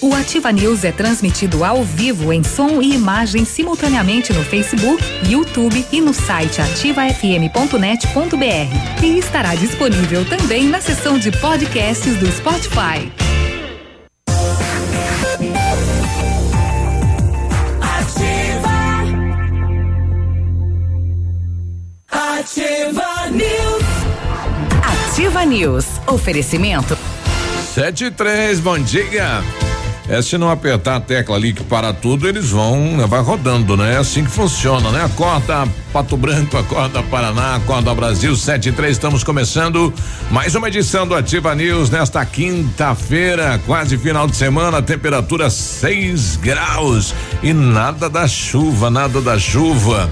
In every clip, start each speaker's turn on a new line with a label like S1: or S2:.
S1: O Ativa News é transmitido ao vivo em som e imagem simultaneamente no Facebook, YouTube e no site ativafm.net.br. E estará disponível também na seção de podcasts do Spotify.
S2: Ativa. Ativa News.
S1: Ativa News. Oferecimento.
S3: Sete e três, bom dia. É, se não apertar a tecla ali que para tudo, eles vão, né, vai rodando, né? É assim que funciona, né? Acorda Pato Branco, acorda Paraná, acorda Brasil, sete e três, estamos começando mais uma edição do Ativa News nesta quinta-feira, quase final de semana, temperatura 6 graus e nada da chuva, nada da chuva.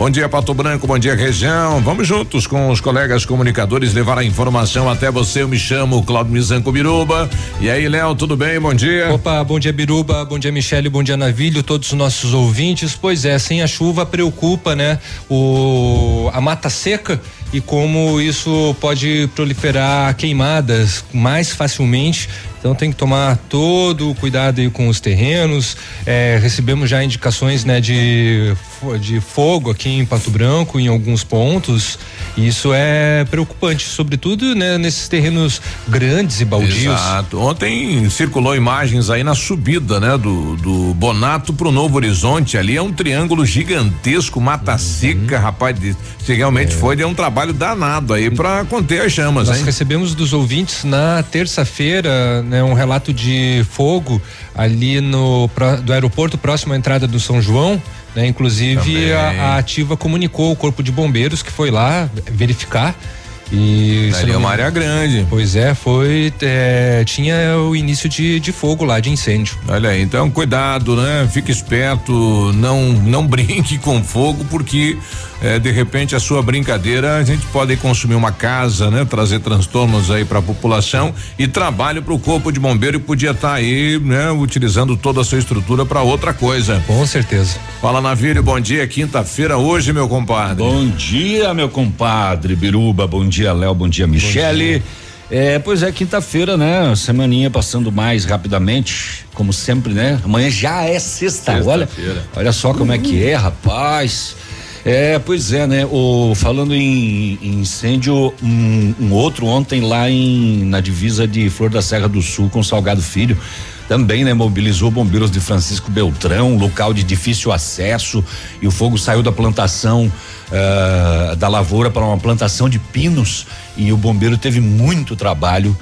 S3: Bom dia, Pato Branco, bom dia, região. Vamos juntos com os colegas comunicadores levar a informação até você. Eu me chamo Claudio Mizanco Biruba. E aí, Léo, tudo bem? Bom dia.
S4: Opa, bom dia, Biruba, bom dia, Michele, bom dia, Navilho, todos os nossos ouvintes. Pois é, sem a chuva preocupa, né? O, a mata seca e como isso pode proliferar queimadas mais facilmente. Então tem que tomar todo o cuidado aí com os terrenos. É, recebemos já indicações né, de, de fogo aqui em Pato Branco, em alguns pontos. E isso é preocupante, sobretudo né, nesses terrenos grandes e baldios.
S3: Exato. Ontem circulou imagens aí na subida, né, do, do Bonato pro Novo Horizonte. Ali é um triângulo gigantesco, mata seca, rapaz. Se realmente foi, deu um trabalho danado aí pra conter as chamas,
S4: Nós
S3: hein?
S4: recebemos dos ouvintes na terça-feira né, um relato de fogo ali no do aeroporto próximo à entrada do São João. Né, inclusive a, a ativa comunicou o corpo de bombeiros que foi lá verificar e
S3: Ali é uma área grande.
S4: Pois é, foi é, tinha o início de, de fogo lá de incêndio.
S3: Olha aí, então cuidado, né? Fique esperto, não não brinque com fogo, porque eh, de repente a sua brincadeira a gente pode consumir uma casa, né? Trazer transtornos aí para a população e trabalho para o corpo de bombeiro e podia estar aí, né? Utilizando toda a sua estrutura para outra coisa.
S4: Com certeza.
S3: Fala Navírio, bom dia, quinta-feira hoje, meu compadre.
S5: Bom dia, meu compadre Biruba. Bom dia, Léo. Bom dia, Michele. É, pois é, quinta-feira, né? Semaninha passando mais rapidamente, como sempre, né? Amanhã já é sexta. Olha,
S3: Sexta-feira.
S5: olha só como é que é, rapaz. É, pois é, né? O, falando em, em incêndio, um, um outro ontem lá em, na divisa de Flor da Serra do Sul com Salgado Filho. Também, né, mobilizou bombeiros de Francisco Beltrão, local de difícil acesso, e o fogo saiu da plantação ah, da lavoura para uma plantação de pinos, e o bombeiro teve muito trabalho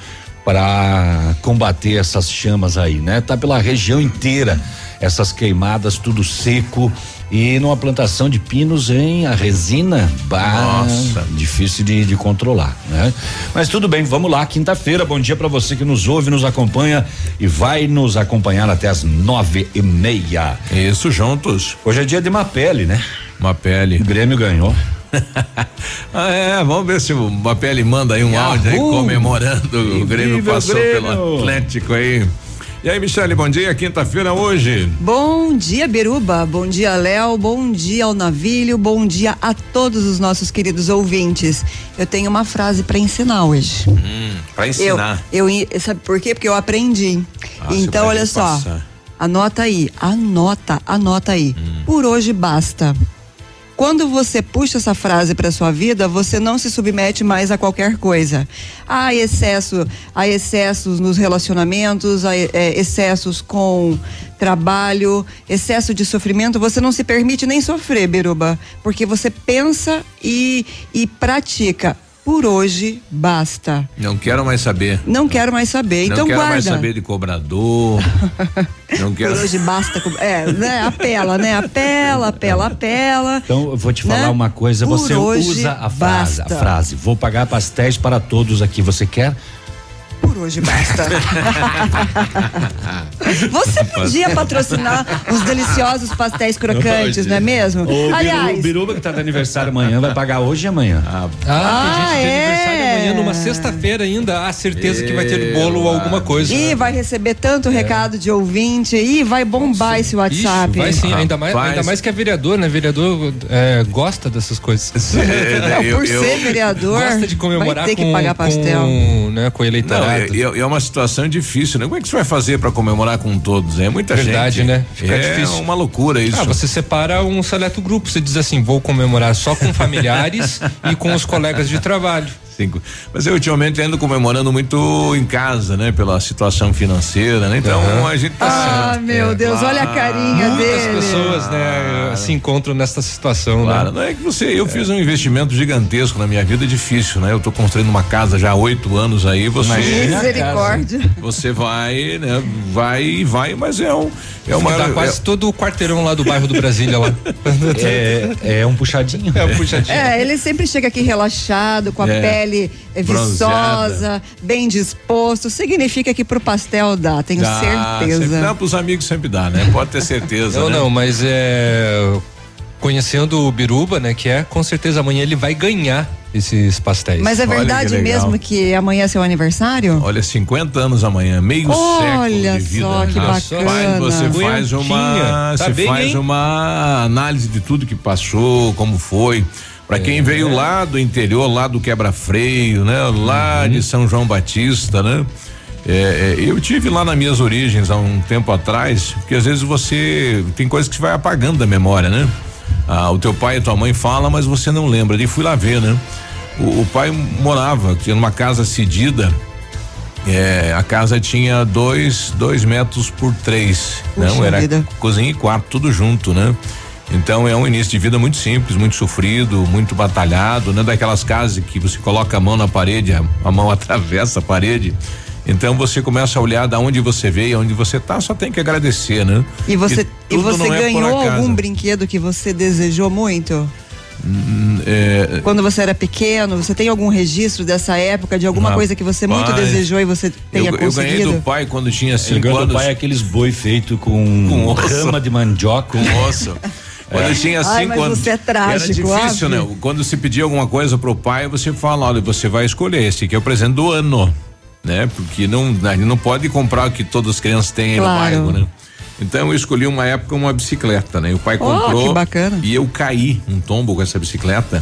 S5: para combater essas chamas aí, né? Tá pela região inteira essas queimadas, tudo seco e numa plantação de pinos em a resina, bah,
S3: Nossa.
S5: difícil de, de controlar, né? Mas tudo bem, vamos lá, quinta-feira, bom dia para você que nos ouve, nos acompanha e vai nos acompanhar até as nove e meia.
S3: Isso juntos,
S5: Hoje é dia de Mapele, né?
S3: Uma pele.
S5: O Grêmio ganhou.
S3: ah, é, vamos ver se o Mapele manda aí um
S5: Yahoo!
S3: áudio aí comemorando o Grêmio passou
S5: Grêmio!
S3: pelo Atlético aí. E aí, Michele, bom dia, quinta-feira hoje.
S6: Bom dia, Beruba. Bom dia, Léo. Bom dia ao Navilho. Bom dia a todos os nossos queridos ouvintes. Eu tenho uma frase para ensinar hoje.
S3: Pra
S6: Eu,
S3: ensinar.
S6: eu, i- sabe por quê? Porque eu aprendi.
S3: Ah,
S6: então, olha só.
S3: repassar.
S6: Anota aí, anota, anota aí.
S3: Hum.
S6: Por hoje basta. Quando você puxa essa frase para sua vida, você não se submete mais a qualquer coisa. Há excesso, há excessos nos relacionamentos, há eh, excessos com trabalho, excesso de sofrimento. Você não se permite nem sofrer, Biruba, porque você pensa e, e pratica. Por hoje basta.
S3: Não quero mais saber.
S6: Não quero mais saber.
S3: não
S6: então
S3: quero
S6: guarda.
S3: mais saber de cobrador. não quero.
S6: Por hoje basta. É, né? Apela, né? Apela, apela, apela.
S5: Então, eu vou te falar
S6: Né?
S5: uma coisa,
S6: Por
S5: você
S6: hoje
S5: usa a frase, a
S6: basta.
S5: frase, vou pagar pastéis para todos aqui, você quer?
S6: Hoje basta. Você podia patrocinar os deliciosos pastéis crocantes, não é mesmo?
S5: O
S6: Aliás,
S5: Biru- Biruba que tá de aniversário amanhã vai pagar hoje e amanhã.
S4: Ah,
S6: Ah,
S4: tem gente de
S6: é?
S4: aniversário amanhã, numa sexta-feira ainda, há certeza que vai ter bolo ou alguma coisa.
S6: e vai receber tanto recado de ouvinte e vai bombar esse WhatsApp.
S4: Ixi, vai sim, ainda mais, ainda mais que é vereador, né? Vereador é, gosta dessas coisas.
S6: Não,
S3: Eu-
S6: por
S3: eu-
S6: ser vereador,
S4: Gosta de comemorar
S6: vai ter
S4: com,
S6: que pagar pastel.
S4: com, né, com o
S3: Não,
S4: eleitorado.
S3: é, é- é uma situação difícil, né? Como é que você vai fazer para comemorar com todos. É muita
S7: Verdade,
S3: gente.
S7: né? Fica
S3: é
S7: difícil.
S3: uma loucura isso.
S7: Ah, você separa um seleto grupo, você diz assim, vou comemorar só com familiares e com os colegas de trabalho.
S3: Cinco. Mas eu ultimamente ando comemorando muito em casa, né? Pela situação financeira, né? Então
S7: Aham.
S3: a gente tá
S6: Ah,
S3: certo.
S6: meu
S3: É,
S6: Deus, olha a carinha
S7: Muitas
S6: dele.
S7: pessoas, né, se encontram nessa situação,
S3: Claro,
S7: né?
S3: não é que você, eu fiz um investimento gigantesco na minha vida, é difícil, né? Eu tô construindo uma casa já há oito anos aí, você.
S6: Misericórdia.
S3: você vai, né? Vai e vai, mas é um é uma
S7: Dá quase todo o quarteirão lá do bairro do Brasília lá.
S5: É, é um puxadinho.
S7: É, puxadinho.
S6: É, ele sempre chega aqui relaxado, com a
S3: É.
S6: pele é,
S3: Bronzeada.
S6: viçosa, bem disposto. Significa que pro pastel dá, tenho
S3: Dá,
S6: certeza.
S3: Sempre, não, pros amigos sempre dá, né? Pode ter certeza.
S7: Não,
S3: né?
S7: não, mas é. Conhecendo o Biruba, né, que é, com certeza amanhã ele vai ganhar esses pastéis.
S6: Mas é
S3: Olha que
S6: verdade
S3: legal.
S6: mesmo que amanhã é seu aniversário?
S3: Olha, 50 anos amanhã, meio
S6: Olha
S3: século de vida.
S6: só, que
S3: Rapaz,
S6: bacana.
S3: Você faz uma.
S7: Tá
S3: você
S7: bem,
S3: faz
S7: hein?
S3: uma análise de tudo que passou, como foi. Pra
S7: É.
S3: quem veio lá do interior, lá do quebra-freio, né? Lá
S7: Uhum.
S3: de São João Batista, né? É, é, eu tive lá nas minhas origens há um tempo atrás, porque às vezes você tem coisas que você vai apagando da memória, né? Ah, o teu pai e tua mãe falam, mas você não lembra. E fui lá ver, né? O, o pai morava, tinha numa casa cedida. É, a casa tinha dois, dois metros por três.
S6: Puxa
S3: não, era
S6: vida.
S3: cozinha e quarto, tudo junto, né? Então é um início de vida muito simples, muito sofrido, muito batalhado, né? Daquelas casas que você coloca a mão na parede, a, a mão atravessa a parede. Então você começa a olhar da onde você veio, onde você tá, só tem que agradecer, né?
S6: E você, e você
S3: é
S6: ganhou
S3: acaso.
S6: algum brinquedo que você desejou muito?
S3: É,
S6: Quando você era pequeno, você tem algum registro dessa época, de alguma
S3: Rapaz,
S6: coisa que você muito desejou e você tenha
S3: eu, eu ganhei
S6: conseguido?
S3: do pai quando tinha
S5: Ele
S3: cinco
S5: do
S3: anos.
S5: pai aqueles boi feito com,
S3: Com
S5: rama de mandioca.
S3: com osso. Quando eu tinha
S6: Ai,
S3: cinco
S6: mas
S3: anos.
S6: você é trágico,
S3: Era difícil,
S6: óbvio.
S3: né? Quando se pedir alguma coisa pro pai, você fala, olha, você vai escolher esse aqui é o presente do ano, né? Porque não, a gente não pode comprar o que todas as crianças têm aí
S6: Claro.
S3: no bairro, né? Então eu escolhi uma época uma bicicleta, né? E o pai
S6: Oh,
S3: comprou
S6: que bacana.
S3: e eu caí um tombo com essa bicicleta,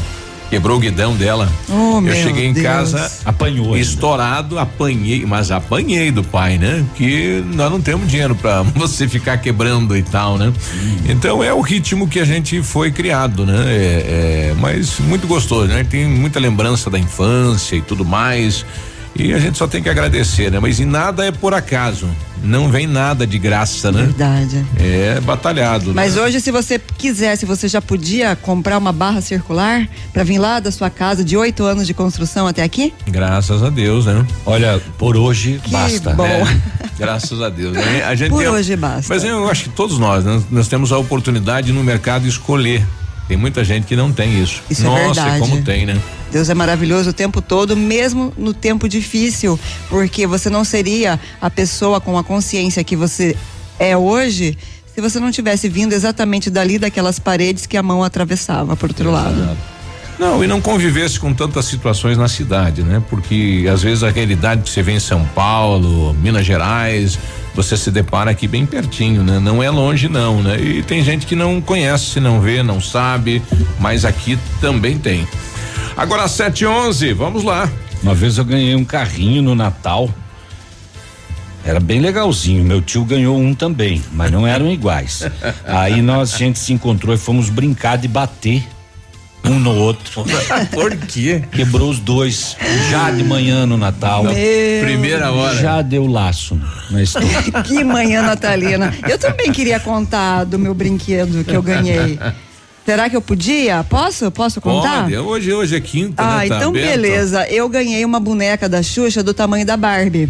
S3: quebrou o guidão dela.
S6: Oh,
S3: eu
S6: meu
S3: cheguei em
S6: Deus.
S3: casa
S5: Apanhou. ainda.
S3: estourado, apanhei, mas apanhei do pai, né? Que nós não temos dinheiro pra você ficar quebrando e tal, né? Então é o ritmo que a gente foi criado, né? É, é, mas muito gostoso, né? Tem muita lembrança da infância e tudo mais. E a gente só tem que agradecer, né? Mas e nada é por acaso. Não vem nada de graça, né?
S6: Verdade.
S3: É batalhado.
S6: Mas
S3: né?
S6: hoje, se você quisesse, você já podia comprar uma barra circular para vir lá da sua casa de oito anos de construção até aqui?
S3: Graças a Deus, né?
S5: Olha, por hoje
S6: Que
S5: basta.
S6: bom.
S3: É, graças a Deus. né? A gente
S6: Por
S3: tem-
S6: hoje basta.
S3: Mas eu acho que todos nós, né? nós temos a oportunidade no mercado escolher. Tem muita gente que não tem isso.
S6: Isso é
S3: Nossa,
S6: verdade.
S3: como tem, né?
S6: Deus é maravilhoso o tempo todo, mesmo no tempo difícil, porque você não seria a pessoa com a consciência que você é hoje se você não tivesse vindo exatamente dali daquelas paredes que a mão atravessava por outro lado.
S3: Não, e não convivesse com tantas situações na cidade, né? Porque às vezes a realidade que você vê em São Paulo, Minas Gerais, você se depara aqui bem pertinho, né? Não é longe não, né? E tem gente que não conhece, não vê, não sabe, mas aqui também tem. Agora sete e onze, vamos lá.
S5: Uma vez eu ganhei um carrinho no Natal. Era bem legalzinho. Meu tio ganhou um também, mas não eram iguais. Aí nós a gente se encontrou e fomos brincar de bater um no outro.
S3: Por quê?
S5: Quebrou os dois já de manhã no Natal.
S3: Primeira hora.
S5: Já deu laço na história.
S6: Que manhã natalina. Eu também queria contar do meu brinquedo que eu ganhei. Será que eu podia? Posso? Posso contar?
S3: Pode, hoje, hoje é quinta,
S6: Ah,
S3: né? Tá
S6: então
S3: aberto.
S6: beleza. Eu ganhei uma boneca da Xuxa do tamanho da Barbie.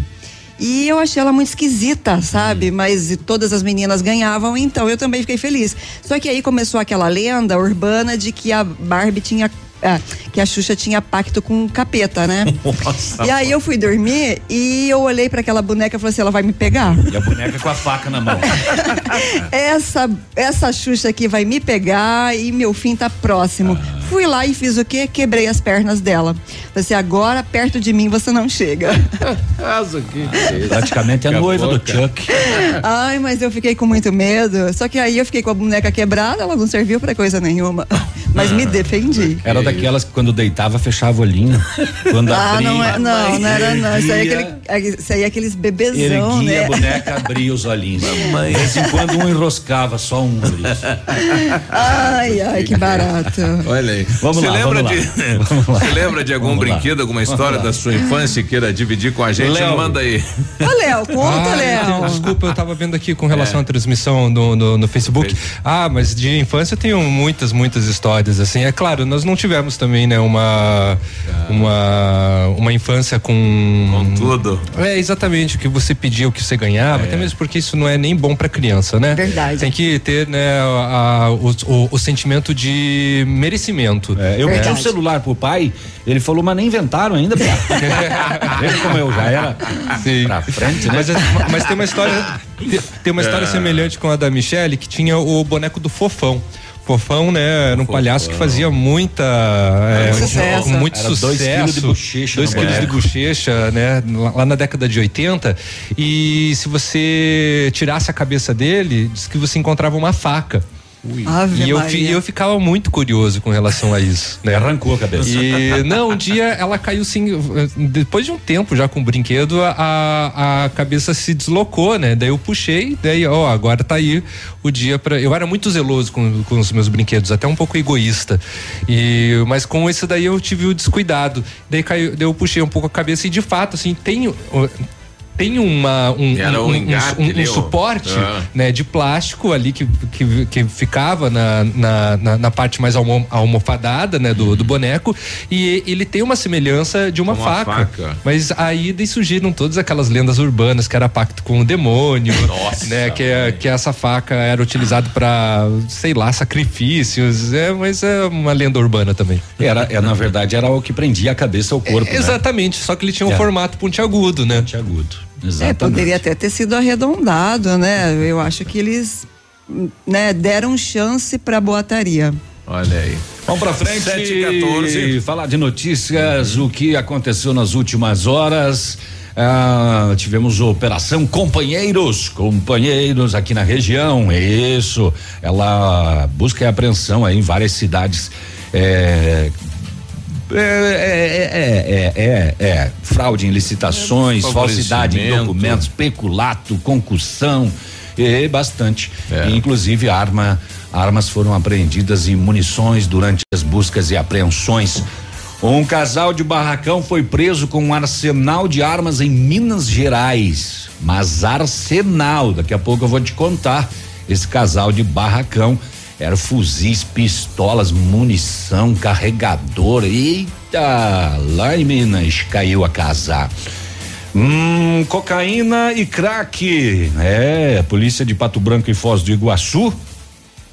S6: E eu achei ela muito esquisita, sabe? Mas todas as meninas ganhavam, então eu também fiquei feliz. Só que aí começou aquela lenda urbana de que a Barbie tinha. ah, que a Xuxa tinha pacto com o capeta, né?
S3: Nossa.
S6: E aí eu fui dormir e eu olhei para aquela boneca e falei assim: ela vai me pegar?
S5: E a boneca com a faca na mão.
S6: essa, essa Xuxa aqui vai me pegar e meu fim tá próximo. Fui lá e fiz o quê? Quebrei as pernas dela. Falei assim, agora perto de mim você não chega.
S3: Aqui.
S5: Praticamente
S3: Daqui a
S5: noiva do. Chuck.
S6: Ai, mas eu fiquei com muito medo. Só que aí eu fiquei com a boneca quebrada, ela não serviu pra coisa nenhuma. Mas me defendi.
S5: Era daquelas que quando deitava fechava o olhinho. Quando
S6: Ah,
S5: abria,
S6: não, é, não, não era não. Isso aí é, aquele, isso aí é aqueles bebezão,
S5: Erguia
S6: né?
S5: a boneca, abria os olhinhos. De vez em quando um enroscava, só um.
S6: Ai, ai, que barato.
S3: Olha aí.
S5: Vamos
S3: Você
S5: lá,
S3: lembra
S5: vamos
S3: de
S5: lá. Vamos lá.
S3: Você lembra de algum
S5: Vamos lá.
S3: brinquedo, alguma história da sua infância que queira dividir com a gente?
S5: Léo.
S3: Manda aí.
S6: Ô, Léo, conta,
S4: Ah,
S6: Léo.
S4: Desculpa, eu tava vendo aqui com relação à transmissão no, no, no Facebook. Ah, mas de infância eu tenho muitas, muitas histórias, assim. É claro, nós não tivemos também, né, uma, uma, uma infância com...
S3: Com tudo.
S4: É, exatamente, o que você pedia, o que você ganhava, até mesmo porque isso não é nem bom pra criança, né?
S6: Verdade.
S4: Tem que ter, né, a- a- o, o- o sentimento de merecimento.
S5: É, eu pedi um celular pro pai, ele falou, mas nem inventaram ainda. Veja como eu já era
S4: Sim.
S5: pra frente, né?
S4: Mas, mas tem uma história tem- tem uma história semelhante com a da Michelle que tinha o boneco do Fofão. Fofão, né? Era um palhaço que fazia muita. é,
S6: sucesso.
S4: Muito
S5: Era dois
S4: sucesso.
S5: quilos de bochecha
S4: Dois quilos de bochecha, né? Lá lá na década de 80. E se você tirasse a cabeça dele, diz que você encontrava uma faca. E eu, fi- eu ficava muito curioso com relação a isso. Né?
S5: Arrancou a cabeça.
S4: E não, um dia ela caiu assim, depois de um tempo já com o brinquedo, a, a cabeça se deslocou, né? Daí eu puxei, daí, ó, agora tá aí o dia para Eu era muito zeloso com, com os meus brinquedos, até um pouco egoísta. E mas com esse daí eu tive o descuidado. Daí caiu, daí eu puxei um pouco a cabeça e de fato assim, tem tem uma um,
S3: Era um
S4: um,
S3: engate
S4: um- um suporte
S3: Ah.
S4: né, de plástico ali que, que, que ficava na, na, na, na parte mais almo, almofadada né, do, do boneco e ele tem uma semelhança de uma,
S3: Uma
S4: faca.
S3: faca.
S4: Mas aí daí surgiram todas aquelas lendas urbanas que era pacto com o demônio,
S3: Nossa,
S4: né, que, é, que essa faca era utilizada para sei lá, sacrifícios, é, mas é uma lenda urbana também.
S5: Era, é, na verdade, era o que prendia a cabeça ao corpo. né?
S4: Exatamente, só que ele tinha um
S5: É.
S4: formato pontiagudo, né?
S5: Agudo.
S6: É,
S5: Exatamente.
S6: poderia até ter sido arredondado, né? Eu acho que eles né, deram chance pra boataria.
S3: Olha aí.
S5: Vamos pra frente.
S3: 7 e 14.
S5: Falar de notícias, o que aconteceu nas últimas horas. Ah, tivemos Operação Companheiros, companheiros aqui na região. Isso. Ela busca e apreensão aí em várias cidades. É, é, é, é, é, é, é. fraude em licitações, falsidade em documentos, peculato, concussão, e bastante.
S3: É.
S5: Inclusive arma, armas foram apreendidas e munições durante as buscas e apreensões. Um casal de barracão foi preso com um arsenal de armas em Minas Gerais. Mas arsenal, daqui a pouco eu vou te contar. Esse casal de barracão era fuzis, pistolas, munição, carregador. Eita, lá em Minas caiu a casa. Hum, cocaína e crack. É, polícia de Pato Branco e Foz do Iguaçu.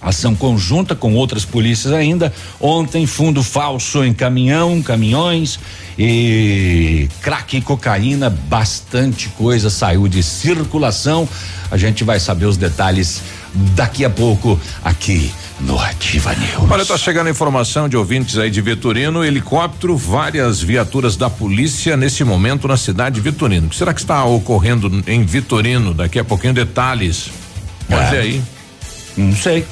S5: Ação conjunta com outras polícias ainda. Ontem, fundo falso em caminhão, caminhões e crack e cocaína, bastante coisa saiu de circulação. A gente vai saber os detalhes daqui a pouco aqui no Ativa News.
S3: Olha, tá chegando informação de ouvintes aí de Vitorino, helicóptero, várias viaturas da polícia nesse momento na cidade de Vitorino. O que será que está ocorrendo em Vitorino? Daqui a pouquinho detalhes. Olha
S5: É.
S3: aí.
S5: Não sei.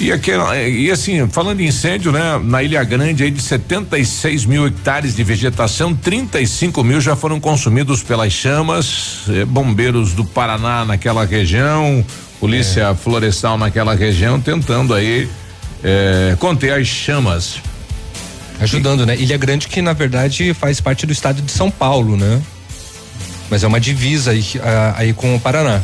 S3: E aqui, e assim, falando em incêndio, né? Na Ilha Grande aí de 76 mil hectares de vegetação, 35 mil já foram consumidos pelas chamas. eh, bombeiros do Paraná naquela região, polícia florestal naquela região, tentando aí eh, conter as chamas.
S4: Ajudando, né? Ilha Grande que na verdade faz parte do estado de São Paulo, né? Mas é uma divisa aí, aí com o Paraná.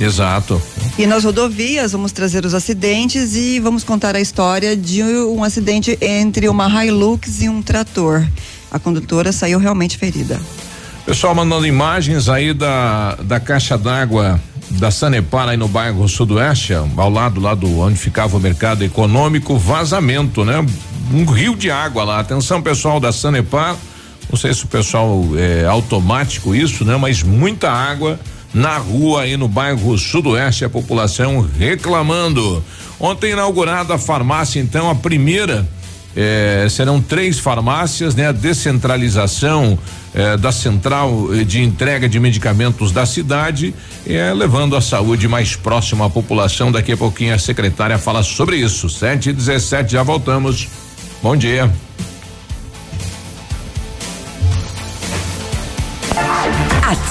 S3: Exato.
S6: E nas rodovias, vamos trazer os acidentes e vamos contar a história de um acidente entre uma Hilux e um trator. A condutora saiu realmente ferida.
S3: Pessoal mandando imagens aí da, da caixa d'água da Sanepar aí no bairro Sudoeste, ao lado lá do onde ficava o mercado econômico, vazamento, né? Um rio de água lá. Atenção, pessoal da Sanepar. Não sei se o pessoal é automático isso, né? Mas muita água na rua aí no bairro Sudoeste, a população reclamando. Ontem inaugurada a farmácia, então, a primeira Eh, serão três farmácias, né? A descentralização eh, da central de entrega de medicamentos da cidade, eh, levando a saúde mais próxima à população. Daqui a pouquinho a secretária fala sobre isso. Sete e dezessete, já voltamos. Bom dia.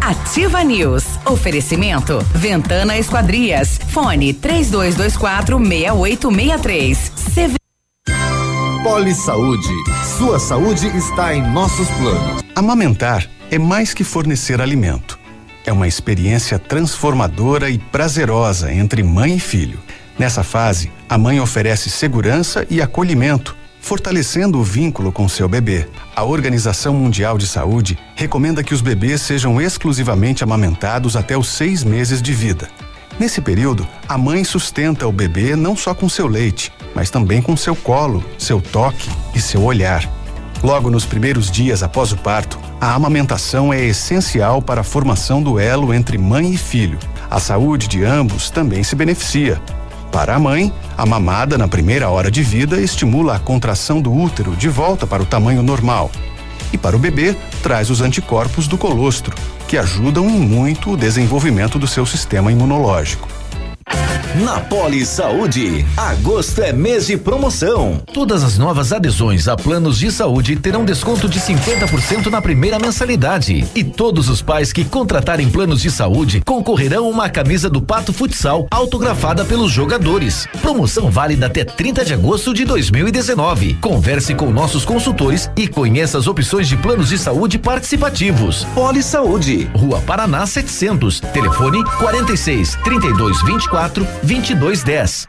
S2: Ativa News. Oferecimento. Ventana Esquadrias. Fone 3224 6863. CV
S8: Poli Saúde. Sua saúde está em nossos planos.
S9: Amamentar é mais que fornecer alimento. É uma experiência transformadora e prazerosa entre mãe e filho. Nessa fase, a mãe oferece segurança e acolhimento, fortalecendo o vínculo com seu bebê. A Organização Mundial de Saúde recomenda que os bebês sejam exclusivamente amamentados até os seis meses de vida. Nesse período, a mãe sustenta o bebê não só com seu leite, mas também com seu colo, seu toque e seu olhar. Logo nos primeiros dias após o parto, a amamentação é essencial para a formação do elo entre mãe e filho. A saúde de ambos também se beneficia. Para a mãe, a mamada na primeira hora de vida estimula a contração do útero de volta para o tamanho normal. E para o bebê, traz os anticorpos do colostro, que ajudam em muito o desenvolvimento do seu sistema imunológico.
S8: Na Poli Saúde, agosto é mês de promoção.
S10: Todas as novas adesões a planos de saúde terão desconto de 50% na primeira mensalidade. E todos os pais que contratarem planos de saúde concorrerão a uma camisa do Pato Futsal autografada pelos jogadores. Promoção válida até 30 de agosto de 2019. Converse com nossos consultores e conheça as opções de planos de saúde participativos.
S8: Poli Saúde.
S10: Rua Paraná 700. Telefone 46 32 24 22 10.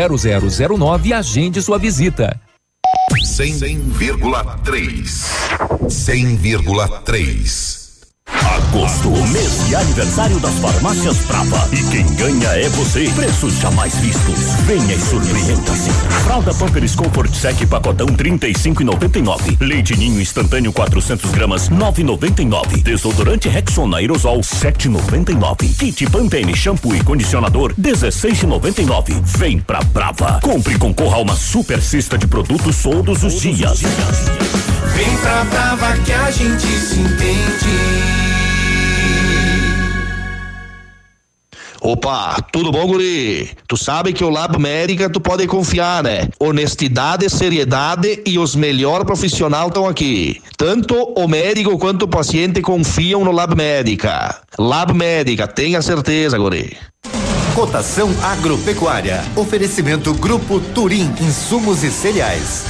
S11: 0009 e agende sua visita.
S12: 100,3. 100,3.
S8: Agosto, mês de aniversário das farmácias Brava. E quem ganha é você. Preços jamais vistos. Venha e surpreenda-se. Fralda Pampers Comfort Sec pacotão 35,99. Leite Ninho instantâneo 400 gramas 9,99. Desodorante Rexona aerosol 7,99. Kit Pantene shampoo e condicionador 16,99. Vem pra Brava. Compre e concorra a uma super cesta de produtos todos os dias.
S13: Vem pra Brava que a gente se entende.
S14: Opa, tudo bom, guri? Tu sabe que o Lab Médica tu pode confiar, né? Honestidade, seriedade e os melhores profissionais estão aqui. Tanto o médico quanto o paciente confiam no Lab Médica. Lab Médica, tenha certeza, guri.
S8: Cotação agropecuária. Oferecimento Grupo Turim, insumos e cereais.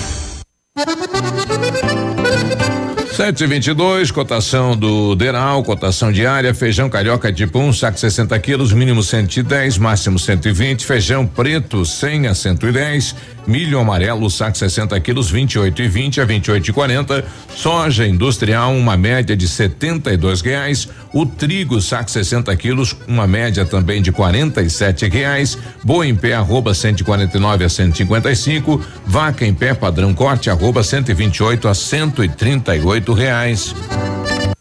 S3: Sete e vinte e dois, cotação do Deral, cotação diária, feijão carioca tipo 1, um, saco 60 quilos, mínimo 110, máximo 120, feijão preto 100 a 110, milho amarelo, saco 60 quilos, 28 e 20 a 28 e 40, soja industrial, uma média de 72 reais, o trigo, saco 60 quilos, uma média também de 47 reais, boa em pé, arroba 149 a 155, vaca em pé, padrão corte, arroba 128 a 138 reais.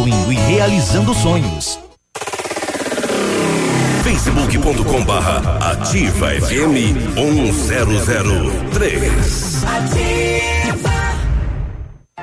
S15: Evoluindo e realizando sonhos.
S8: facebook.com barra ativa FM 1003.
S2: Ativa.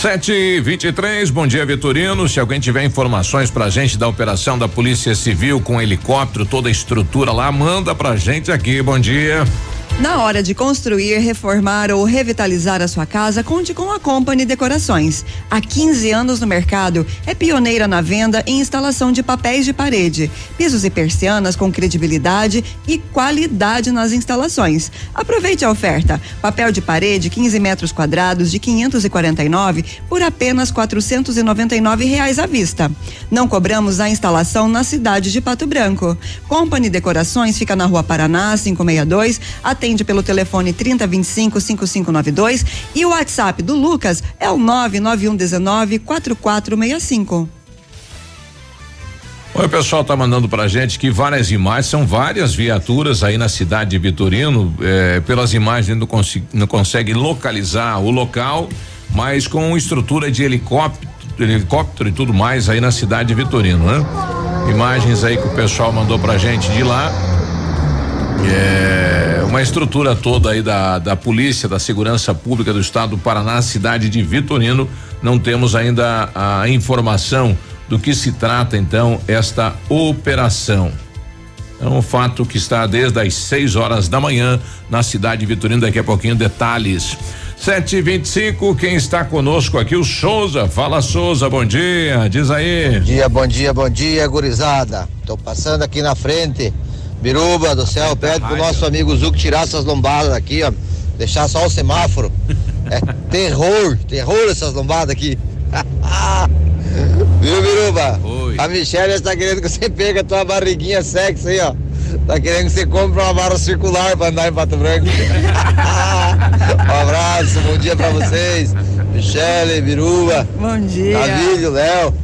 S3: Sete e vinte e três, bom dia Vitorino. Se alguém tiver informações pra gente da operação da Polícia Civil com helicóptero, toda a estrutura lá, manda pra gente aqui. Bom dia.
S6: Na hora de construir, reformar ou revitalizar a sua casa, conte com a Company Decorações. Há 15 anos no mercado, é pioneira na venda e instalação de papéis de parede, pisos e persianas com credibilidade e qualidade nas instalações. Aproveite a oferta: papel de parede 15 metros quadrados de 549 por apenas 499 reais à vista. Não cobramos a instalação na cidade de Pato Branco. Company Decorações fica na Rua Paraná 562, atende pelo telefone 3025 5592 e o WhatsApp do Lucas é o 99119 4465.
S3: Oi, o pessoal tá mandando pra gente que várias imagens, são várias viaturas aí na cidade de Vitorino, eh, pelas imagens não, não consegue localizar o local, mas com estrutura de helicóptero, helicóptero e tudo mais aí na cidade de Vitorino, né? Imagens aí que o pessoal mandou pra gente de lá. É, uma estrutura toda aí da, da polícia, da segurança pública do estado do Paraná, cidade de Vitorino. Não temos ainda a informação do que se trata então esta operação. É um fato que está desde as 6 horas da manhã na cidade de Vitorino. Daqui a pouquinho detalhes. Sete e vinte e cinco, quem está conosco aqui, o Souza. Fala Souza, bom dia, diz aí.
S16: Bom dia, bom dia, bom dia, gurizada. Tô passando aqui na frente. Biruba do céu, pede pro nosso amigo Zuco tirar essas lombadas aqui, ó. Deixar só o semáforo. É terror, terror essas lombadas aqui. Viu, Biruba?
S3: Oi.
S16: A Michelle está querendo que você pegue a tua barriguinha sexy aí, ó. Tá querendo que você compre uma barra circular pra andar em Pato Branco. um abraço, bom dia pra vocês. Michele, Biruba.
S6: Bom dia.
S16: Navílio, Léo.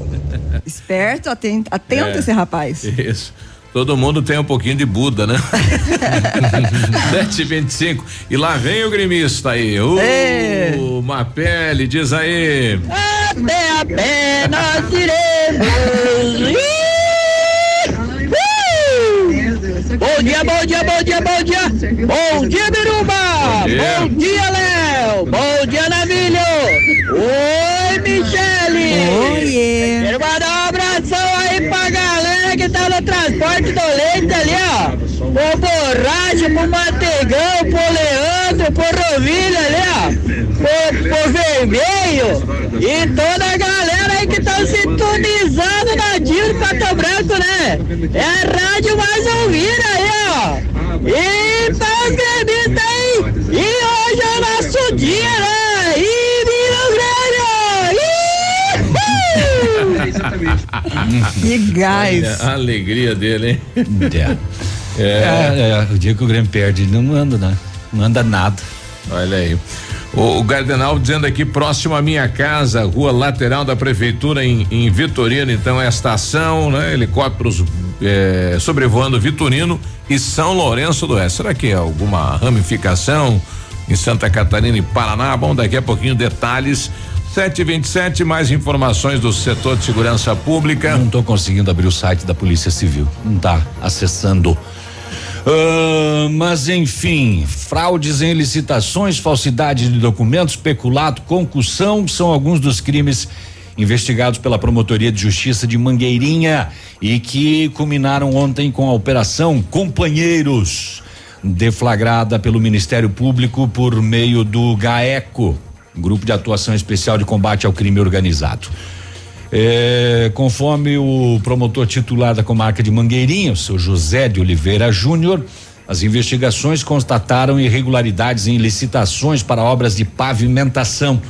S6: Esperto, atento, atento
S3: É.
S6: esse rapaz.
S3: Isso. Todo mundo tem um pouquinho de Buda, né? 725. E lá vem o gremista aí. O
S6: É.
S3: Mapele, diz aí.
S17: Até a pé nós iremos. Bom dia, bom dia, bom dia, bom dia. Bom dia, Biruba.
S3: Bom dia.
S17: Léo. Bom dia, Navilho. Oi, Michele.
S6: Oiê.
S17: Quero mandar um abração aí pra galera que tá no transporte do leite ali, ó. Pro Borracha, pro Manteigão, pro Leandro, pro Rovilho ali, ó. Pro, Vermelho. E toda a galera aí que tá sintonizando na de Pato Branco, né? É a rádio mais ouvida aí, ó. E tá gremistas aí. E hoje é o nosso dia, né?
S6: Que gás.
S3: Olha a alegria dele, hein?
S5: É. É, é, o dia que o Grêmio perde, ele não anda, né? Não anda nada.
S3: Olha aí. O, o Gardenal dizendo aqui, próximo à minha casa, rua lateral da prefeitura em, em Vitorino, então é a estação, né? Helicópteros eh, sobrevoando Vitorino e São Lourenço do Oeste. Será que é alguma ramificação em Santa Catarina e Paraná? Bom, daqui a pouquinho detalhes. 727, mais informações do setor de segurança pública.
S5: Não estou conseguindo abrir o site da Polícia Civil. Não está acessando. Ah, mas enfim, fraudes em licitações, falsidade de documentos, peculato, concussão são alguns dos crimes investigados pela Promotoria de Justiça de Mangueirinha e que culminaram ontem com a operação Companheiros, deflagrada pelo Ministério Público por meio do GAECO, Grupo de Atuação Especial de Combate ao Crime Organizado. É, conforme o promotor titular da comarca de Mangueirinha, seu José de Oliveira Júnior, as investigações constataram irregularidades em licitações para obras de pavimentação.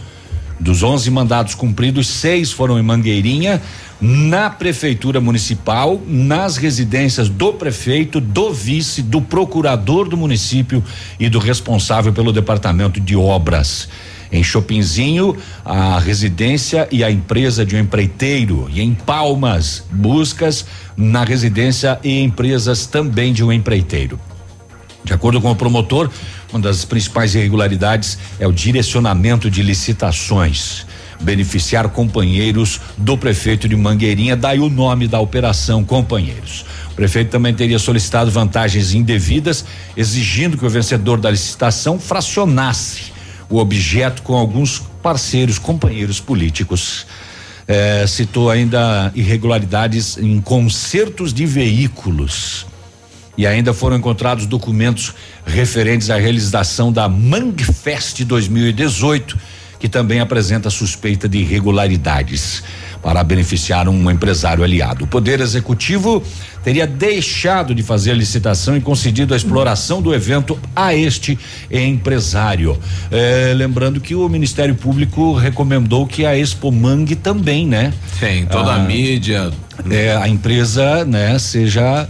S5: Dos 11 mandados cumpridos, seis foram em Mangueirinha, na prefeitura municipal, nas residências do prefeito, do vice, do procurador do município e do responsável pelo departamento de obras. Em Chopinzinho, a residência e a empresa de um empreiteiro. E em Palmas, buscas na residência e empresas também de um empreiteiro. De acordo com o promotor, uma das principais irregularidades é o direcionamento de licitações. Beneficiar companheiros do prefeito de Mangueirinha, daí o nome da operação Companheiros. O prefeito também teria solicitado vantagens indevidas, exigindo que o vencedor da licitação fracionasse o objeto com alguns parceiros, companheiros políticos. Eh, citou ainda irregularidades em consertos de veículos. E ainda foram encontrados documentos referentes à realização da Mangfest 2018, que também apresenta suspeita de irregularidades para beneficiar um empresário aliado. O Poder Executivo teria deixado de fazer a licitação e concedido a exploração do evento a este empresário. Eh, lembrando que o Ministério Público recomendou que a Expo Mangue também, né?
S3: Sim, toda a mídia.
S5: É, a empresa, né, seja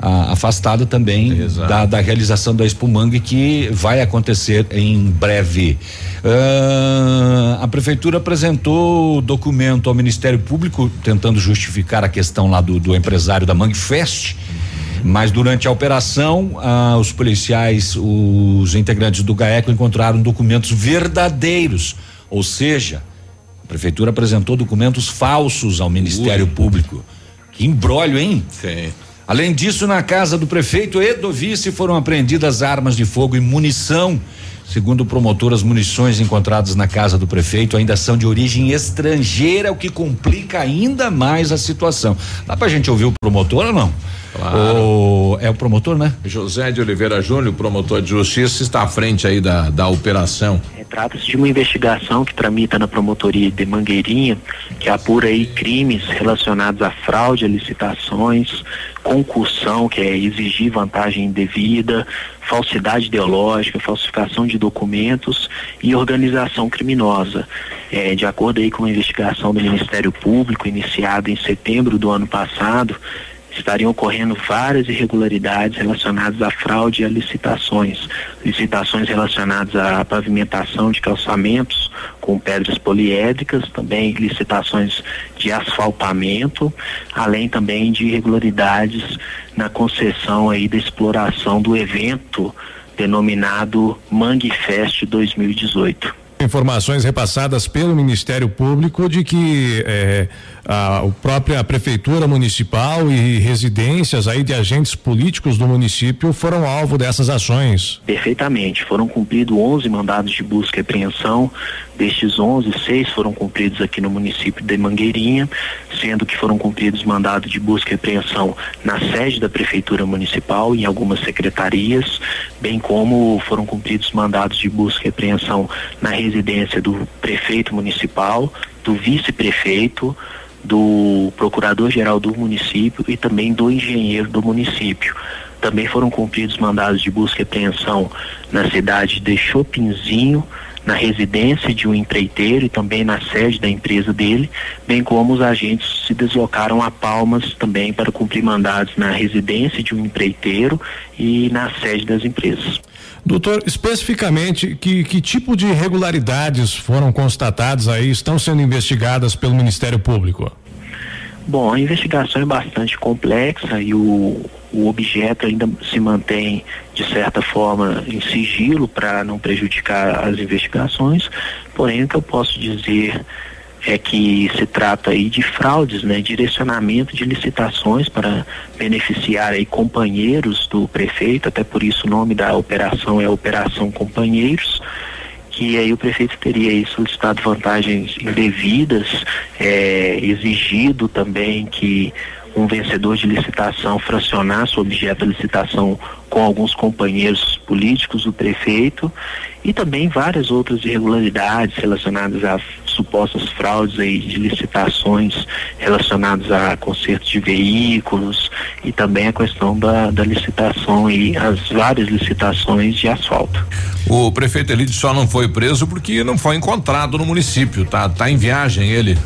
S5: ah, afastada também da, da realização da Expo Mangue que vai acontecer em breve. Ah, a prefeitura apresentou o documento ao Ministério Público tentando justificar a questão lá do, do empresário da Mangue Fest. Mas durante a operação, ah, os policiais, os integrantes do GAECO encontraram documentos verdadeiros, ou seja, a prefeitura apresentou documentos falsos ao Ministério Público. Que embrólio, hein?
S3: Sim.
S5: Além disso, na casa do prefeito e do vice foram apreendidas armas de fogo e munição. Segundo o promotor, as munições encontradas na casa do prefeito ainda são de origem estrangeira, o que complica ainda mais a situação. Dá pra gente ouvir o promotor ou não?
S3: Claro.
S5: O, é o promotor, né?
S3: José de Oliveira Júnior, promotor de justiça, está à frente aí da, da operação.
S18: É, Trata-se de uma investigação que tramita na promotoria de Mangueirinha, que apura aí crimes relacionados à fraude a licitações, concussão, que é exigir vantagem indevida, falsidade ideológica, falsificação de documentos e organização criminosa. É, de acordo aí com a investigação do Ministério Público, iniciada em setembro do ano passado, estariam ocorrendo várias irregularidades relacionadas à fraude e a licitações. Licitações relacionadas à pavimentação de calçamentos com pedras poliédricas, também licitações de asfaltamento, além também de irregularidades na concessão aí da exploração do evento denominado Mangue Fest 2018.
S19: Informações repassadas pelo Ministério Público de que eh, a, a própria prefeitura municipal e residências aí de agentes políticos do município foram alvo dessas ações.
S18: Perfeitamente. Foram cumpridos 11 mandados de busca e apreensão. Destes 11, seis foram cumpridos aqui no município de Mangueirinha, sendo que foram cumpridos mandados de busca e apreensão na sede da prefeitura municipal, em algumas secretarias, bem como foram cumpridos mandados de busca e apreensão na residência do prefeito municipal, do vice-prefeito, do procurador-geral do município e também do engenheiro do município. Também foram cumpridos mandados de busca e apreensão na cidade de Chopinzinho, na residência de um empreiteiro e também na sede da empresa dele, bem como os agentes se deslocaram a Palmas também para cumprir mandados na residência de um empreiteiro e na sede das empresas.
S19: Doutor, especificamente, que, que tipo de irregularidades foram constatadas aí, estão sendo investigadas pelo Ministério Público?
S18: Bom, a investigação é bastante complexa e o, o objeto ainda se mantém, de certa forma, em sigilo para não prejudicar as investigações. Porém, o que eu posso dizer é que se trata aí de fraudes, né, direcionamento de licitações para beneficiar aí companheiros do prefeito, até por isso o nome da operação é Operação Companheiros que aí o prefeito teria aí solicitado vantagens indevidas, é, exigido também que um vencedor de licitação fracionasse o objeto da licitação com alguns companheiros políticos do prefeito e também várias outras irregularidades relacionadas a supostas fraudes aí de licitações relacionadas a consertos de veículos e também a questão da, da licitação e as várias licitações de asfalto.
S3: O prefeito Elide só não foi preso porque não foi encontrado no município, tá, tá em viagem ele.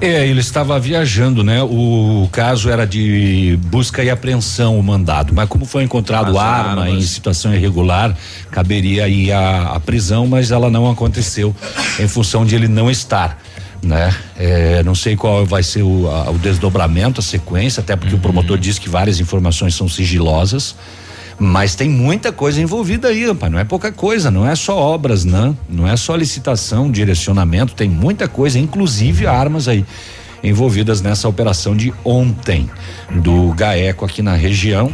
S5: É, ele estava viajando, né? O caso era de busca e apreensão, o mandado. Mas como foi encontrado arma armas. em situação irregular, caberia aí a, a, prisão, mas ela não aconteceu em função de ele não estar. Né? É, não sei qual vai ser o, a, o desdobramento, a sequência, até porque uhum. o promotor disse que várias informações são sigilosas. Mas tem muita coisa envolvida aí, rapaz. Não é pouca coisa, não é só obras, não. Não é só licitação, direcionamento, tem muita coisa, inclusive armas aí envolvidas nessa operação de ontem do GAECO aqui na região.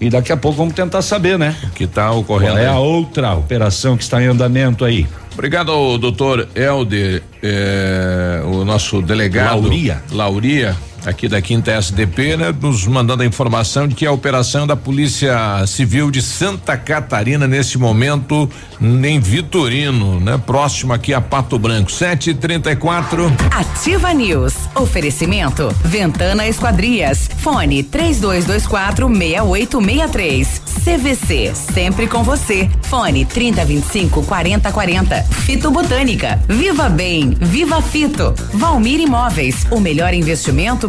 S5: E daqui a pouco vamos tentar saber, né?
S3: O que está ocorrendo? Qual
S5: é a outra operação que está em andamento aí?
S3: Obrigado, doutor Helder, eh, o nosso delegado.
S5: Lauria.
S3: Lauria aqui da quinta SDP, né, nos mandando a informação de que a operação da Polícia Civil de Santa Catarina nesse momento em Vitorino, né, próximo aqui a Pato Branco, sete e trinta e quatro.
S2: Ativa News, oferecimento. Ventana Esquadrias, fone três dois, dois quatro meia oito meia três, CVC, sempre com você, fone trinta vinte e cinco quarenta quarenta, Fito Botânica, Viva Bem, Viva Fito, Valmir Imóveis, o melhor investimento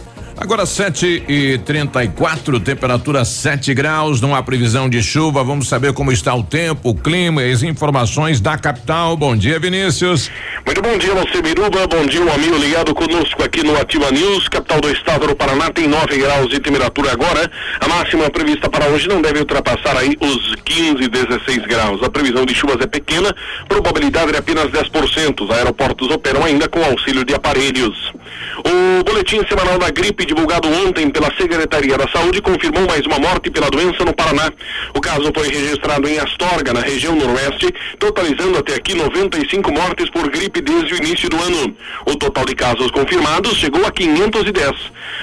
S3: Agora 7 e 34 temperatura 7 graus, não há previsão de chuva. Vamos saber como está o tempo, o clima e as informações da capital. Bom dia, Vinícius.
S20: Muito bom dia, você Biruba. Bom dia, um amigo ligado conosco aqui no Ativa News. Capital do estado do Paraná tem 9 graus de temperatura agora. A máxima prevista para hoje não deve ultrapassar aí os 15, 16 graus. A previsão de chuvas é pequena, probabilidade é apenas 10%. Os aeroportos operam ainda com auxílio de aparelhos. O boletim semanal da gripe divulgado ontem pela Secretaria da Saúde, confirmou mais uma morte pela doença no Paraná. O caso foi registrado em Astorga, na região noroeste, totalizando até aqui 95 mortes por gripe desde o início do ano. O total de casos confirmados chegou a 510.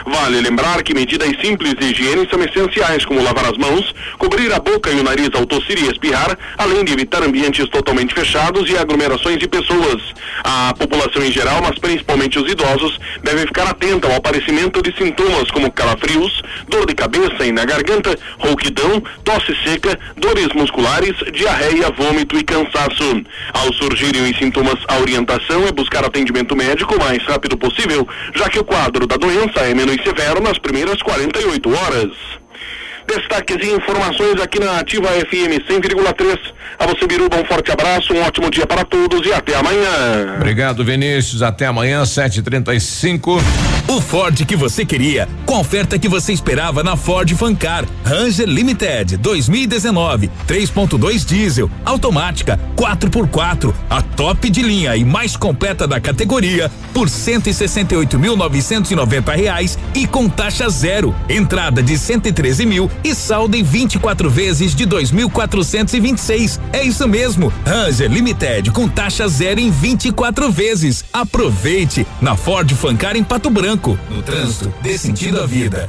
S20: Vale lembrar que medidas simples de higiene são essenciais, como lavar as mãos, cobrir a boca e o nariz ao tossir e espirrar, além de evitar ambientes totalmente fechados e aglomerações de pessoas. A população em geral, mas principalmente os idosos, devem ficar atenta ao aparecimento de sintomas como calafrios, dor de cabeça e na garganta, rouquidão, tosse seca, dores musculares, diarreia, vômito e cansaço. Ao surgirem os sintomas, a orientação é buscar atendimento médico o mais rápido possível, já que o quadro da doença é menos severo nas primeiras 48 horas. Destaques e informações aqui na Ativa FM 100,3. A você, Biruba, um forte abraço, um ótimo dia para todos e até amanhã.
S3: Obrigado, Vinícius. Até amanhã, 7h35.
S21: O Ford que você queria, com a oferta que você esperava na Ford Fancar. Ranger Limited 2019, 3.2 diesel, automática, 4x4, a top de linha e mais completa da categoria, por 168.990 reais e com taxa zero. Entrada de 113 mil e saldo em 24 vezes de 2.426. É isso mesmo. Ranger Limited com taxa zero em 24 vezes. Aproveite na Ford Fancar em Pato Branco. No trânsito, dê sentido à vida.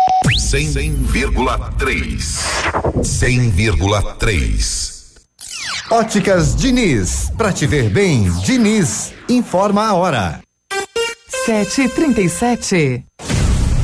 S22: 100,3. 100,3.
S14: Óticas Diniz, pra te ver bem, Diniz, informa a hora.
S23: Sete trinta e sete.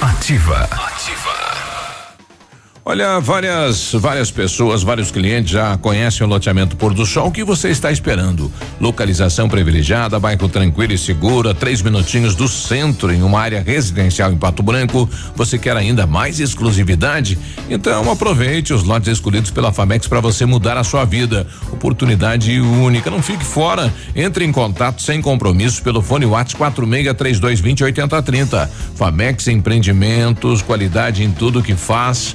S3: Ativa. Olha, várias, várias pessoas, vários clientes já conhecem o loteamento Pôr do Sol. O que você está esperando? Localização privilegiada, bairro tranquilo e seguro, três minutinhos do centro, em uma área residencial em Pato Branco. Você quer ainda mais exclusividade? Então aproveite os lotes escolhidos pela Famex para você mudar a sua vida. Oportunidade única. Não fique fora. Entre em contato sem compromisso pelo fone WhatsApp 463220 8030. Famex Empreendimentos, qualidade em tudo que faz.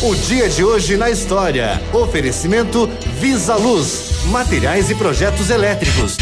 S14: O dia de hoje na história. Oferecimento Visa Luz, materiais e projetos elétricos.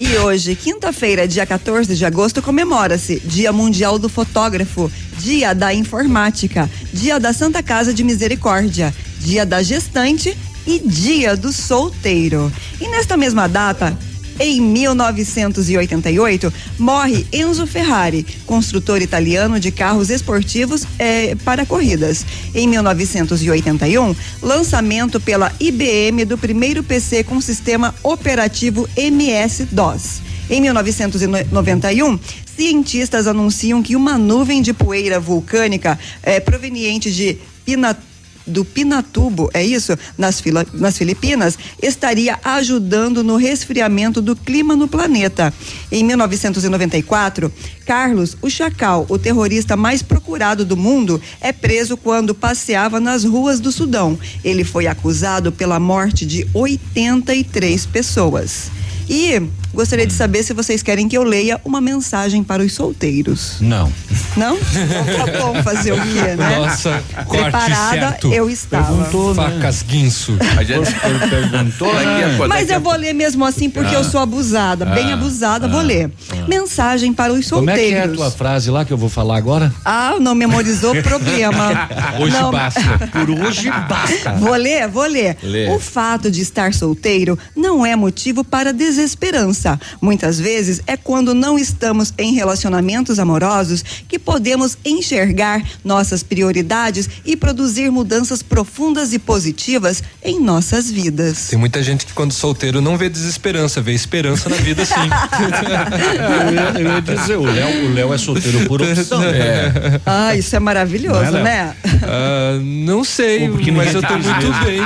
S6: E hoje, quinta-feira, dia 14 de agosto, comemora-se Dia Mundial do Fotógrafo, Dia da Informática, Dia da Santa Casa de Misericórdia, Dia da Gestante e Dia do Solteiro. E nesta mesma data, em 1988, morre Enzo Ferrari, construtor italiano de carros esportivos eh, para corridas. Em 1981, lançamento pela IBM do primeiro PC com sistema operativo MS-DOS. Em 1991, cientistas anunciam que uma nuvem de poeira vulcânica eh, proveniente de Pinatubo do Pinatubo, é isso? Nas, fila, nas Filipinas, estaria ajudando no resfriamento do clima no planeta. Em 1994, Carlos, o Chacal, o terrorista mais procurado do mundo, é preso quando passeava nas ruas do Sudão. Ele foi acusado pela morte de 83 pessoas. E gostaria de saber se vocês querem que eu leia uma mensagem para os solteiros.
S5: Não.
S6: Não? Então tá bom fazer o quê, né?
S4: Nossa,
S6: Preparada
S4: certo.
S6: eu estava.
S4: Perguntou, né? Facas guinso.
S3: A gente perguntou aqui.
S6: Mas eu vou ler mesmo assim porque eu sou abusada, bem
S5: Ah,
S6: abusada,
S5: ah,
S6: vou ler. Mensagem para os
S5: Como é que é a
S6: solteiros.
S5: tua frase lá que eu vou falar agora?
S6: Ah, não memorizou problema.
S5: Hoje
S6: Não.
S5: basta. Por hoje basta.
S6: Vou ler, vou ler.
S5: Lê.
S6: O fato de estar solteiro não é motivo para desesperança. Muitas vezes é quando não estamos em relacionamentos amorosos que podemos enxergar nossas prioridades e produzir mudanças profundas e positivas em nossas vidas.
S4: Tem muita gente que quando solteiro não vê desesperança, vê esperança na vida sim.
S5: eu, ia, eu ia dizer, o Léo, o Léo é solteiro por opção.
S4: É.
S6: Ah, isso é maravilhoso,
S5: Não é,
S6: né?
S4: Ah, não sei,
S5: porque
S4: mas eu tô muito bem.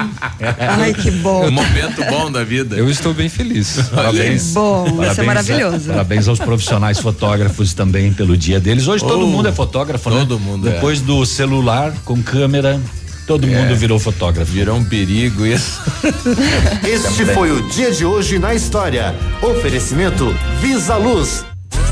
S6: Ai, que bom.
S3: Um momento bom da vida.
S4: Eu estou bem feliz.
S5: Parabéns.
S6: Bom, isso é
S5: Parabéns,
S6: maravilhoso.
S5: Parabéns aos profissionais fotógrafos também pelo dia deles. Hoje todo
S3: Oh,
S5: mundo é fotógrafo, né?
S3: todo mundo é.
S5: Depois do celular com câmera, todo
S3: É.
S5: mundo virou fotógrafo.
S3: Virou um perigo isso.
S14: Este foi o dia de hoje na história. Oferecimento Visa Luz.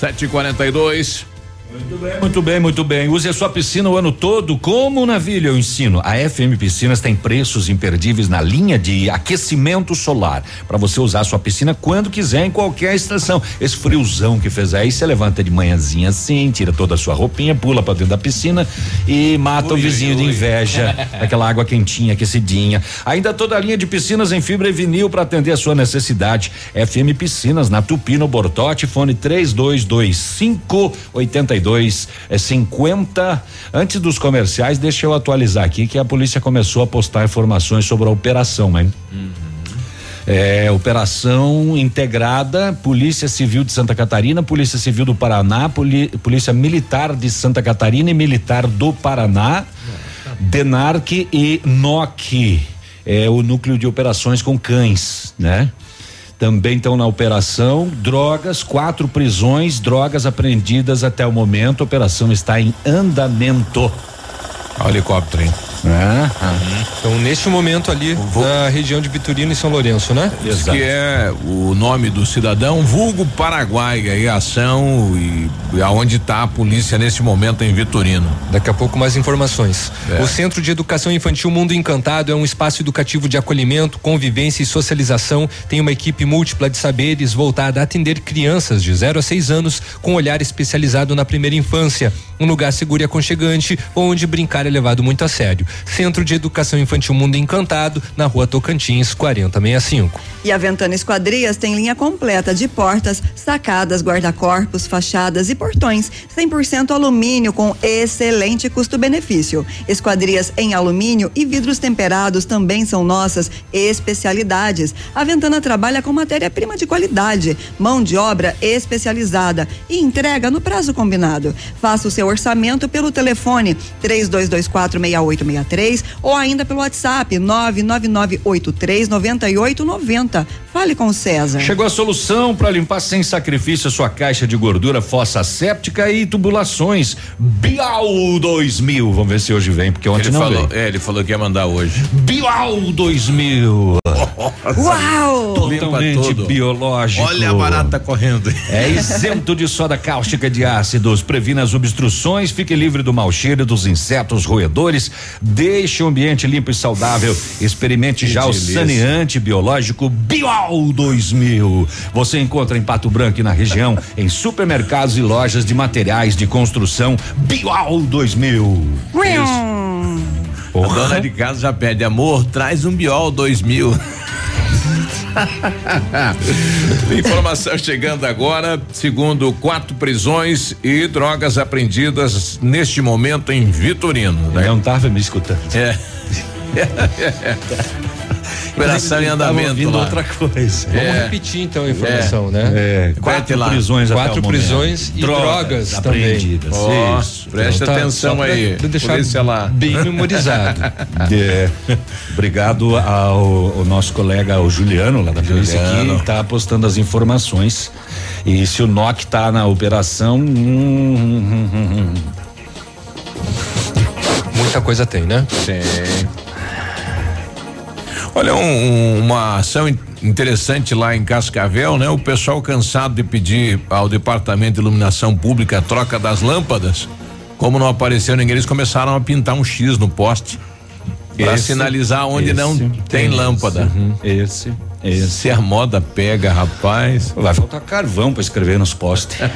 S3: 7h42.
S5: Muito bem, muito bem, muito bem. Use a sua piscina o ano todo como na Vila eu ensino. A FM Piscinas tem preços imperdíveis na linha de aquecimento solar para você usar a sua piscina quando quiser em qualquer estação. Esse friozão que fez aí, você levanta de manhãzinha assim, tira toda a sua roupinha, pula para dentro da piscina e mata o vizinho de inveja. Aquela água quentinha, aquecidinha. Ainda toda a linha de piscinas em fibra e vinil para atender a sua necessidade. FM Piscinas na Tupi no Bortote, fone 3225 82 é 50. Antes dos comerciais, deixa eu atualizar aqui que a polícia começou a postar informações sobre a operação, hein? É, operação integrada, Polícia Civil de Santa Catarina, Polícia Civil do Paraná, Poli- Polícia Militar de Santa Catarina e Militar do Paraná, DENARC e NOC, é o núcleo de operações com cães, né? Também estão na operação drogas, quatro prisões, drogas apreendidas até o momento. A operação está em andamento.
S3: Olha o helicóptero, hein?
S5: É.
S4: Então, neste momento ali, na região de Vitorino e São Lourenço, né?
S3: Diz que é o nome do cidadão, vulgo Paraguai, aí a ação e, e aonde está a polícia nesse momento em Vitorino.
S4: Daqui a pouco mais informações.
S3: É.
S4: O Centro de Educação Infantil Mundo Encantado é um espaço educativo de acolhimento, convivência e socialização. Tem uma equipe múltipla de saberes voltada a atender crianças de 0 a 6 anos com olhar especializado na primeira infância. Um lugar seguro e aconchegante, onde brincar é levado muito a sério. Centro de Educação Infantil Mundo Encantado, na rua Tocantins, 4065.
S6: E a Ventana Esquadrias tem linha completa de portas, sacadas, guarda-corpos, fachadas e portões. 100% alumínio com excelente custo-benefício. Esquadrias em alumínio e vidros temperados também são nossas especialidades. A Ventana trabalha com matéria-prima de qualidade, mão de obra especializada e entrega no prazo combinado. Faça o seu orçamento pelo telefone 32246863 ou ainda pelo WhatsApp 999839890. Fale com o César.
S5: Chegou a solução para limpar sem sacrifício a sua caixa de gordura, fossa séptica e tubulações. Bial 2000. Vamos ver se hoje vem, porque ontem
S3: Ele
S5: não
S3: falou,
S5: veio.
S3: é, ele falou que ia mandar hoje.
S5: Bial 2000.
S6: Uau!
S5: Totalmente biológico.
S3: Olha a barata correndo.
S5: É isento de soda cáustica de ácidos, previne as obstruções, fique livre do mau cheiro dos insetos roedores, deixe o ambiente limpo e saudável. Experimente
S3: Que
S5: já o
S3: delícia.
S5: saneante biológico Bioal 2000. Você encontra em Pato Branco e na região, em supermercados e lojas de materiais de construção Bioal 2000.
S3: A dona de casa já pede, amor, traz um Biol 2000. Informação chegando agora, segundo quatro prisões e drogas apreendidas neste momento em Vitorino.
S5: Ele não estava me escutando.
S3: É. Operação em andamento lá.
S5: outra coisa.
S3: É.
S4: Vamos repetir então a informação,
S3: É.
S4: né?
S5: É, quatro
S3: lá.
S5: prisões
S4: Quatro prisões e drogas também.
S5: apreendidas.
S3: Ó,
S5: Isso.
S3: preste
S4: Então tá,
S3: atenção
S4: só pra
S3: aí.
S4: deixar
S3: Polícia lá.
S4: bem memorizado.
S5: É. Obrigado ao, ao nosso colega, o Juliano, lá da polícia, que está postando as informações. E se o NOC está na operação. hum, hum, hum, hum.
S4: Muita coisa tem, né?
S3: Sim. Olha, um- um- uma ação in- interessante lá em Cascavel, né? O pessoal cansado de pedir ao Departamento de Iluminação Pública a troca das lâmpadas. Como não apareceu ninguém, eles começaram a pintar um X no poste. Para
S5: Esse-
S3: sinalizar onde não
S5: esse,
S3: tem
S5: esse,
S3: lâmpada.
S5: uhum, Esse, esse.
S3: Se a moda pega, rapaz.
S5: Vai faltar carvão para escrever nos postes.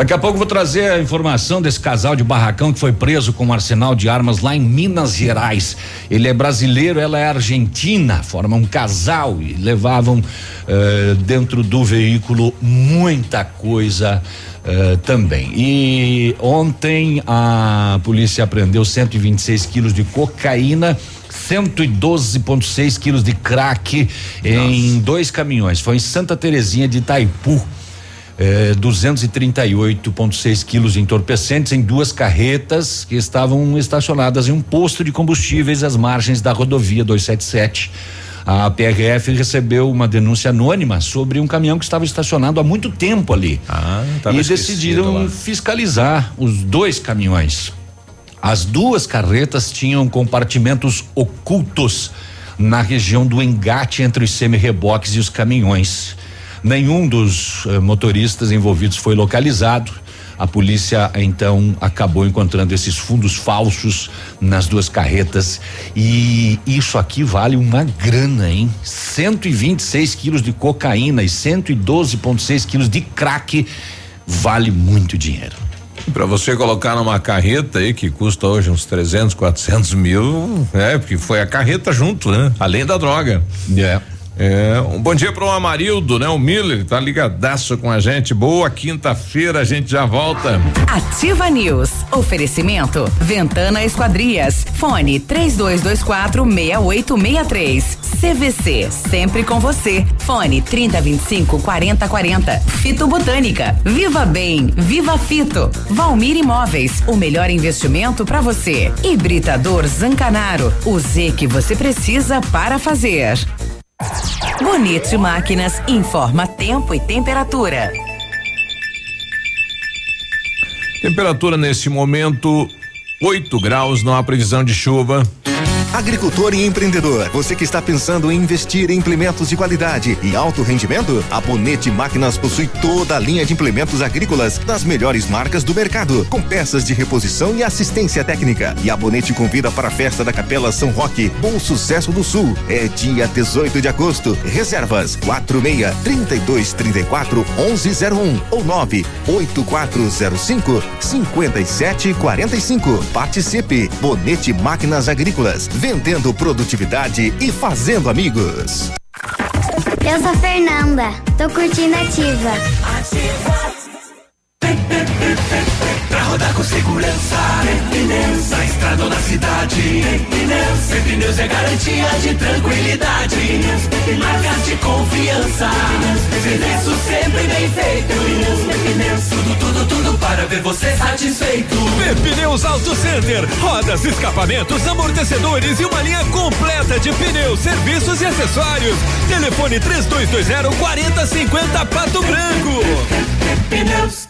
S5: Daqui a pouco vou trazer a informação desse casal de barracão que foi preso com um arsenal de armas lá em Minas Gerais. Ele é brasileiro, ela é argentina, formam um casal e levavam eh, dentro do veículo muita coisa eh, também. E ontem a polícia apreendeu 126 quilos de cocaína. 112,6 quilos de crack em dois caminhões. Foi em Santa Terezinha de Itaipu. É, 238,6 quilos de entorpecentes em duas carretas que estavam estacionadas em um posto de combustíveis às margens da rodovia 277. A PRF recebeu uma denúncia anônima sobre um caminhão que estava estacionado há muito tempo ali.
S3: Ah,
S5: e decidiram
S3: lá.
S5: fiscalizar os dois caminhões. As duas carretas tinham compartimentos ocultos na região do engate entre os semi-reboques e os caminhões. Nenhum dos eh, motoristas envolvidos foi localizado. A polícia então acabou encontrando esses fundos falsos nas duas carretas e isso aqui vale uma grana, hein? 126 quilos de cocaína e 112,6 quilos de crack vale muito dinheiro.
S3: Para você colocar numa carreta aí que custa hoje uns 300, 400 mil, é, porque foi a carreta junto, né? Além da droga.
S5: É.
S3: É, um bom dia para o Amarildo, né? O Miller tá ligadaço com a gente. Boa quinta-feira, a gente já volta.
S2: Ativa News. Oferecimento. Ventana Esquadrias. Fone 3224 6863. CVC. Sempre com você. Fone 3025 4040. Fito Botânica. Viva Bem. Viva Fito. Valmir Imóveis. O melhor investimento para você. Hibridador Zancanaro. O Z que você precisa para fazer. Bonito Máquinas informa tempo e temperatura.
S3: Temperatura nesse momento 8 graus, não há previsão de chuva.
S14: Agricultor e empreendedor, você que está pensando em investir em implementos de qualidade e alto rendimento? A Bonete Máquinas possui toda a linha de implementos agrícolas das melhores marcas do mercado, com peças de reposição e assistência técnica. E a Bonete convida para a festa da Capela São Roque, Bom Sucesso do Sul. É dia 18 de agosto. Reservas 46 32 34 1101 ou 9 8405 5745. Participe. Bonete Máquinas Agrícolas, vendendo produtividade e fazendo amigos.
S24: Eu sou Fernanda, tô curtindo ativa.
S25: Pra rodar com segurança, pneus, na estrada ou na cidade. Pneus, pneus é garantia de tranquilidade. Marcas de confiança, serviço sempre bem feito. Pneus, tudo, tudo, tudo para ver você satisfeito.
S21: Pneus Auto Center, rodas, escapamentos, amortecedores e uma linha completa de pneus, serviços e acessórios. Telefone 3220 4050 Pato Branco.
S25: Pneus.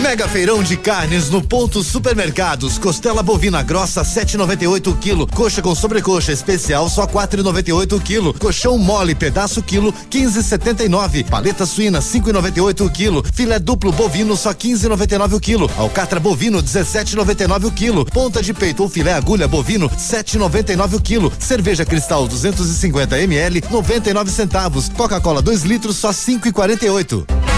S14: Mega feirão de carnes no ponto supermercados. Costela bovina grossa 7,98 quilo. Coxa com sobrecoxa especial só 4,98 quilo. Colchão mole pedaço quilo 15,79. Paleta suína 5,98 quilo. Filé duplo bovino só 15,99 o quilo. Alcatra bovino 17,99 o quilo. Ponta de peito ou filé agulha bovino 7,99 o quilo. Cerveja cristal 250 ml 99 centavos. Coca-Cola 2 litros só 5,48.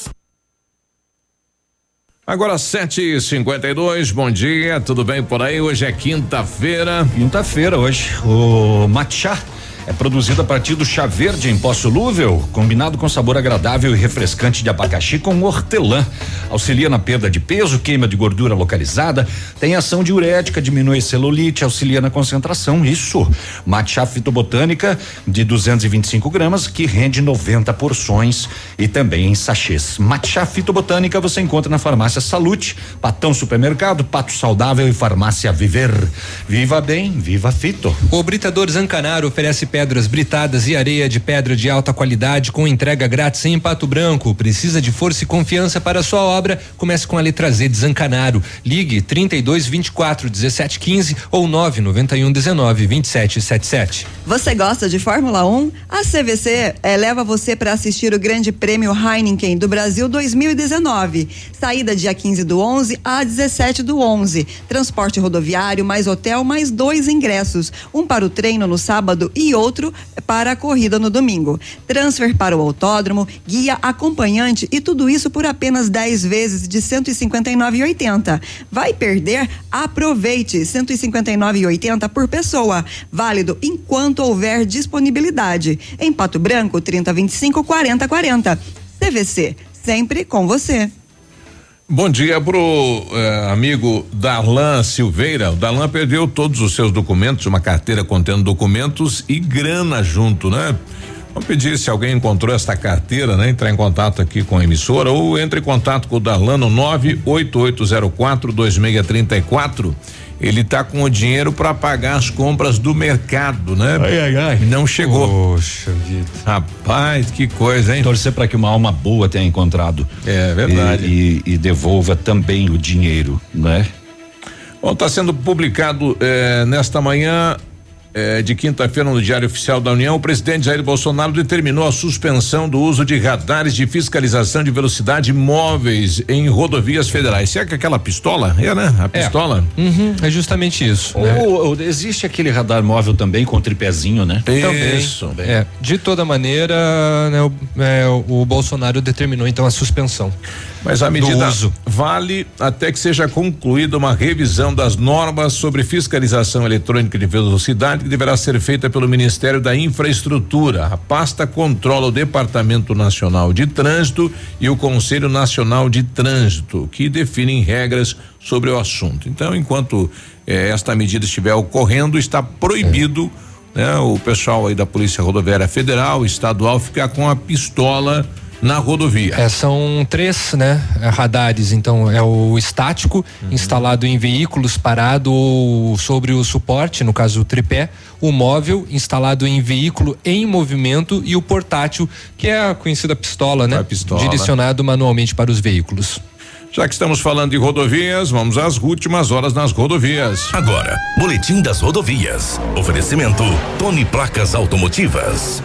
S3: Agora 7h52, bom dia, tudo bem por aí? Hoje é quinta-feira.
S5: Quinta-feira hoje. O matcha é produzido a partir do chá verde em pó solúvel, combinado com sabor agradável e refrescante de abacaxi com hortelã. Auxilia na perda de peso, queima de gordura localizada, tem ação diurética, diminui celulite, auxilia na concentração. Isso. Matcha fitobotânica de 225 gramas que rende 90 porções e também em sachês. Matcha fitobotânica você encontra na farmácia Salute, Patão Supermercado, Pato Saudável e Farmácia Viver. Viva bem, viva fito.
S4: O Britador Zancanaro oferece pedras britadas e areia de pedra de alta qualidade com entrega grátis em Pato Branco. Precisa de força e confiança para sua obra? Comece com a letra Z de Zancanaro. Ligue 32 24 17 15 ou 991 19 27 77.
S6: Você gosta de Fórmula 1? A CVC eh, leva você para assistir o Grande Prêmio Heineken do Brasil 2019. Saída dia 15 do 11 a 17 do 11. Transporte rodoviário, mais hotel, mais dois ingressos. Um para o treino no sábado e outro para a corrida no domingo. Transfer para o autódromo, guia acompanhante e tudo isso por apenas 10 vezes de 159,80. Vai perder? Aproveite! 159,80 por pessoa. Válido enquanto houver disponibilidade. Em Pato Branco, 3025 4040. CVC, sempre com você.
S3: Bom dia pro eh, amigo Darlan Silveira. O Darlan perdeu todos os seus documentos, uma carteira contendo documentos e grana junto, né? Vamos pedir se alguém encontrou esta carteira, né? Entrar em contato aqui com a emissora ou entre em contato com o Darlan no 98804 2634. Ele tá com o dinheiro para pagar as compras do mercado, né?
S5: Ai, ai, ai.
S3: Não chegou.
S4: Poxa vida.
S3: Rapaz, que coisa, hein?
S5: Torcer para que uma alma boa tenha encontrado.
S3: É verdade.
S5: E, e, e devolva também o dinheiro, né?
S3: Bom, está sendo publicado eh, nesta manhã eh, de quinta-feira no Diário Oficial da União, o presidente Jair Bolsonaro determinou a suspensão do uso de radares de fiscalização de velocidade móveis em rodovias federais. Será que aquela pistola? É, né? A pistola?
S4: Uhum, é justamente isso.
S5: Ou,
S4: né?
S5: ou existe aquele radar móvel também com tripézinho, né?
S3: Isso.
S4: Também. É, de toda maneira, né, o, é, o Bolsonaro determinou então a suspensão.
S3: Mas a medida vale até que seja concluída uma revisão das normas sobre fiscalização eletrônica de velocidade que deverá ser feita pelo Ministério da Infraestrutura. A pasta controla o Departamento Nacional de Trânsito e o Conselho Nacional de Trânsito, que definem regras sobre o assunto. Então, enquanto eh, esta medida estiver ocorrendo, está proibido né, o pessoal aí da Polícia Rodoviária Federal, estadual, ficar com a pistola na rodovia.
S4: É, são três, né, radares. Então é o estático instalado em veículos parado ou sobre o suporte, no caso o tripé, o móvel instalado em veículo em movimento e o portátil, que é a conhecida pistola, né?
S3: A pistola.
S4: Direcionado manualmente para os veículos.
S3: Já que estamos falando de rodovias, vamos às últimas horas nas rodovias.
S26: Agora, Boletim das Rodovias. Oferecimento Tony Placas Automotivas.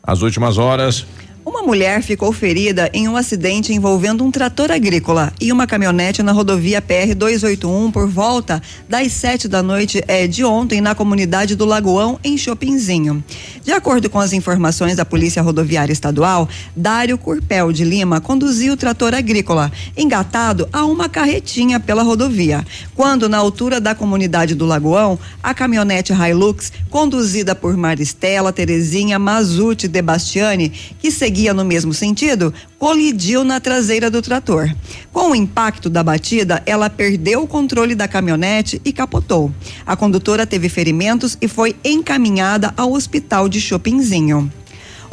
S3: As últimas horas.
S6: Uma mulher ficou ferida em um acidente envolvendo um trator agrícola e uma caminhonete na rodovia PR 281 por volta das sete da noite é, de ontem na comunidade do Lagoão, em Chopinzinho. De acordo com as informações da Polícia Rodoviária Estadual, Dário Curpel de Lima conduziu o trator agrícola, engatado a uma carretinha pela rodovia. Quando, na altura da comunidade do Lagoão, a caminhonete Hilux, conduzida por Maristela Terezinha Mazuti de Bastiani, que seguia seguia no mesmo sentido, colidiu na traseira do trator. Com o impacto da batida, ela perdeu o controle da caminhonete e capotou. A condutora teve ferimentos e foi encaminhada ao hospital de Chopinzinho.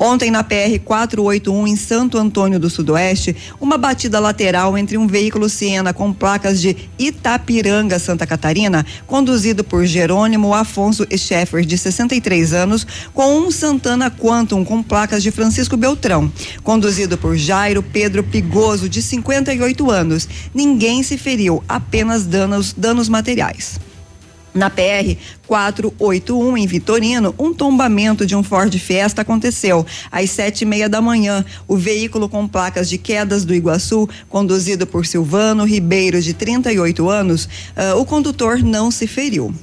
S6: Ontem, na PR 481, em Santo Antônio do Sudoeste, uma batida lateral entre um veículo Siena com placas de Itapiranga, Santa Catarina, conduzido por Jerônimo Afonso Scheffer, de 63 anos, com um Santana Quantum com placas de Francisco Beltrão, conduzido por Jairo Pedro Pigoso, de 58 anos. Ninguém se feriu, apenas danos, danos materiais. Na PR 481 em Vitorino, um tombamento de um Ford Fiesta aconteceu às sete e meia da manhã. O veículo com placas de quedas do Iguaçu, conduzido por Silvano Ribeiro, de 38 anos, uh, o condutor não se feriu.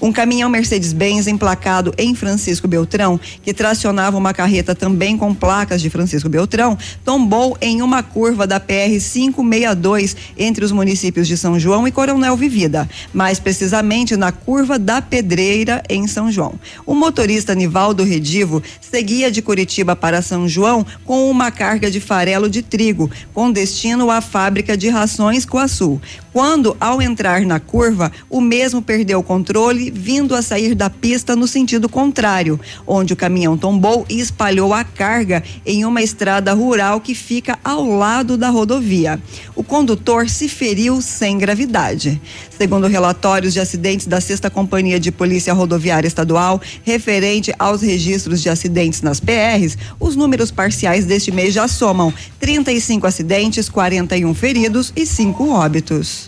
S6: Um caminhão Mercedes-Benz emplacado em Francisco Beltrão, que tracionava uma carreta também com placas de Francisco Beltrão, tombou em uma curva da PR 562 entre os municípios de São João e Coronel Vivida, mais precisamente na curva da Pedreira em São João. O motorista Nivaldo Redivo seguia de Curitiba para São João com uma carga de farelo de trigo, com destino à fábrica de rações Coaçu. Quando, ao entrar na curva, o mesmo perdeu o controle vindo a sair da pista no sentido contrário, onde o caminhão tombou e espalhou a carga em uma estrada rural que fica ao lado da rodovia. O condutor se feriu sem gravidade. Segundo relatórios de acidentes da Sexta Companhia de Polícia Rodoviária Estadual, referente aos registros de acidentes nas PRs, os números parciais deste mês já somam 35 acidentes, 41 feridos e 5 óbitos.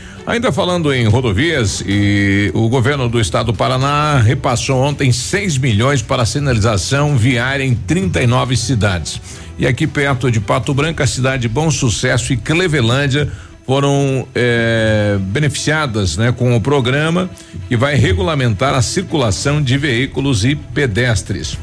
S3: Ainda falando em rodovias, e o governo do estado do Paraná repassou ontem 6 milhões para sinalização viária em 39 cidades. E aqui perto de Pato Branco, a cidade de Bom Sucesso e Clevelândia foram eh, beneficiadas né, com o programa que vai regulamentar a circulação de veículos e pedestres.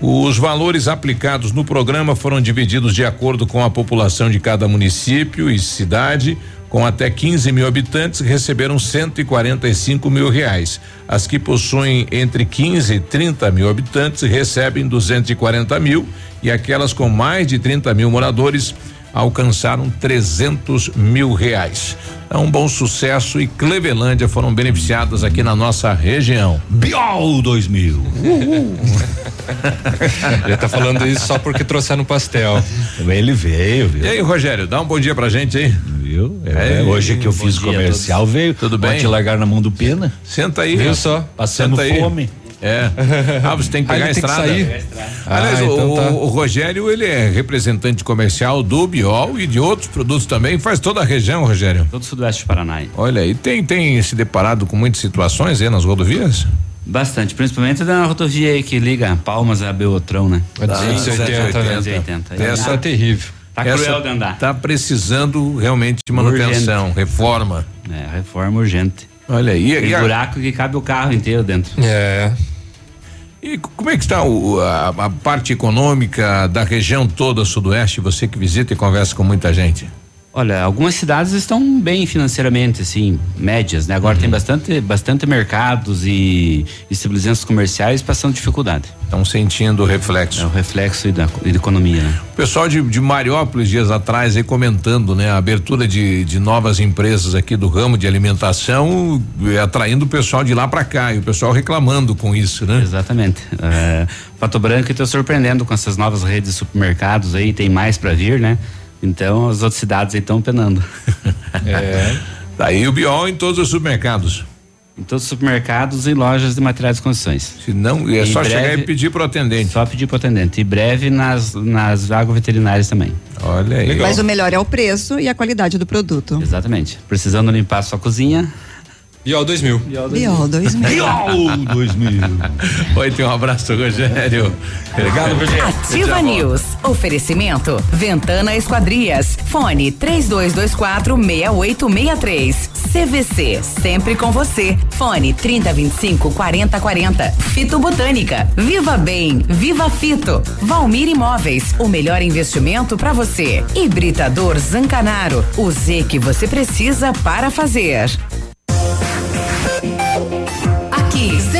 S3: Os valores aplicados no programa foram divididos de acordo com a população de cada município e cidade. Com até 15 mil habitantes receberam 145 mil reais. As que possuem entre 15 e 30 mil habitantes recebem 240 mil e aquelas com mais de 30 mil moradores alcançaram 300 mil reais. É um bom sucesso e Clevelândia foram beneficiadas aqui na nossa região.
S5: Biol 2000.
S4: Ele tá falando isso só porque trouxeram pastel.
S5: Ele veio, viu?
S3: E aí, Rogério, dá um bom dia pra gente aí.
S5: Viu? É, hoje que eu fiz o comercial veio.
S3: Tudo bem?
S5: Pode largar na mão do Pena.
S3: Senta aí.
S4: Viu só?
S5: Passando
S3: Senta aí. É. Ah, você tem que pegar a
S4: tem que
S3: estrada.
S4: sair.
S3: Aliás,
S4: Ah,
S3: o,
S4: então tá.
S3: o Rogério, ele é representante comercial do Biol e de outros produtos também. Faz toda a região, Rogério.
S27: Todo o sudoeste do Paraná.
S3: Olha aí, tem, tem se deparado com muitas situações aí nas rodovias?
S27: Bastante, principalmente na rodovia aí que liga Palmas a Beltrão, né?
S4: A 280, né?
S27: 280. Aí
S3: Essa
S27: tá-
S3: é terrível.
S27: Tá cruel de andar.
S3: Tá precisando realmente de manutenção,
S27: Urgente.
S3: reforma.
S27: É, reforma urgente.
S3: Olha aí.
S27: Tem buraco que cabe o carro inteiro dentro.
S4: É.
S3: e como é que está o- a, a parte econômica da região toda sudoeste? Você que visita e conversa com muita gente.
S27: Olha, algumas cidades estão bem financeiramente, assim, médias, né? Agora
S3: Uhum.
S27: tem bastante, bastante mercados e estabelecimentos comerciais passando dificuldade.
S3: Estão sentindo o reflexo.
S27: É o reflexo da, da economia, né?
S3: O pessoal de, de Mariópolis, dias atrás, aí comentando, né? A abertura de, de novas empresas aqui do ramo de alimentação, eh, atraindo o pessoal de lá para cá e o pessoal reclamando com isso, né?
S27: Exatamente. É, Pato Branco está surpreendendo com essas novas redes de supermercados aí, tem mais para vir, né? Então as outras cidades aí estão penando.
S3: É. Daí o biol em todos os supermercados.
S27: Em todos os supermercados e lojas de materiais de construções.
S3: Se não, é
S27: Em
S3: só chegar
S27: breve-
S3: e pedir pro atendente.
S27: Só pedir pro atendente. E breve nas, nas agroveterinárias também.
S3: Olha aí.
S6: Mas o melhor é o preço e a qualidade do produto.
S27: Exatamente. Precisando limpar sua cozinha.
S4: Biol 2000.
S6: Biol 2000.
S3: Biol 2000. Oi, tem um abraço, Rogério. Obrigado, Rogério.
S28: Ativa News. Oferecimento. Ventana Esquadrias. Fone 3224 6863. CVC. Sempre com você. Fone 3025 4040. Fito Botânica. Viva Bem. Viva Fito. Valmir Imóveis. O melhor investimento para você. Hibridador Zancanaro. O Z que você precisa para fazer.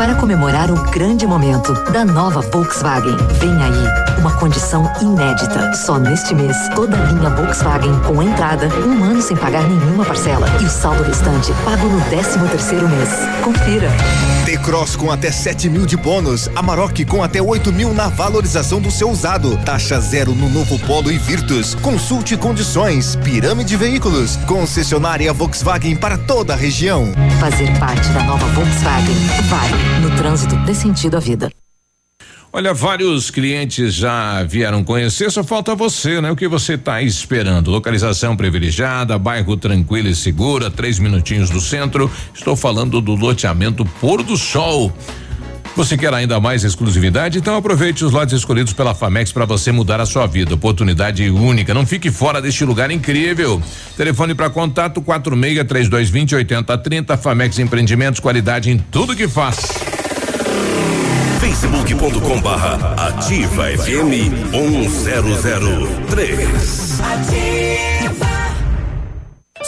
S29: Para comemorar o grande momento da nova Volkswagen, vem aí uma condição inédita. Só neste mês, toda a linha Volkswagen com entrada, um ano sem pagar nenhuma parcela e o saldo restante pago no 13 terceiro mês. Confira.
S14: T-Cross com até 7 mil de bônus. Amarok com até 8 mil na valorização do seu usado. Taxa zero no novo Polo e Virtus. Consulte condições. Pirâmide Veículos. Concessionária Volkswagen para toda a região.
S29: Fazer parte da nova Volkswagen. Vai. No trânsito, dê sentido à vida.
S3: Olha, vários clientes já vieram conhecer, só falta você, né? O que você está esperando? Localização privilegiada, bairro tranquilo e segura, três minutinhos do centro. Estou falando do loteamento Pôr do Sol. Você quer ainda mais exclusividade? Então aproveite os lotes escolhidos pela Famex para você mudar a sua vida. Oportunidade única. Não fique fora deste lugar incrível. Telefone para contato 46 3220 8030. Famex Empreendimentos, qualidade em tudo que faz.
S12: facebook.com barra ativa FM 1003.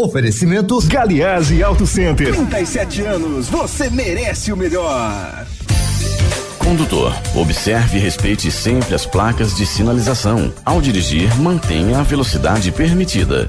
S14: Oferecimento Galiase Auto Center.
S30: 37 anos, você merece o melhor.
S31: Condutor, observe e respeite sempre as placas de sinalização. Ao dirigir, mantenha a velocidade permitida.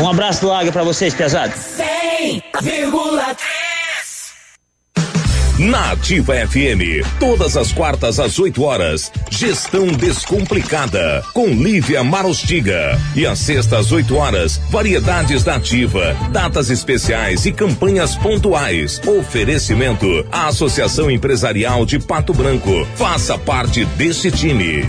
S32: Um abraço do Águia pra vocês, pesados.
S33: 100,3
S12: Na Ativa FM, todas as quartas às 8 horas, Gestão Descomplicada, com Lívia Marostiga. E às sextas às 8 horas, variedades da Ativa, datas especiais e campanhas pontuais. Oferecimento à Associação Empresarial de Pato Branco. Faça parte deste time.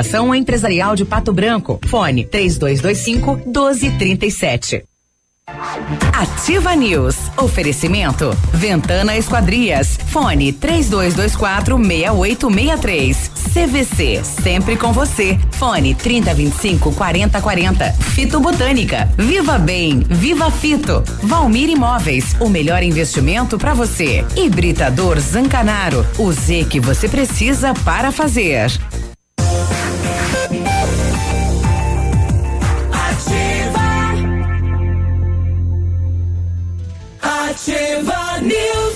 S2: Associação Empresarial de Pato Branco. Fone 3225 1237. Ativa News. Oferecimento. Ventana Esquadrias. Fone 3224 6863. CVC. Sempre com você. Fone 3025 4040. Fito Botânica. Viva Bem. Viva Fito. Valmir Imóveis. O melhor investimento para você. Hibridador Zancanaro. O Z que você precisa para fazer.
S25: Ativa News.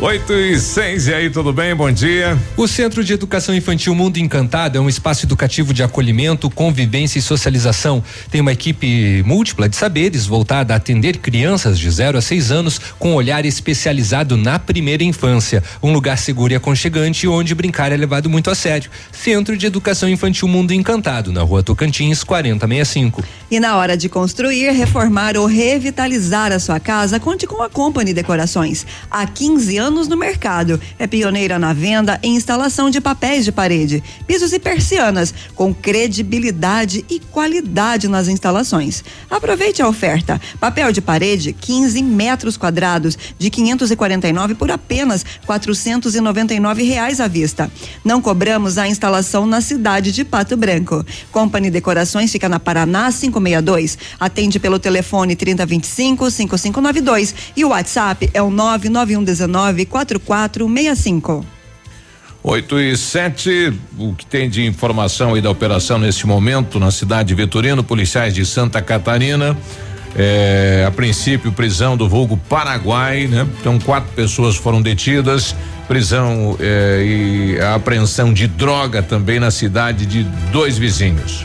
S3: 8 e 6, e aí, tudo bem? Bom dia.
S4: O Centro de Educação Infantil Mundo Encantado é um espaço educativo de acolhimento, convivência e socialização. Tem uma equipe múltipla de saberes voltada a atender crianças de 0 a 6 anos com olhar especializado na primeira infância. Um lugar seguro e aconchegante onde brincar é levado muito a sério. Centro de Educação Infantil Mundo Encantado, na rua Tocantins, 4065.
S6: E na hora de construir, reformar ou revitalizar a sua casa, conte com a Company Decorações. Há 15 anos no mercado. É pioneira na venda e instalação de papéis de parede, pisos e persianas, com credibilidade e qualidade nas instalações. Aproveite a oferta. Papel de parede, 15 metros quadrados, de 549 por apenas 499 reais à vista. Não cobramos a instalação na cidade de Pato Branco. Company Decorações fica na Paraná 562. Atende pelo telefone 3025 5592 e o WhatsApp é o 99119 4465.
S3: 8 e 7, o que tem de informação aí da operação neste momento na cidade de Vitorino, policiais de Santa Catarina. É, a princípio, prisão do vulgo Paraguai, né? Então, quatro pessoas foram detidas, prisão é, e a apreensão de droga também na cidade de dois vizinhos.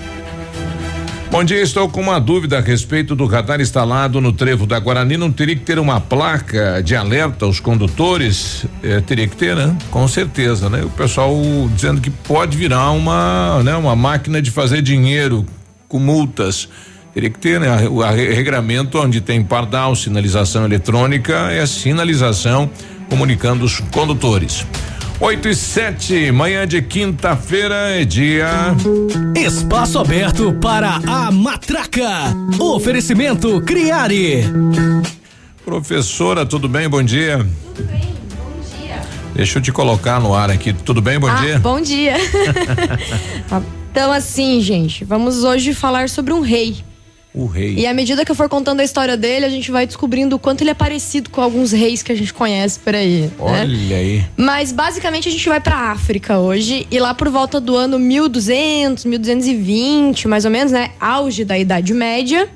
S3: Bom dia, estou com uma dúvida a respeito do radar instalado no trevo da Guarani. Não teria que ter uma placa de alerta aos condutores? É, teria que ter, né? Com certeza, né? O pessoal dizendo que pode virar uma, né? Uma máquina de fazer dinheiro com multas. Teria que ter, né? O regramento onde tem pardal, sinalização eletrônica, é sinalização comunicando os condutores. 8 e 7, manhã de quinta-feira é dia.
S34: Espaço aberto para a matraca. Oferecimento Criare.
S3: Professora, tudo bem? Bom dia.
S35: Tudo bem, bom dia.
S3: Deixa eu te colocar no ar aqui. Tudo bem? Bom
S35: ah,
S3: dia.
S35: Bom dia. então, assim, gente, vamos hoje falar sobre um rei.
S3: O rei.
S35: E à medida que eu for contando a história dele, a gente vai descobrindo o quanto ele é parecido com alguns reis que a gente conhece por aí.
S3: Olha
S35: né?
S3: aí.
S35: Mas basicamente a gente vai pra África hoje e lá por volta do ano 1200, 1220, mais ou menos, né? Auge da Idade Média.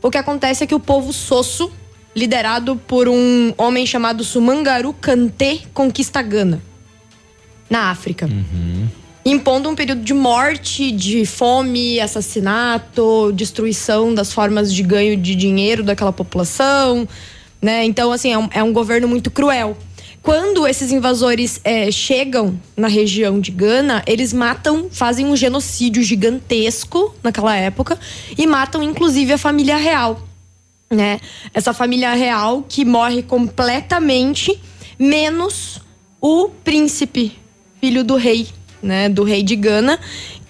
S35: O que acontece é que o povo Sosso, liderado por um homem chamado Sumangaru Kanté, conquista Gana. Na África.
S3: Uhum
S35: impondo um período de morte, de fome, assassinato, destruição das formas de ganho de dinheiro daquela população, né? Então, assim, é um, é um governo muito cruel. Quando esses invasores é, chegam na região de Gana, eles matam, fazem um genocídio gigantesco naquela época e matam inclusive a família real, né? Essa família real que morre completamente, menos o príncipe, filho do rei né, do rei de Gana,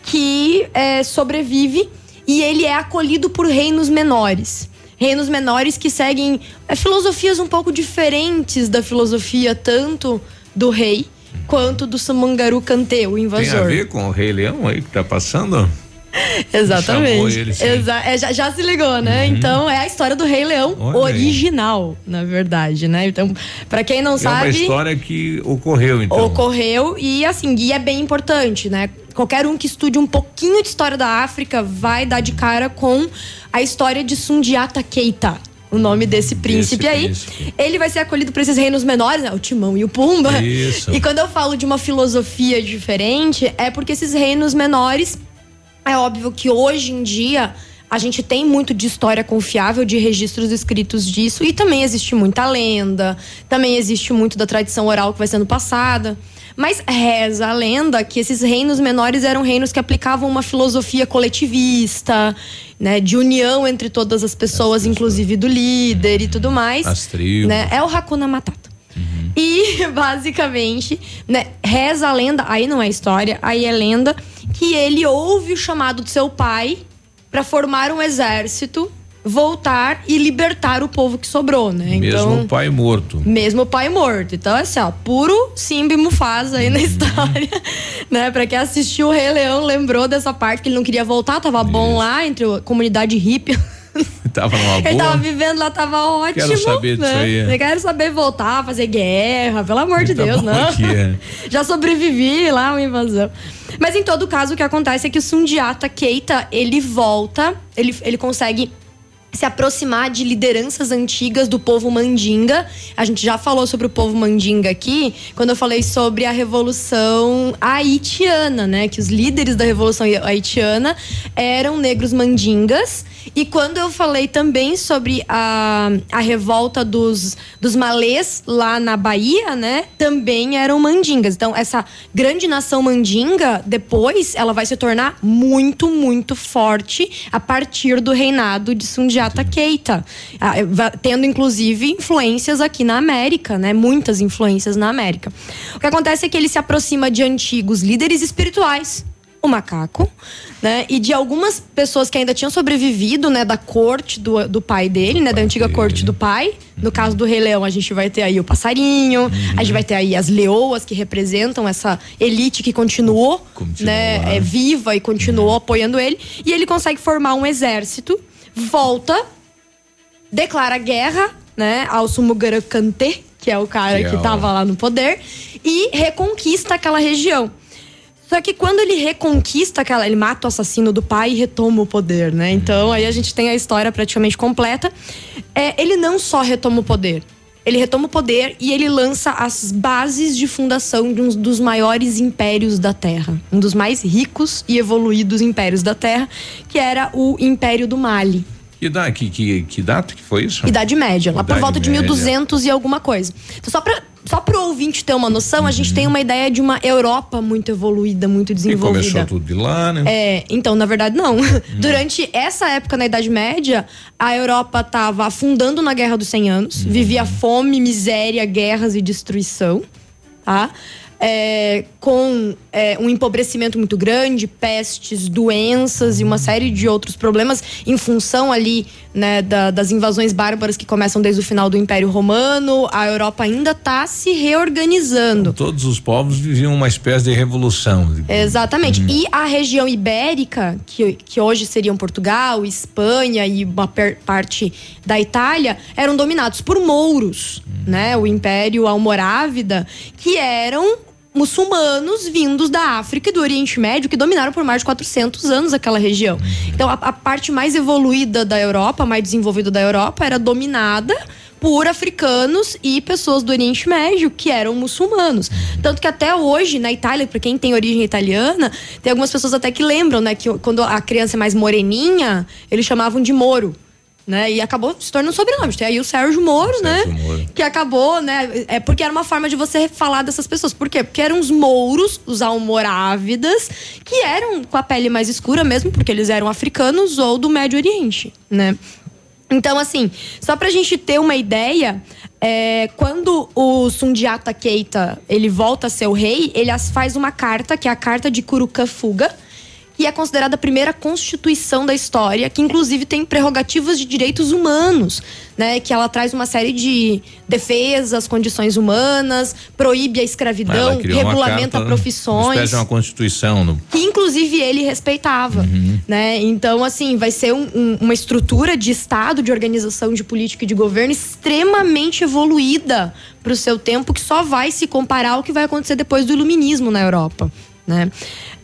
S35: que é, sobrevive e ele é acolhido por reinos menores. Reinos menores que seguem é, filosofias um pouco diferentes da filosofia tanto do rei quanto do Samangaru Kante, o invasor.
S3: Tem a ver com o Rei Leão aí que tá passando?
S35: Exatamente.
S3: Ele,
S35: Exa é, já, já, se ligou, né? Uhum. Então é a história do Rei Leão Olha original, aí. na verdade, né? Então, para quem não
S3: é
S35: sabe.
S3: É uma história que ocorreu, então.
S35: Ocorreu e assim, e é bem importante, né? Qualquer um que estude um pouquinho de história da África vai dar de cara com a história de Sundiata Keita, o nome desse príncipe aí. Príncipe. Ele vai ser acolhido por esses reinos menores, né? O Timão e o Pumba.
S3: Isso.
S35: E quando eu falo de uma filosofia diferente, é porque esses reinos menores é óbvio que hoje em dia a gente tem muito de história confiável, de registros escritos disso, e também existe muita lenda, também existe muito da tradição oral que vai sendo passada. Mas reza a lenda que esses reinos menores eram reinos que aplicavam uma filosofia coletivista, né, de união entre todas as pessoas, inclusive do líder e tudo mais.
S3: As tribos.
S35: Né? É o Hakuna Matata. E, basicamente, né, reza a lenda, aí não é história, aí é lenda, que ele ouve o chamado do seu pai para formar um exército, voltar e libertar o povo que sobrou, né?
S3: Mesmo
S35: então,
S3: o pai morto.
S35: mesmo o pai morto. Então, assim, ó, puro Simba e Mufasa aí na
S3: Uhum.
S35: história, né? Pra quem assistiu o Rei Leão, lembrou dessa parte que ele não queria voltar, tava bom lá entre a comunidade hippie.
S3: Tava numa
S35: Ele tava
S3: boa.
S35: vivendo lá, tava ótimo.
S3: Quero saber disso
S35: né?
S3: aí.
S35: Eu quero saber voltar, fazer guerra, pelo amor de
S3: Tá
S35: Deus, não.
S3: aqui, é.
S35: Já sobrevivi lá, uma invasão. Mas em todo caso, o que acontece é que o Sundiata Keita, ele volta, ele, ele consegue se aproximar de lideranças antigas do povo mandinga. A gente já falou sobre o povo mandinga aqui, quando eu falei sobre a revolução haitiana, né? Que os líderes da revolução haitiana eram negros mandingas. E quando eu falei também sobre a, a revolta dos, dos malês lá na Bahia, né? Também eram mandingas. Então, essa grande nação mandinga, depois, ela vai se tornar muito, muito forte a partir do reinado de Sundiata Keita. Ah, Tendo, inclusive, influências aqui na América, né? Muitas influências na América. O que acontece é que ele se aproxima de antigos líderes espirituais o macaco, né? E de algumas pessoas que ainda tinham sobrevivido, né? Da corte do, do pai dele, né? Da antiga corte do pai. No caso do Rei Leão, a gente vai ter aí o passarinho, a gente vai ter aí as leoas que representam essa elite que continuou, né? É, viva e continuou apoiando ele. E ele consegue formar um exército, volta, declara guerra, né? Ao Sumugara Kante, que é o cara
S36: Que é
S35: que
S36: o-
S35: tava lá no poder, e reconquista aquela região. Só que quando ele reconquista aquela, ele mata o assassino do pai e retoma o poder, né? Então aí a gente tem a história praticamente completa. É, ele não só retoma o poder, ele retoma o poder e ele lança as bases de fundação de um dos maiores impérios da Terra, um dos mais ricos e evoluídos impérios da Terra, que era o Império do Mali.
S3: Que, da, que, que, que data que foi isso?
S35: Idade Média, lá por
S3: Idade
S35: volta de
S3: Média.
S35: 1200 e alguma coisa. Então, só para só pro ouvinte ter uma noção, a gente tem uma ideia de uma Europa muito evoluída, muito
S3: E
S35: desenvolvida.
S3: começou tudo de lá, né?
S35: É, então, na verdade, não. Durante essa época, na Idade Média, a Europa estava afundando na Guerra dos 100 Anos, vivia fome, miséria, guerras e destruição, tá? É, com é, um empobrecimento muito grande, pestes, doenças e uma série de outros problemas em função ali né, da- das invasões bárbaras que começam desde o final do Império Romano. A Europa ainda está se reorganizando.
S3: Todos os povos viviam uma espécie de revolução.
S35: Exatamente. E a região ibérica, que, que hoje seriam Portugal, Espanha e uma per- parte da Itália, eram dominados por mouros, né? O Império Almorávida, que eram muçulmanos vindos da África e do Oriente Médio que dominaram por mais de 400 anos aquela região. Então a, a parte mais evoluída da Europa, mais desenvolvida da Europa, era dominada por africanos e pessoas do Oriente Médio que eram muçulmanos. Tanto que até hoje, na Itália, para quem tem origem italiana, tem algumas pessoas até que lembram, né, que quando a criança é mais moreninha, eles chamavam de Moro. Né? E acabou se tornando sobrenome. Tem aí o Sérgio Moro, né? Que acabou, né? É porque era uma forma de você falar dessas pessoas. Por quê? Porque eram os mouros, os almorávidas, que eram com a pele mais escura mesmo, porque eles eram africanos ou do Médio Oriente, né? Então, assim, só pra gente ter uma ideia, é, quando o Sundiata Keita ele volta a ser o rei, ele faz uma carta, que é a Carta de Kurukafuga, que é considerada a primeira constituição da história, que inclusive tem prerrogativas de direitos humanos, né? Que ela traz uma série de defesas, condições humanas, proíbe a escravidão, regulamenta profissões
S3: espécie uma constituição. No,
S35: que inclusive ele respeitava,
S3: Uhum.
S35: né? Então, assim, vai ser um- um- uma estrutura de Estado, de organização de política e de governo extremamente evoluída para o seu tempo, que só vai se comparar ao que vai acontecer depois do Iluminismo na Europa, né?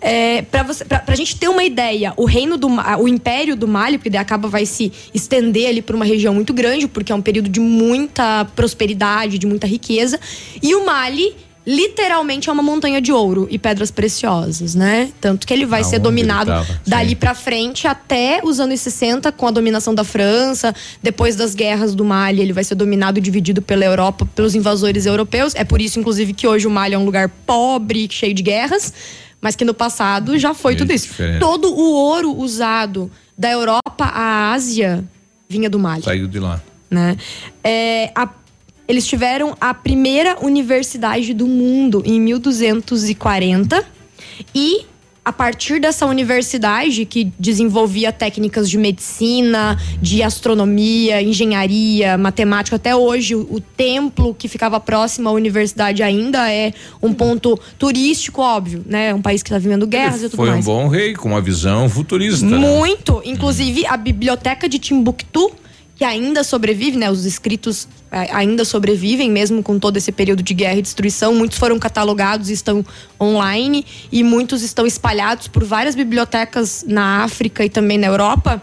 S35: É, para pra gente ter uma ideia, o reino do o império do Mali, porque daí acaba vai se estender ali por uma região muito grande, porque é um período de muita prosperidade, de muita riqueza, e o Mali literalmente é uma montanha de ouro e pedras preciosas, né? Tanto que ele vai ser
S3: Aonde
S35: dominado
S3: ele tava,
S35: dali pra frente até os anos 60 com a dominação da França, depois das guerras do Mali, ele vai ser dominado e dividido pela Europa, pelos invasores europeus. É por isso inclusive que hoje o Mali é um lugar pobre, cheio de guerras, mas que no passado já foi tudo isso.
S3: diferente.
S35: Todo o ouro usado da Europa à Ásia vinha do Mali
S3: saiu de lá.
S35: né? É, a- eles tiveram a primeira universidade do mundo em 1240 e a partir dessa universidade que desenvolvia técnicas de medicina, de astronomia, engenharia, matemática, até hoje o, o templo que ficava próximo à universidade ainda é um ponto turístico, óbvio, né? Um país que está vivendo guerras e tudo
S3: Foi um
S35: mais.
S3: bom rei com uma visão futurista. né?
S35: Muito. Inclusive, a biblioteca de Timbuktu, que ainda sobrevive, né? Os escritos eh, ainda sobrevivem, mesmo com todo esse período de guerra e destruição. Muitos foram catalogados e estão online, e muitos estão espalhados por várias bibliotecas na África e também na Europa.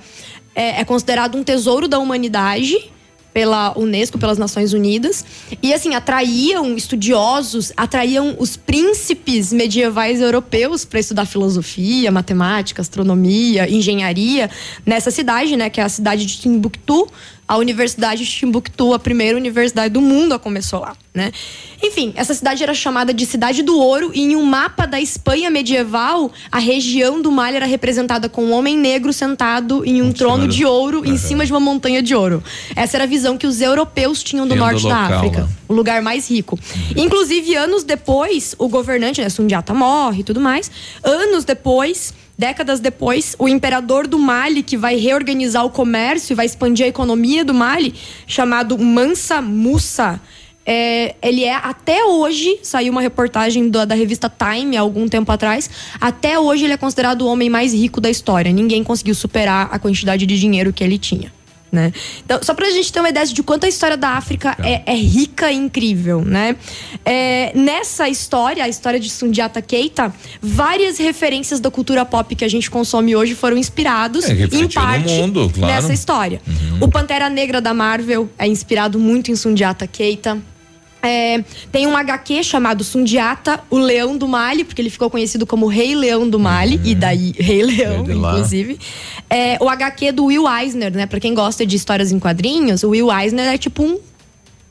S35: É, é considerado um tesouro da humanidade pela Unesco, pelas Nações Unidas. E assim, atraíam estudiosos, atraíam os príncipes medievais europeus para estudar filosofia, matemática, astronomia, engenharia nessa cidade, né, que é a cidade de Timbuktu. A Universidade de Timbuktu, a primeira universidade do mundo, a começou lá, né? Enfim, essa cidade era chamada de Cidade do Ouro e em um mapa da Espanha medieval, a região do Mali era representada com um homem negro sentado em um trono de ouro em cima de uma montanha de ouro. Essa era a visão que os europeus tinham do
S3: Tendo
S35: norte da
S3: local,
S35: África
S3: né?
S35: o lugar mais rico. Inclusive, anos depois, o governante, né, Sundiata morre e tudo mais. Anos depois, décadas depois, o imperador do Mali, que vai reorganizar o comércio e vai expandir a economia do Mali, chamado Mansa Musa. é, ele é até hoje, saiu uma reportagem da, da revista Time há algum tempo atrás. Até hoje ele é considerado o homem mais rico da história. Ninguém conseguiu superar a quantidade de dinheiro que ele tinha. Né? Então, só pra gente ter uma ideia de quanto a história da África é, é rica e incrível, né? É, nessa história, a história de Sundiata Keita, várias referências da cultura pop que a gente consome hoje foram inspirados,
S3: É,
S35: em parte,
S3: mundo, claro.
S35: nessa história. O Pantera Negra da Marvel é inspirado muito em Sundiata Keita. É, tem um HQ chamado Sundiata, o Leão do Mali, porque ele ficou conhecido como Rei Leão do Mali, e daí Rei Leão, inclusive. É, o HQ do Will Eisner, né? Pra quem gosta de histórias em quadrinhos, o Will Eisner é tipo um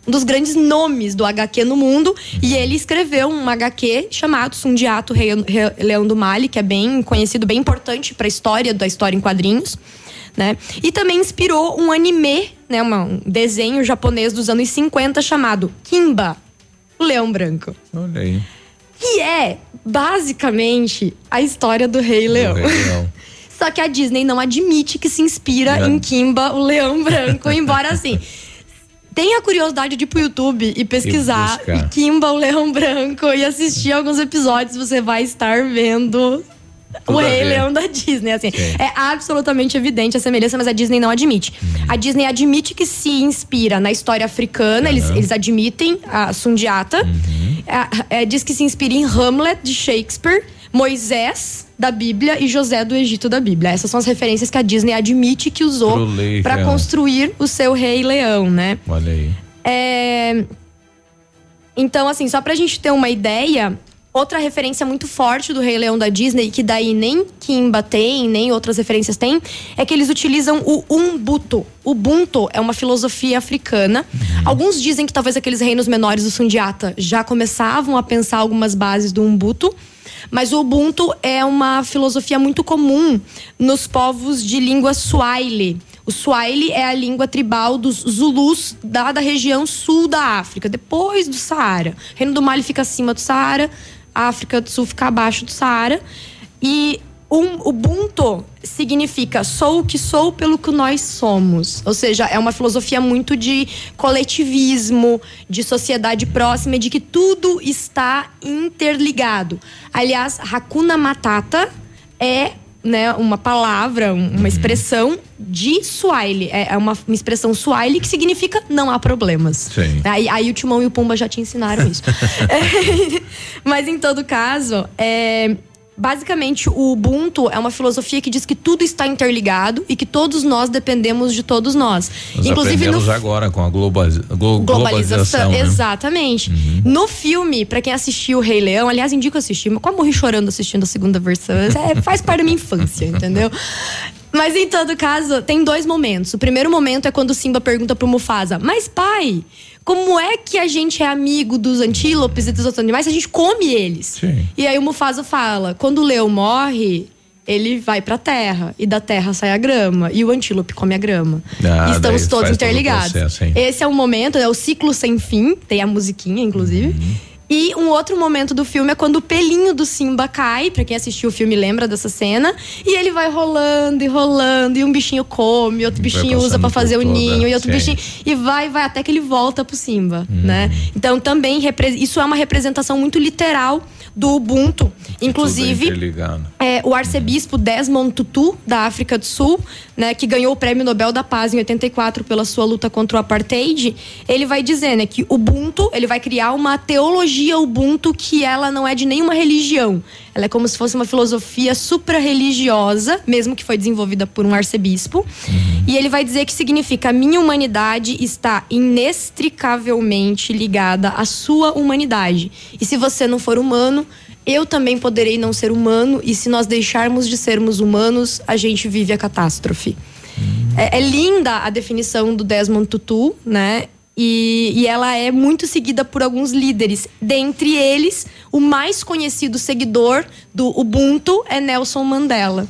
S35: dos grandes nomes do HQ no mundo. E ele escreveu um HQ chamado Sundiato Rei- Leão do Mali, que é bem conhecido, bem importante para a história da história em quadrinhos. Né? E também inspirou um anime, né, um desenho japonês dos anos 50 chamado Kimba, o Leão Branco.
S3: Olha aí.
S35: Que é, basicamente, a história do Rei Leão.
S3: Rei Leão.
S35: Só que a Disney não admite que se inspira
S3: É.
S35: em Kimba, o Leão Branco, embora assim. Tenha a curiosidade de ir pro YouTube e pesquisar
S3: E.
S35: Kimba, o Leão Branco e assistir alguns episódios, você vai estar vendo o Rei. Leão da Disney, assim.
S3: Sim.
S35: É absolutamente evidente a semelhança, mas a Disney não admite. A Disney admite que se inspira na história africana, eles, eles admitem a Sundiata. É, é, diz que se inspira em Hamlet, de Shakespeare, Moisés, da Bíblia e José do Egito da Bíblia. Essas são as referências que a Disney admite que usou para construir o seu Rei Leão, né?
S3: Olha aí.
S35: É... Então, assim, só pra gente ter uma ideia, outra referência muito forte do Rei Leão da Disney, que daí nem Kimba tem, nem outras referências tem, é que eles utilizam o Ubuntu. Ubuntu é uma filosofia africana. Alguns dizem que talvez aqueles reinos menores do Sundiata já começavam a pensar algumas bases do Ubuntu. Mas o Ubuntu é uma filosofia muito comum nos povos de língua Swahili. O Swahili é a língua tribal dos Zulus da, da região sul da África, depois do Saara. O Reino do Mali fica acima do Saara, a África do Sul fica abaixo do Saara. E um, Ubuntu significa sou o que sou pelo que nós somos. Ou seja, é uma filosofia muito de coletivismo, de sociedade próxima, de que tudo está interligado. Aliás, Hakuna Matata é né, uma palavra, um- uma expressão de Swahili. É é uma, uma expressão Swahili que significa não há problemas.
S3: Sim.
S35: Aí, aí o Timão e o Pumba já te ensinaram isso. É, mas em todo caso, é, basicamente o Ubuntu é uma filosofia que diz que tudo está interligado e que todos nós dependemos de todos nós.
S3: Nós
S35: Inclusive no
S3: agora com a globaliza- glo-
S35: globalização,
S3: globalização. né?
S35: exatamente. No filme, pra quem assistiu o Rei Leão, aliás, indico assistir, mas quase morri chorando assistindo a segunda versão. É, faz parte da minha infância, entendeu? Mas em todo caso, tem dois momentos. O primeiro momento é quando o Simba pergunta pro Mufasa: Mas pai, como é que a gente é amigo dos antílopes e dos outros animais se a gente come eles? E aí o Mufasa fala: quando o leão morre, ele vai pra terra. E da terra sai a grama. E o antílope come a grama.
S3: Ah,
S35: e estamos todos
S3: faz todo
S35: interligados.
S3: processo?
S35: Esse é o momento, é o ciclo sem fim. Tem a musiquinha, inclusive. E um outro momento do filme é quando o pelinho do Simba cai, pra quem assistiu o filme lembra dessa cena, e ele vai rolando e rolando, e um bichinho come, outro bichinho usa pra fazer o
S36: toda,
S35: ninho, e outro
S36: sim.
S35: bichinho. E vai, vai, até que ele volta pro Simba, né? Então também isso é uma representação muito literal do Ubuntu. Inclusive, é, o arcebispo Desmond Tutu, da África do Sul, né, que ganhou o Prêmio Nobel da Paz em 84 pela sua luta contra o apartheid, ele vai dizer né, que Ubuntu, ele vai criar uma teologia Ubuntu que ela não é de nenhuma religião. Ela é como se fosse uma filosofia supra-religiosa, mesmo que foi desenvolvida por um arcebispo. E ele vai dizer que significa minha humanidade está inextricavelmente ligada à sua humanidade. E se você não for humano, eu também poderei não ser humano, e se nós deixarmos de sermos humanos, a gente vive a catástrofe. É, é linda a definição do Desmond Tutu, né? E, e ela é muito seguida por alguns líderes. Dentre eles, o mais conhecido seguidor do Ubuntu é Nelson Mandela.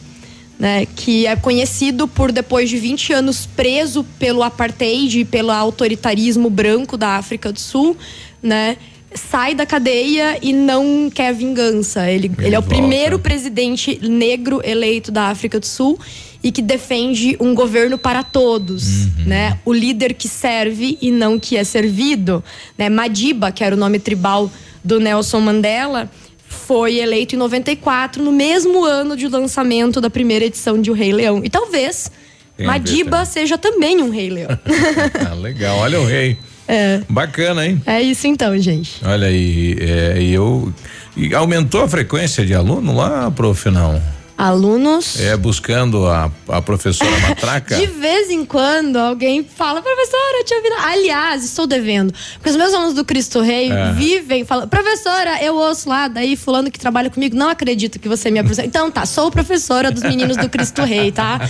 S35: Né, que é conhecido por, depois de 20 anos preso pelo apartheid e pelo autoritarismo branco da África do Sul, né, sai da cadeia e não quer vingança. Ele, ele, é o
S36: volta.
S35: primeiro presidente negro eleito da África do Sul e que defende um governo para todos, né? O líder que serve e não que é servido, né? Madiba, que era o nome tribal do Nelson Mandela, foi eleito em 94, no mesmo ano de lançamento da primeira edição de O Rei Leão. E talvez Madiba seja também um Rei Leão.
S3: Ah, legal, olha o rei.
S35: É.
S3: Bacana, hein?
S35: É isso então, gente.
S3: Olha aí, é, eu. E aumentou a frequência de aluno lá, prof, não?
S35: Alunos.
S3: É, buscando a, a professora Matraca?
S35: De vez em quando alguém fala, professora, eu tinha ouvido. Aliás, estou devendo. Porque os meus alunos do Cristo Rei
S3: É.
S35: vivem falando, professora, eu ouço lá, daí fulano que trabalha comigo não acredita que você é minha professora. Então tá, sou professora dos meninos do Cristo Rei, tá?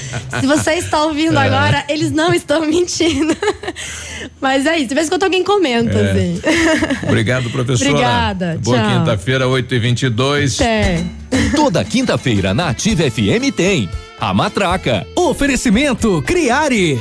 S35: Se você está ouvindo
S3: É.
S35: agora, eles não estão mentindo. Mas é isso, de vez em quando alguém comenta,
S3: É.
S35: assim.
S3: Obrigado, professora.
S35: Obrigada,
S3: Boa quinta-feira, 8 e 22
S35: Até.
S34: Toda quinta-feira na Ativa FM tem a Matraca. Oferecimento Criare.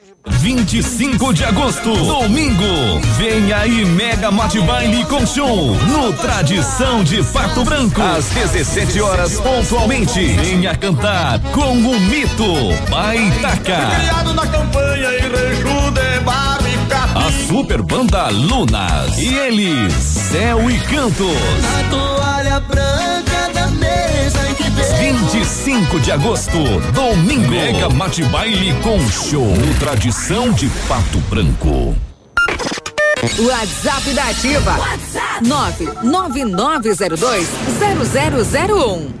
S37: 25 de agosto, domingo. Vem aí Mega Mate Baile com show no Tradição de Pato Branco. Às 17 horas pontualmente. Venha cantar com o mito Baitaca.
S25: Criado na campanha em Reju de Barro e Capim.
S37: A super banda Lunas. E eles, Céu e Cantos.
S25: A toalha branca da mesa em que veio.
S37: 25 de agosto, domingo. Mega Mate Baile com show no Tradição de Pato Branco.
S2: WhatsApp da Ativa. WhatsApp 999020001.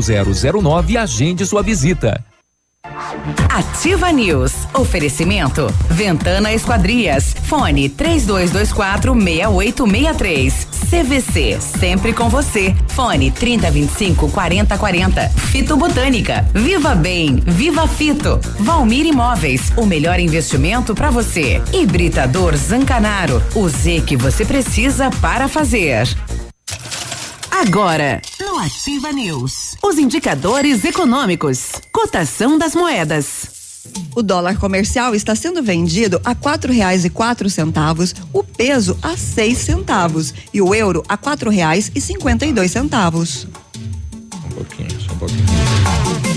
S11: 0009 e agende sua visita.
S2: Ativa News. Oferecimento. Ventana Esquadrias. Fone 3224 6863. CVC. Sempre com você. Fone 3025 4040. Fito Botânica. Viva Bem. Viva Fito. Valmir Imóveis. O melhor investimento para você. Hibridador Zancanaro. O Z que você precisa para fazer. Agora, no Ativa News, os indicadores econômicos, cotação das moedas.
S6: O dólar comercial está sendo vendido a quatro reais e quatro centavos, o peso a seis centavos e o euro a quatro reais e cinquenta e dois centavos.
S3: Um pouquinho, só um pouquinho.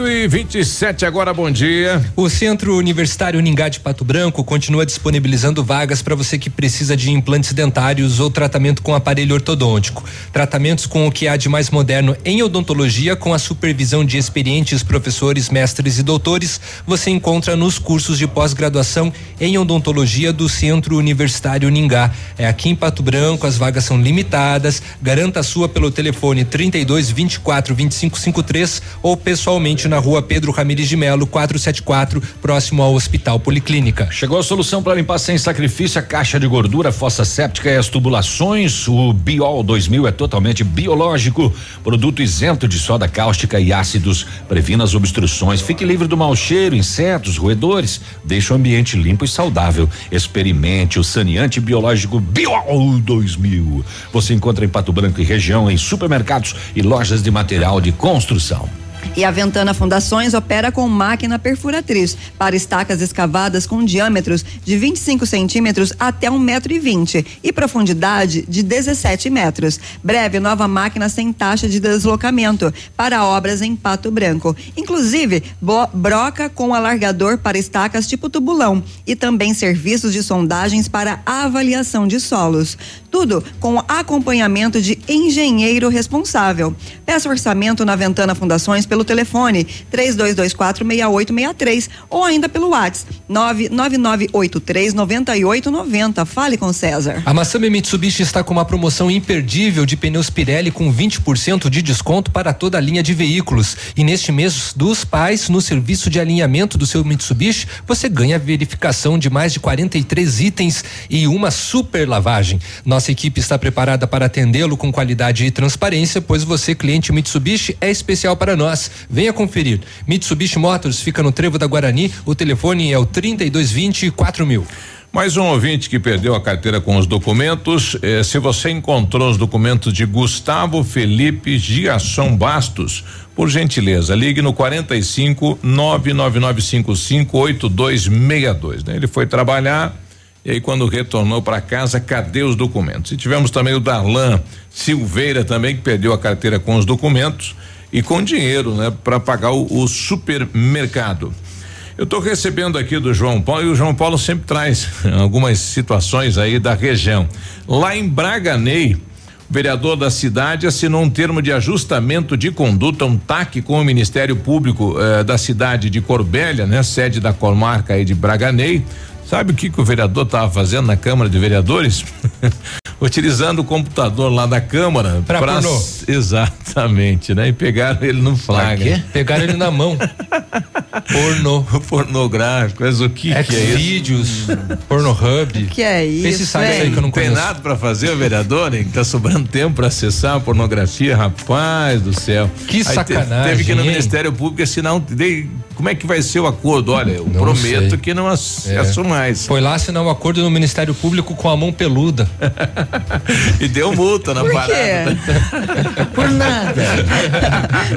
S3: 8 e 27 agora, bom dia.
S4: O Centro Universitário Uningá de Pato Branco continua disponibilizando vagas para você que precisa de implantes dentários ou tratamento com aparelho ortodôntico. Tratamentos com o que há de mais moderno em odontologia, com a supervisão de experientes professores, mestres e doutores, você encontra nos cursos de pós-graduação em odontologia do Centro Universitário Uningá. É aqui em Pato Branco, as vagas são limitadas. Garanta a sua pelo telefone 32 24 25 53 ou pessoalmente na rua Pedro Ramires de Melo, 474, próximo ao Hospital Policlínica.
S5: Chegou a solução para limpar sem sacrifício a caixa de gordura, fossa séptica e as tubulações. O Biol 2000 é totalmente biológico, produto isento de soda cáustica e ácidos, previna as obstruções, fique livre do mau cheiro, insetos, roedores, deixa o ambiente limpo e saudável. Experimente o saneante biológico Biol 2000. Você encontra em Pato Branco e região em supermercados e lojas de material de construção.
S6: E a Ventana Fundações opera com máquina perfuratriz para estacas escavadas com diâmetros de 25 centímetros até um metro e vinte e profundidade de 17 metros. Breve nova máquina sem taxa de deslocamento para obras em Pato Branco. Inclusive, broca com alargador para estacas tipo tubulão e também serviços de sondagens para avaliação de solos. Tudo com acompanhamento de engenheiro responsável. Peça orçamento na Ventana Fundações pelo telefone 32246863 ou ainda pelo WhatsApp 999839890. Fale com César.
S4: A Massami Mitsubishi está com uma promoção imperdível de pneus Pirelli com 20% de desconto para toda a linha de veículos. E neste mês dos pais, no serviço de alinhamento do seu Mitsubishi, você ganha verificação de mais de 43 itens e uma super lavagem. Nossa equipe está preparada para atendê-lo com qualidade e transparência, pois você, cliente Mitsubishi, é especial para nós. Venha conferir. Mitsubishi Motors fica no Trevo da Guarani. O telefone é o 3220 4000.
S3: Mais um ouvinte que perdeu a carteira com os documentos. Eh, se você encontrou os documentos de Gustavo Felipe Giasson Bastos, por gentileza, ligue no 45 99955 8262. Né? Ele foi trabalhar e aí quando retornou para casa, cadê os documentos? E tivemos também o Darlan Silveira também que perdeu a carteira com os documentos e com dinheiro, né, para pagar o, o supermercado. Eu estou recebendo aqui do João Paulo e o João Paulo sempre traz algumas situações aí da região. Lá em Braganei, o vereador da cidade assinou um termo de ajustamento de conduta, um TAC com o Ministério Público eh, da cidade de Corbélia, né, sede da comarca aí de Braganei. Sabe o que, que o vereador estava fazendo na Câmara de Vereadores? utilizando o computador lá da Câmara.
S4: Pra pornô.
S3: Exatamente, né? E pegaram ele no flagra.
S4: Pegaram ele na mão. Pornô.
S3: Pornográfico, mas o que, que é isso?
S4: Vídeos, Pornohub.
S6: Que é isso?
S4: Esse site
S6: hein?
S4: aí que eu não
S3: Tem
S4: conheço.
S3: nada pra fazer, vereador, hein? Que tá sobrando tempo pra acessar a pornografia, rapaz do céu.
S4: Que
S3: Aí
S4: sacanagem,
S3: Teve que ir no
S4: hein?
S3: Ministério Público assinar um. de- como é que vai ser o acordo? Olha, eu
S4: Não
S3: prometo
S4: sei.
S3: que não
S4: É.
S3: acesso mais.
S4: Foi lá assinar um acordo no Ministério Público com a mão peluda.
S3: E deu multa na
S6: Por
S3: parada.
S6: quê?
S4: Por nada.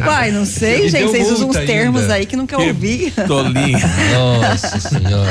S6: Uai, não sei,
S4: E
S6: gente. Vocês usam uns termos
S4: ainda.
S6: aí que nunca ouvi.
S3: Tolinho.
S4: Nossa senhora.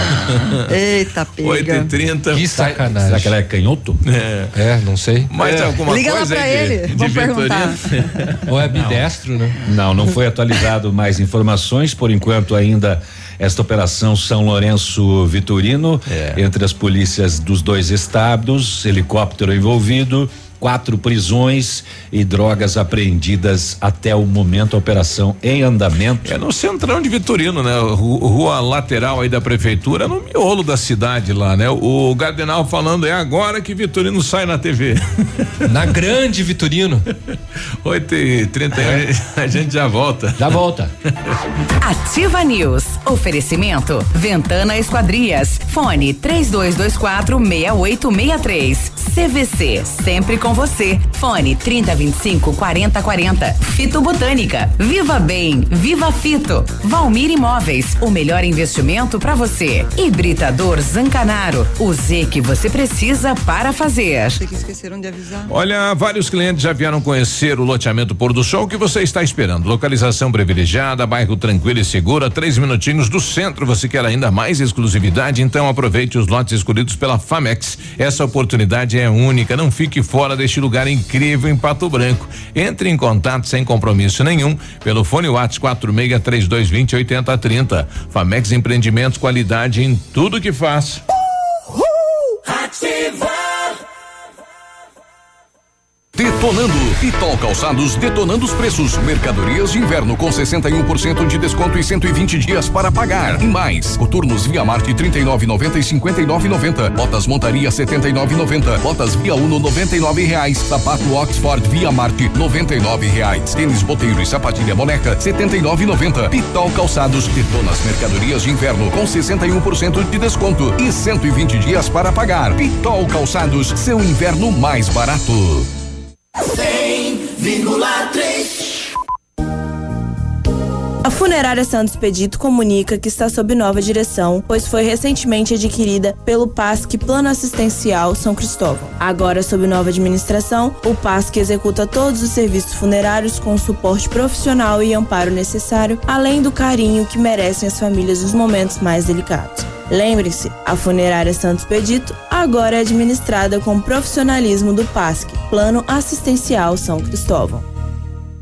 S6: Eita, pega.
S3: 8h30.
S4: Que sacanagem.
S5: Será que ela é canhoto?
S3: É.
S4: É, não sei.
S3: Mais
S4: É.
S3: alguma
S6: Liga lá
S3: coisa
S6: pra
S3: aí de-
S6: ele,
S3: de,
S6: vamos perguntar.
S3: Vitorino?
S4: Ou é bidestro, né?
S5: Não, não foi atualizado mais informações, por enquanto ainda esta operação São Lourenço Vitorino, entre as polícias dos dois estados, helicóptero envolvido, quatro prisões e drogas apreendidas até o momento, a operação em andamento.
S3: É no centrão de Vitorino, né? Ru- Rua lateral aí da prefeitura, no miolo da cidade lá, né? O Gardenal falando é agora que Vitorino sai na TV.
S4: Na grande Vitorino.
S3: 8 e 30 a gente já volta.
S5: Já volta.
S2: Ativa News. Oferecimento. Ventana Esquadrias. Fone 3224 6863. CVC. Sempre com você. Fone 3025 4040. Fito Botânica. Viva Bem. Viva Fito. Valmir Imóveis. O melhor investimento para você. Hibridador Zancanaro. O Z que você precisa para fazer.
S6: Achei que esqueceram de avisar.
S3: Olha, vários clientes já vieram conhecer o loteamento Pôr do Sol. O que você está esperando? Localização privilegiada, bairro tranquilo e segura, três minutinhos do centro. Você quer ainda mais exclusividade? Então aproveite os lotes escolhidos pela Famex. Essa oportunidade é única. Não fique fora deste lugar incrível em Pato Branco. Entre em contato sem compromisso nenhum pelo fone WhatsApp 46 3220 8030. Famex Empreendimentos, qualidade em tudo que faz.
S38: Detonando. Pitol Calçados detonando os preços. Mercadorias de inverno com 61% de desconto e 120 dias para pagar. E mais. Coturnos Via Marte 39,90 e 59,90. Botas Montaria 79,90. Botas Via Uno 99 reais. Sapato Oxford Via Marte 99 reais. Tênis Boteiro e sapatilha boneca 79,90. Pitol Calçados detona as mercadorias de inverno com 61% de desconto e 120 dias para pagar. Pitol Calçados, seu inverno mais barato.
S25: 100,3
S39: A Funerária Santos Pedito comunica que está sob nova direção, pois foi recentemente adquirida pelo PASC Plano Assistencial São Cristóvão. Agora, sob nova administração, o PASC executa todos os serviços funerários com o suporte profissional e amparo necessário, além do carinho que merecem as famílias nos momentos mais delicados. Lembre-se, a Funerária Santos Pedito agora é administrada com profissionalismo do PASC, Plano Assistencial São Cristóvão.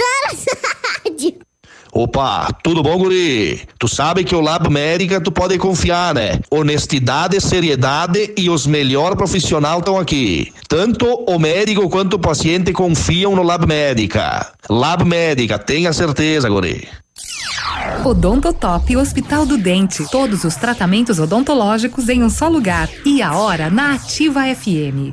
S40: Adoro essa rádio.
S41: Opa, tudo bom, guri? Tu sabe que o Lab Médica tu pode confiar, né? Honestidade, seriedade e os melhores profissionais estão aqui. Tanto o médico quanto o paciente confiam no Lab Médica. Lab Médica, tenha certeza, guri.
S1: Odontotop Hospital do Dente. Todos os tratamentos odontológicos em um só lugar. E a hora na Ativa FM.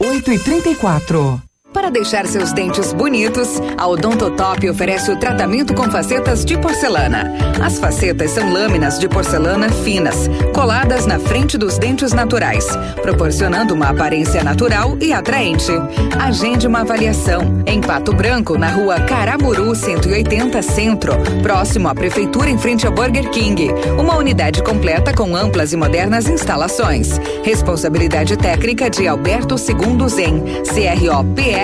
S42: 8 e 34
S2: Para deixar seus dentes bonitos, a Odontotop oferece o tratamento com facetas de porcelana. As facetas são lâminas de porcelana finas, coladas na frente dos dentes naturais, proporcionando uma aparência natural e atraente. Agende uma avaliação em Pato Branco, na rua Caramuru 180 Centro, próximo à Prefeitura em frente ao Burger King. Uma unidade completa com amplas e modernas instalações. Responsabilidade técnica de Alberto Segundo Zen, CROPR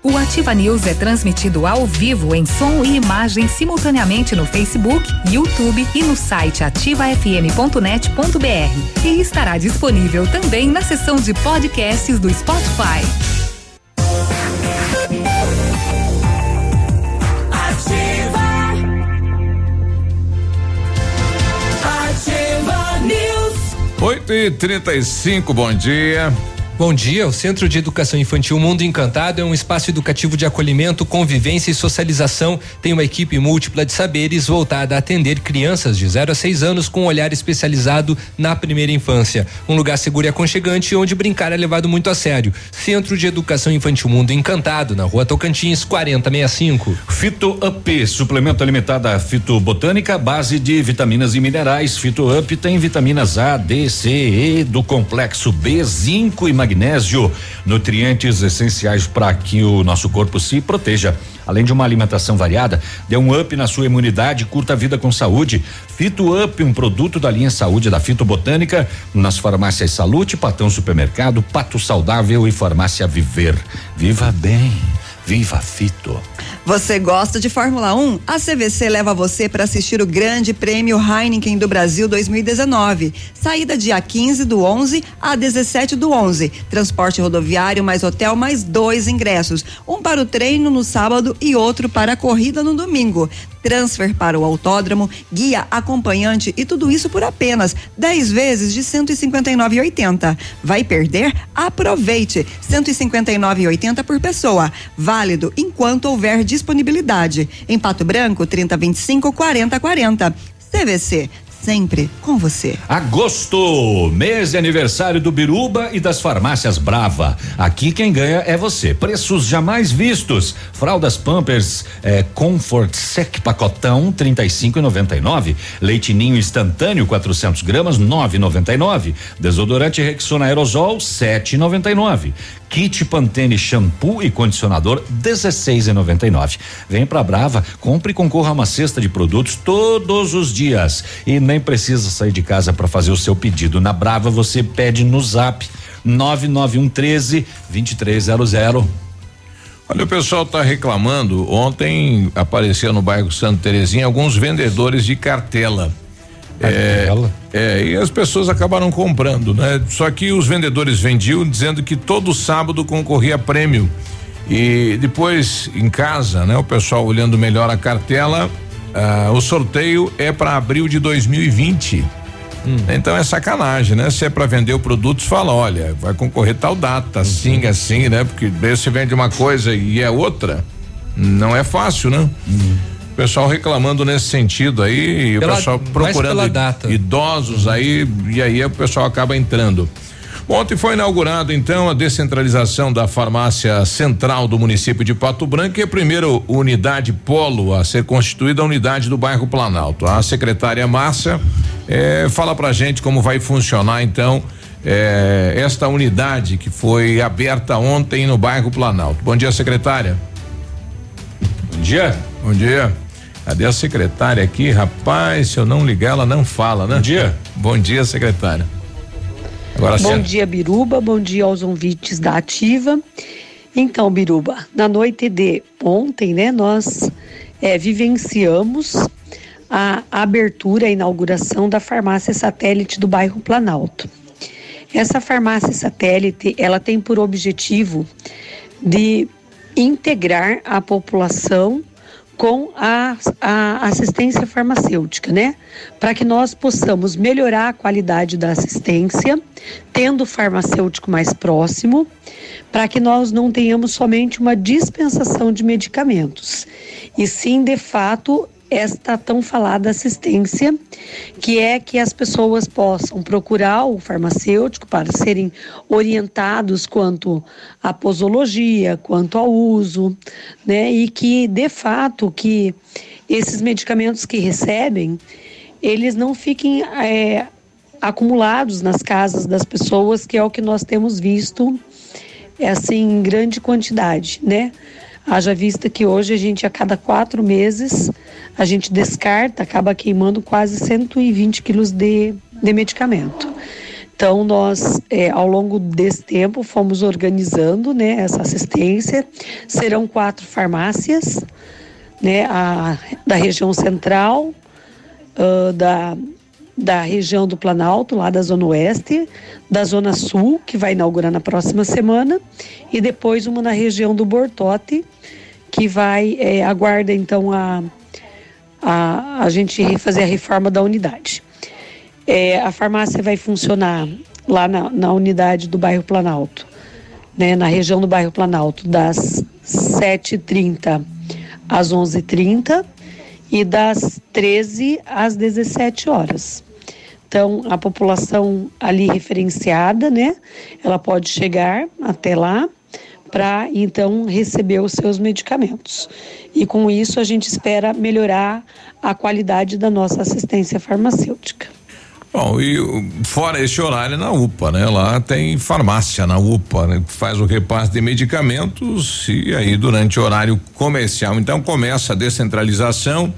S1: O Ativa News é transmitido ao vivo em som e imagem simultaneamente no Facebook, YouTube e no site ativafm.net.br. E estará disponível também na seção de podcasts do Spotify.
S25: Ativa. Ativa News.
S3: 8 e 35 bom dia.
S4: Bom dia. O Centro de Educação Infantil Mundo Encantado é um espaço educativo de acolhimento, convivência e socialização. Tem uma equipe múltipla de saberes voltada a atender crianças de 0 a 6 anos com um olhar especializado na primeira infância. Um lugar seguro e aconchegante onde brincar é levado muito a sério. Centro de Educação Infantil Mundo Encantado, na Rua Tocantins, 4065.
S5: Fito Up, suplemento alimentar da Fito Botânica, base de vitaminas e minerais. Fito Up tem vitaminas A, D, C, E do complexo B, zinco e magnésio, nutrientes essenciais para que o nosso corpo se proteja. Além de uma alimentação variada, dê um up na sua imunidade, curta a vida com saúde. Fito Up, um produto da linha Saúde da Fito Botânica, nas farmácias Salute, Patão Supermercado, Pato Saudável e Farmácia Viver. Viva bem, viva Fito.
S6: Você gosta de Fórmula 1? A CVC leva você para assistir o Grande Prêmio Heineken do Brasil 2019. Saída dia 15 do 11 a 17 do 11. Transporte rodoviário mais hotel mais dois ingressos. Um para o treino no sábado e outro para a corrida no domingo. Transfer para o autódromo, guia acompanhante e tudo isso por apenas 10 vezes de 159,80. Vai perder? Aproveite! 159,80 por pessoa. Válido enquanto houver disponibilidade. Em Pato Branco, 3025 4040. CVC, sempre com você.
S5: Agosto, mês de aniversário do Biruba e das farmácias Brava. Aqui quem ganha é você. Preços jamais vistos. Fraldas Pampers eh, Comfort Sec pacotão 35,99. Leite Ninho instantâneo 400 gramas 9,99. Desodorante Rexona aerosol 7,99. Kit Pantene shampoo e condicionador 16,99. Vem pra Brava, compre e concorra a uma cesta de produtos todos os dias e nem precisa sair de casa para fazer o seu pedido. Na Brava você pede no Zap 991 13 2300.
S3: Olha, o pessoal está reclamando. Ontem apareceu no bairro Santa Terezinha alguns vendedores de cartela. É, é, e as pessoas acabaram comprando, né? Só que os vendedores vendiam dizendo que todo sábado concorria prêmio. E depois em casa, né? O pessoal olhando melhor a cartela, ah, o sorteio é para abril de 2020. Então é sacanagem, né? Se é para vender o produto, fala, olha, vai concorrer tal data, assim, assim, né? Porque daí você vende uma coisa e é outra, não é fácil, né? O pessoal reclamando nesse sentido aí, e o
S4: Pela-
S3: pessoal
S4: mais
S3: procurando idosos aí, e aí o pessoal acaba entrando. Ontem foi inaugurado então a descentralização da farmácia central do município de Pato Branco e a primeira unidade polo a ser constituída a unidade do bairro Planalto. A secretária Márcia eh, fala pra gente como vai funcionar então eh, esta unidade que foi aberta ontem no bairro Planalto. Bom dia, secretária.
S5: Bom dia.
S3: Bom dia. Cadê a secretária aqui? Rapaz, se eu não ligar, ela não fala, né? Bom
S5: dia.
S3: Bom dia, secretária. Agora
S43: Bom
S3: sim.
S43: dia, Biruba. Bom dia aos ouvintes da Ativa. Então, Biruba, na noite de ontem, né, nós eh, vivenciamos a abertura, a inauguração da farmácia satélite do bairro Planalto. Essa farmácia satélite, ela tem por objetivo de integrar a população com a, a assistência farmacêutica, né? Para que nós possamos melhorar a qualidade da assistência, tendo o farmacêutico mais próximo, para que nós não tenhamos somente uma dispensação de medicamentos, e sim, de fato, esta tão falada assistência, que é que as pessoas possam procurar o farmacêutico para serem orientados quanto à posologia, quanto ao uso, né? E que de fato que esses medicamentos que recebem eles não fiquem é, acumulados nas casas das pessoas, que é o que nós temos visto, é assim, em grande quantidade, né? Haja vista que hoje a gente, a cada quatro meses, a gente descarta, acaba queimando quase 120 quilos de, de medicamento. Então, nós, é, ao longo desse tempo, fomos organizando né, essa assistência. Serão quatro farmácias né, a, da região central, uh, da, da região do Planalto, lá da Zona Oeste, da Zona Sul, que vai inaugurar na próxima semana, e depois uma na região do Bortote, que vai, é, aguarda então a, a, a gente fazer a reforma da unidade. É, a farmácia vai funcionar lá na, na unidade do bairro Planalto, né, na região do bairro Planalto, das 7h30 às 11h30 e das 13 às 17 horas. Então, a população ali referenciada, né, ela pode chegar até lá para então receber os seus medicamentos. E com isso a gente espera melhorar a qualidade da nossa assistência farmacêutica.
S3: Bom, e fora esse horário na UPA, né? Lá tem farmácia na UPA, né? Faz o repasse de medicamentos e aí durante o horário comercial. Então começa a descentralização.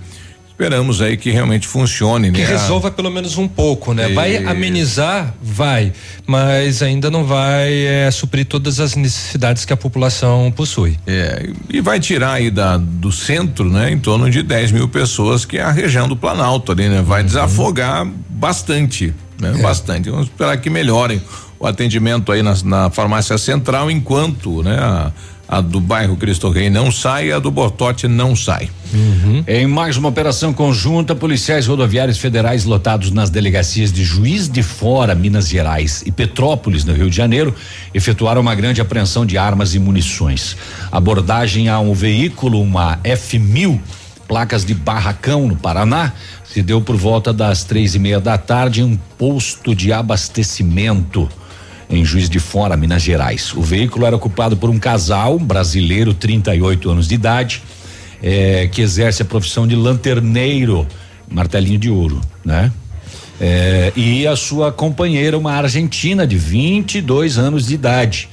S3: Esperamos aí que realmente funcione,
S4: que
S3: né?
S4: Que resolva pelo menos um pouco, né? Vai amenizar, vai, mas ainda não vai é, suprir todas as necessidades que a população possui.
S3: É, e vai tirar aí da, do centro, né? Em torno de 10 mil pessoas, que é a região do Planalto ali, né? Vai uhum. desafogar bastante, né? É. Bastante. Vamos esperar que melhorem o atendimento aí na, na farmácia central, enquanto, né? A, a do bairro Cristo Rei não sai, a do Bortote não sai.
S5: Uhum. Em mais uma operação conjunta, policiais rodoviários federais lotados nas delegacias de Juiz de Fora, Minas Gerais e Petrópolis, no Rio de Janeiro, efetuaram uma grande apreensão de armas e munições. Abordagem a um veículo, uma F1000, placas de Barracão, no Paraná, se deu por volta das três e meia da tarde em um posto de abastecimento em Juiz de Fora, Minas Gerais. O veículo era ocupado por um casal brasileiro, 38 anos de idade, eh, que exerce a profissão de lanterneiro, martelinho de ouro, né? Eh, e a sua companheira, uma argentina de 22 anos de idade.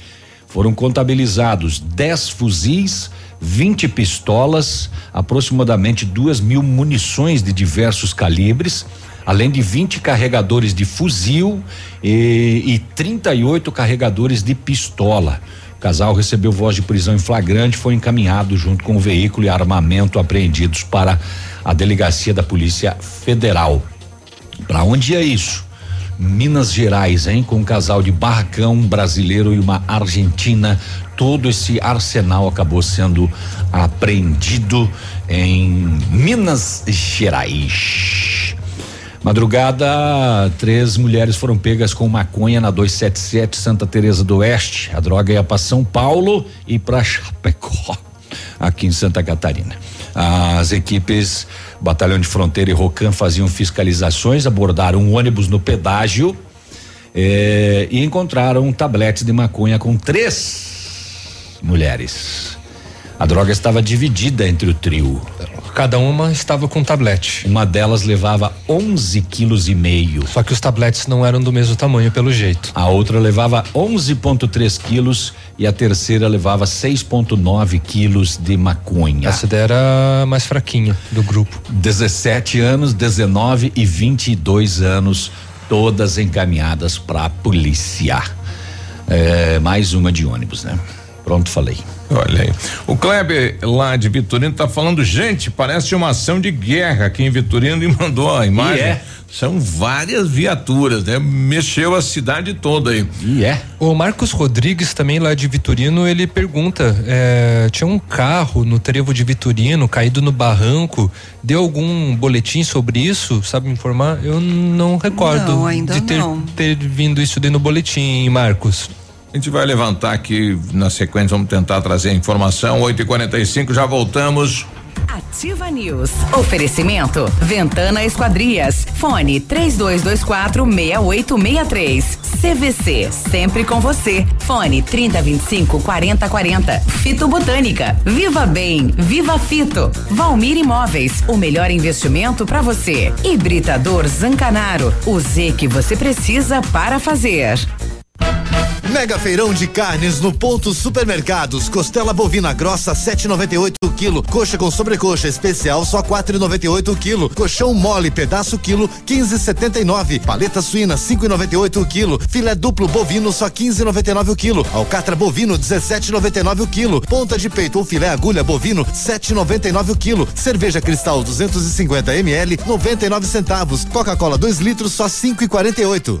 S5: Foram contabilizados 10 fuzis, 20 pistolas, aproximadamente duas mil munições de diversos calibres além de 20 carregadores de fuzil e, e 38 carregadores de pistola. O casal recebeu voz de prisão em flagrante, foi encaminhado junto com o veículo e armamento apreendidos para a delegacia da Polícia Federal. Para onde é isso? Minas Gerais, hein? Com um casal de barracão brasileiro e uma argentina. Todo esse arsenal acabou sendo apreendido em Minas Gerais. Madrugada, três mulheres foram pegas com maconha na 277 Santa Teresa do Oeste. A droga ia para São Paulo e para Chapecó, aqui em Santa Catarina. As equipes Batalhão de Fronteira e Rocan faziam fiscalizações, abordaram um ônibus no pedágio eh, e encontraram tabletes de maconha com três mulheres. A droga estava dividida entre o trio.
S4: Cada uma estava com um tablete.
S5: Uma delas levava 11 quilos e meio.
S4: Só que os tabletes não eram do mesmo tamanho, pelo jeito.
S5: A outra levava 11,3 quilos e a terceira levava 6,9 quilos de maconha.
S4: Essa daí era mais fraquinha do grupo.
S5: 17 anos, 19 e 22 anos, todas encaminhadas para a polícia. É, mais uma de ônibus, né? Pronto, falei.
S3: Olha aí. O Kleber lá de Vitorino tá falando, gente, parece uma ação de guerra aqui em Vitorino e mandou a imagem.
S5: é?
S3: São várias viaturas, né? Mexeu a cidade toda aí.
S5: E é.
S4: O Marcos Rodrigues, também lá de Vitorino, ele pergunta: é, tinha um carro no trevo de Vitorino caído no barranco. Deu algum boletim sobre isso? Sabe me informar? Eu não recordo
S6: Não, ainda
S4: de ter,
S6: não.
S4: ter vindo isso daí no boletim, Marcos.
S3: A gente vai levantar aqui na sequência, vamos tentar trazer a informação. 8 e 45 já voltamos.
S2: Ativa News. Oferecimento. Ventana Esquadrias. Fone 3224 6863. CVC, sempre com você. Fone 3025 4040. Fito Botânica. Viva Bem, Viva Fito. Valmir Imóveis, o melhor investimento para você. Hibridador Zancanaro, o Z que você precisa para fazer.
S44: Mega feirão de carnes no ponto supermercados. Costela bovina grossa 7,98 o quilo. Coxa com sobrecoxa especial só 4,98 o quilo. Colchão mole pedaço quilo 15,79. Paleta suína 5,98 o quilo. Filé duplo bovino só 15,99 o quilo. Alcatra bovino 17,99 o quilo. Ponta de peito ou filé agulha bovino 7,99 o quilo. Cerveja cristal 250 ml 99 centavos. Coca-Cola 2 litros só 5,48.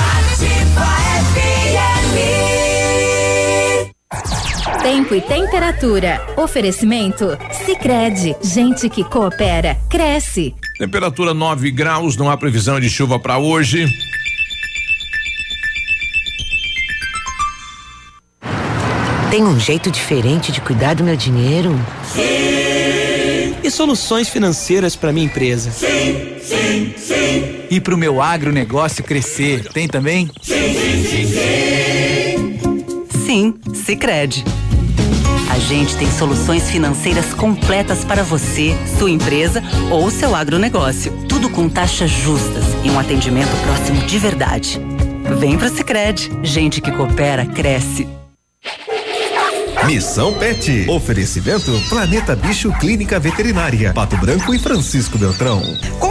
S45: Tempo e temperatura. Oferecimento? Sicredi Gente que coopera, cresce.
S3: Temperatura 9 graus, não há previsão de chuva para hoje.
S46: Tem um jeito diferente de cuidar do meu dinheiro?
S47: Sim. E soluções financeiras para minha empresa?
S46: Sim, sim, sim.
S47: E para o meu agronegócio crescer? Tem também?
S46: Sim, sim, sim, sim.
S2: Sim, Sicredi. A gente tem soluções financeiras completas para você, sua empresa ou seu agronegócio. Tudo com taxas justas e um atendimento próximo de verdade. Vem pro Sicredi. Gente que coopera cresce.
S48: Missão Pet. Oferecimento Planeta Bicho Clínica Veterinária. Pato Branco e Francisco Beltrão.
S6: Com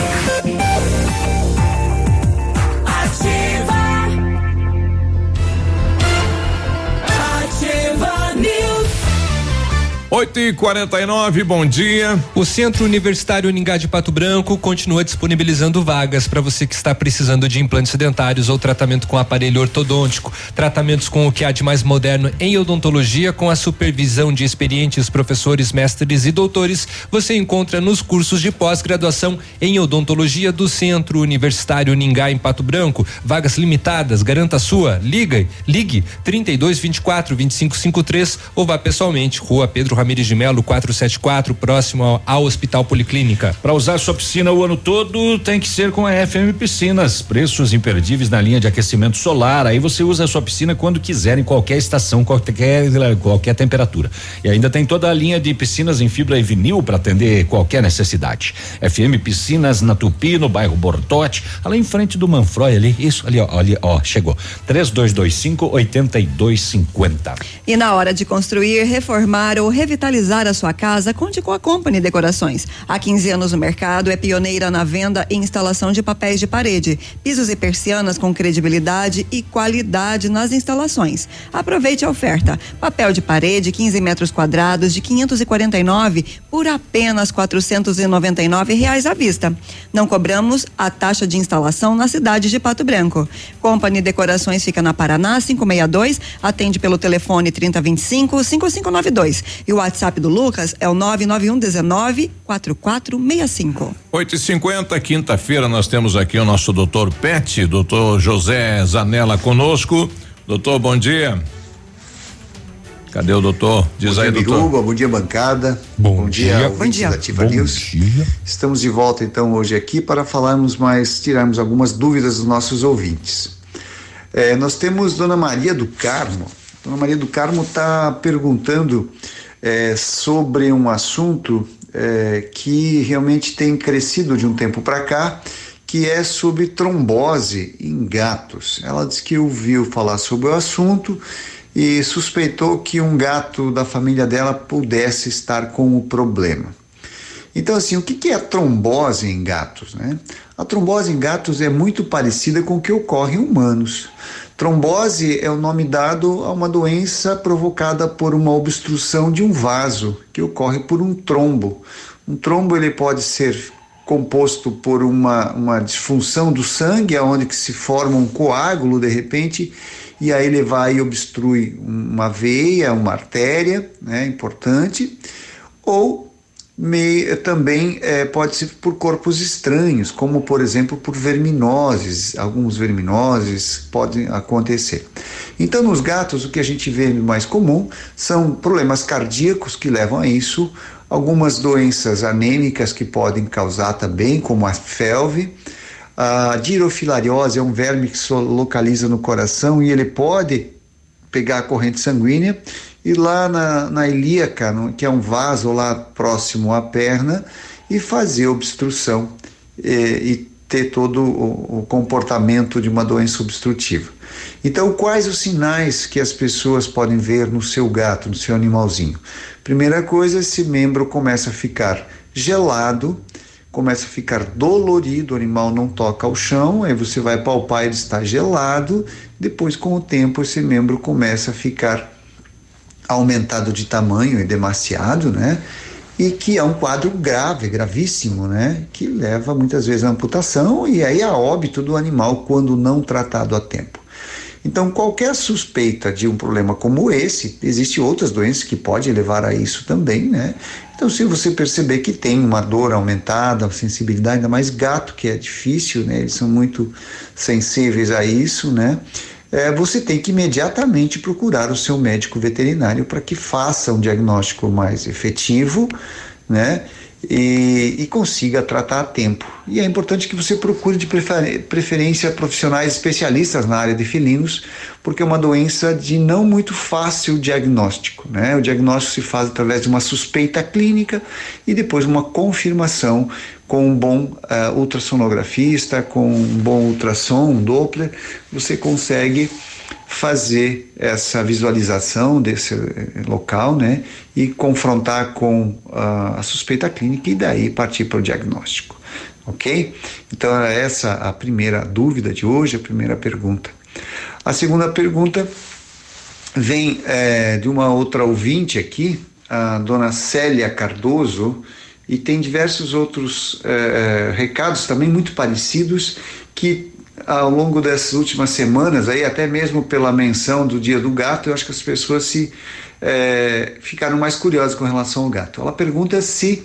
S3: 8 e 49 bom dia.
S4: O Centro Universitário Uningá de Pato Branco continua disponibilizando vagas para você que está precisando de implantes dentários ou tratamento com aparelho ortodôntico. Tratamentos com o que há de mais moderno em odontologia, com a supervisão de experientes professores, mestres e doutores, você encontra nos cursos de pós-graduação em odontologia do Centro Universitário Uningá em Pato Branco. Vagas limitadas, garanta a sua. Liga, ligue 32 24 25 53 ou vá pessoalmente, Rua Pedro Ramires de Melo 474, próximo ao, ao Hospital Policlínica.
S5: Para usar sua piscina o ano todo, tem que ser com a FM Piscinas. Preços imperdíveis na linha de aquecimento solar. Aí você usa a sua piscina quando quiser, em qualquer estação, qualquer, qualquer temperatura. E ainda tem toda a linha de piscinas em fibra e vinil para atender qualquer necessidade. FM Piscinas na Tupi, no bairro Bortote, ali em frente do Manfroy ali. Isso, ali, ó, ali, ó, chegou. 3225 8250.
S6: E na hora de construir, reformar ou reviver revitalizar a sua casa, conte com a Company Decorações. Há 15 anos no mercado, é pioneira na venda e instalação de papéis de parede, pisos e persianas com credibilidade e qualidade nas instalações. Aproveite a oferta. Papel de parede, 15 metros quadrados, de 549 por apenas 499 reais à vista. Não cobramos a taxa de instalação na cidade de Pato Branco. Company Decorações fica na Paraná 562, atende pelo telefone 3025 5592 e o WhatsApp do Lucas é o 99119 4465.
S3: 8 e 50 quinta-feira, nós temos aqui o nosso doutor Pet, doutor José Zanella conosco. Doutor, bom dia. Cadê o doutor?
S49: Diz bom aí, dia, doutor. Biruba, bom dia, bancada.
S3: Bom, bom dia,
S49: dia bom dia. Ativa bom News. Dia. Estamos de volta então hoje aqui para falarmos mais, tirarmos algumas dúvidas dos nossos ouvintes. É, nós temos Dona Maria do Carmo. Dona Maria do Carmo está perguntando é, sobre um assunto é, que realmente tem crescido de um tempo para cá, que é sobre trombose em gatos. Ela disse que ouviu falar sobre o assunto e suspeitou que um gato da família dela pudesse estar com o problema. Então, assim, o que é a trombose em gatos? Né? A trombose em gatos é muito parecida com o que ocorre em humanos. Trombose é o nome dado a uma doença provocada por uma obstrução de um vaso que ocorre por um trombo. Um trombo ele pode ser composto por uma, uma disfunção do sangue, aonde que se forma um coágulo de repente e aí ele vai e obstrui uma veia, uma artéria, né, importante, ou me, também é, pode ser por corpos estranhos, como por exemplo por verminoses, alguns verminoses podem acontecer. Então, nos gatos, o que a gente vê mais comum são problemas cardíacos que levam a isso, algumas doenças anêmicas que podem causar também, como a felve. A dirofilariose é um verme que se localiza no coração e ele pode pegar a corrente sanguínea e lá na, na ilíaca, que é um vaso lá próximo à perna, e fazer obstrução e, e ter todo o, o, comportamento de uma doença obstrutiva. Então, quais os sinais que as pessoas podem ver no seu gato, no seu animalzinho? Primeira coisa, esse membro começa a ficar gelado, começa a ficar dolorido, o animal não toca ao chão, aí você vai palpar, ele está gelado, depois com o tempo esse membro começa a ficar aumentado de tamanho e demasiado, né? E que é um quadro grave, gravíssimo, né? Que leva muitas vezes à amputação e aí a óbito do animal quando não tratado a tempo. Então, qualquer suspeita de um problema como esse, existem outras doenças que podem levar a isso também, né? Então, se você perceber que tem uma dor aumentada, sensibilidade, ainda mais gato, que é difícil, né? Eles são muito sensíveis a isso, né? É, você tem que imediatamente procurar o seu médico veterinário para que faça um diagnóstico mais efetivo, né? E, e, consiga tratar a tempo. E é importante que você procure de preferência profissionais especialistas na área de felinos, porque é uma doença de não muito fácil diagnóstico. Né? O diagnóstico se faz através de uma suspeita clínica e depois uma confirmação com um bom uh, ultrassonografista, com um bom ultrassom, um Doppler, você consegue fazer essa visualização desse eh, local, né, e confrontar com uh, a suspeita clínica e daí partir para o diagnóstico, ok? Então era essa a primeira dúvida de hoje, a primeira pergunta. A segunda pergunta vem é, de uma outra ouvinte aqui, a dona Célia Cardoso e tem diversos outros eh, recados também muito parecidos que ao longo dessas últimas semanas, aí até mesmo pela menção do Dia do Gato, eu acho que as pessoas se eh, ficaram mais curiosas com relação ao gato. Ela pergunta se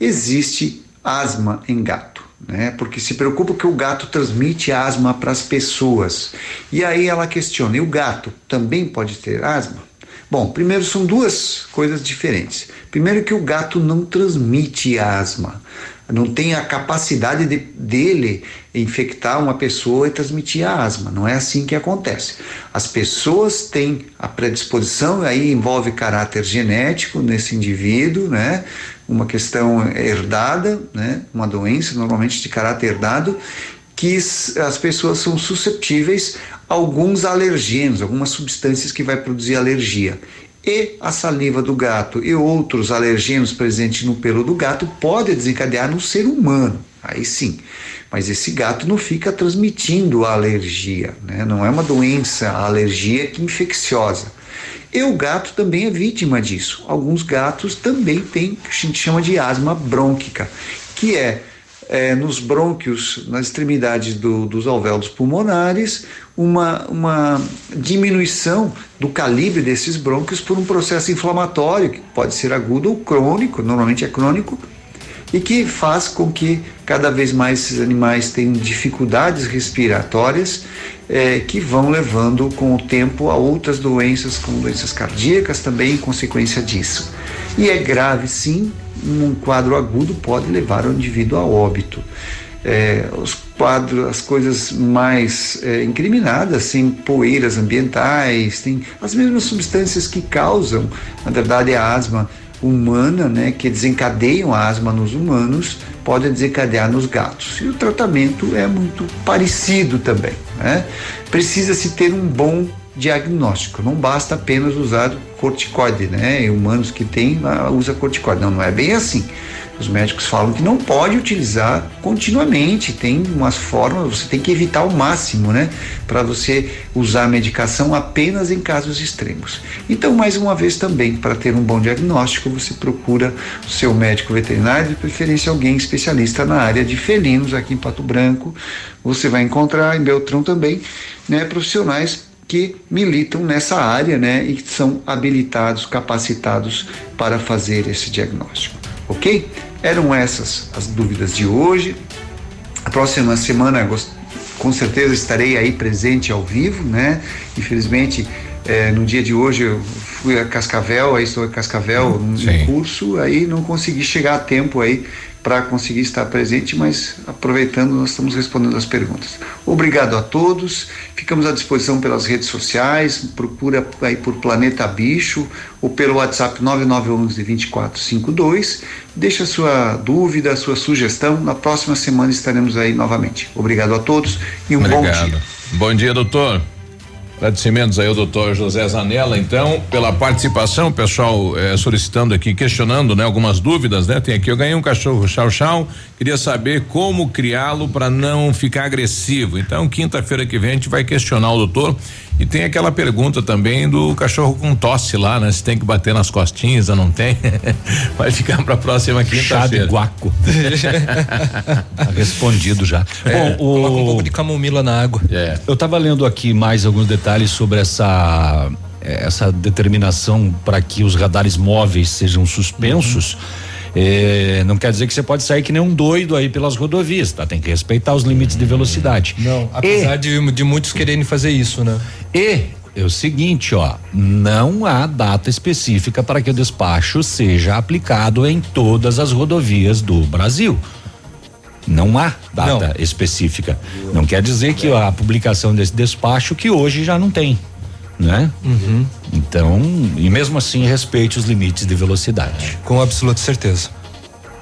S49: existe asma em gato. Né, porque se preocupa que o gato transmite asma para as pessoas. E aí ela questiona: e o gato também pode ter asma? Bom, primeiro são duas coisas diferentes. Primeiro que o gato não transmite asma, não tem a capacidade de, dele infectar uma pessoa e transmitir a asma. Não é assim que acontece. As pessoas têm a predisposição, aí envolve caráter genético nesse indivíduo, né? Uma questão herdada, né? Uma doença normalmente de caráter herdado que as pessoas são susceptíveis a alguns alergenos, algumas substâncias que vai produzir alergia. E a saliva do gato e outros alergenos presentes no pelo do gato pode desencadear no ser humano. Aí sim. Mas esse gato não fica transmitindo a alergia, né? Não é uma doença, a alergia que infecciosa. E o gato também é vítima disso. Alguns gatos também têm o que a gente chama de asma brônquica, que é é, nos brônquios, nas extremidades do, dos alvéolos pulmonares, uma, uma diminuição do calibre desses brônquios por um processo inflamatório, que pode ser agudo ou crônico, normalmente é crônico, e que faz com que cada vez mais esses animais tenham dificuldades respiratórias é, que vão levando com o tempo a outras doenças, como doenças cardíacas também em consequência disso. E é grave sim, um quadro agudo pode levar o indivíduo a óbito. É, os quadros, as coisas mais é, incriminadas, tem poeiras ambientais, tem as mesmas substâncias que causam, na verdade, a asma humana, né, que desencadeiam a asma nos humanos, podem desencadear nos gatos. E o tratamento é muito parecido também. Né? Precisa-se ter um bom diagnóstico. Não basta apenas usar corticoide, né? Humanos que têm ah, usa corticoide. Não, não é bem assim. Os médicos falam que não pode utilizar continuamente, tem umas formas, você tem que evitar ao máximo, né? Para você usar a medicação apenas em casos extremos. Então, mais uma vez também, para ter um bom diagnóstico, você procura o seu médico veterinário, de preferência alguém especialista na área de felinos aqui em Pato Branco. Você vai encontrar em Beltrão também, né, profissionais que militam nessa área, né, e são habilitados, capacitados para fazer esse diagnóstico. Ok? Eram essas as dúvidas de hoje. A próxima semana, com certeza, estarei aí presente ao vivo, né? Infelizmente, é, no dia de hoje eu fui a Cascavel, aí estou em Cascavel no curso, aí não consegui chegar a tempo aí para conseguir estar presente, mas aproveitando, nós estamos respondendo as perguntas. Obrigado a todos, ficamos à disposição pelas redes sociais, procura aí por Planeta Bicho ou pelo WhatsApp 9911 2452, deixa sua dúvida, sua sugestão, na próxima semana estaremos aí novamente. Obrigado a todos e um Obrigado. bom dia.
S3: Bom dia, doutor. Agradecimentos aí ao doutor José Zanella, então, pela participação, pessoal eh, solicitando aqui, questionando, né, algumas dúvidas, né? Tem aqui, eu ganhei um cachorro chau chau, queria saber como criá-lo para não ficar agressivo. Então, quinta-feira que vem a gente vai questionar o doutor e tem aquela pergunta também do cachorro com tosse lá, né? Se tem que bater nas costinhas ou não tem. Vai ficar para a próxima quinta-feira.
S5: guaco. tá respondido já.
S4: É, Bom, o, coloca um pouco de camomila na água.
S5: É. Eu estava lendo aqui mais alguns detalhes sobre essa essa determinação para que os radares móveis sejam suspensos. Uhum é, não quer dizer que você pode sair que nem um doido aí pelas rodovias, tá? Tem que respeitar os limites de velocidade.
S4: Não, apesar e, de, de muitos quererem fazer isso, né?
S5: E é o seguinte, ó, não há data específica para que o despacho seja aplicado em todas as rodovias do Brasil. Não há data não. específica. Não quer dizer que a publicação desse despacho que hoje já não tem, né?
S4: Uhum.
S5: Então, e mesmo assim respeite os limites de velocidade.
S4: Com absoluta certeza.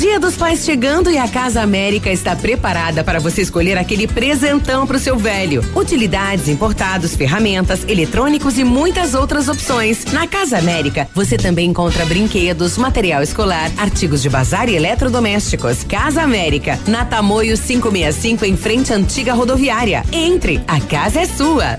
S2: Dia dos Pais chegando e a Casa América está preparada para você escolher aquele presentão para o seu velho. Utilidades, importados, ferramentas, eletrônicos e muitas outras opções. Na Casa América, você também encontra brinquedos, material escolar, artigos de bazar e eletrodomésticos. Casa América, na Tamoio 565 em frente à antiga rodoviária. Entre, a casa é sua.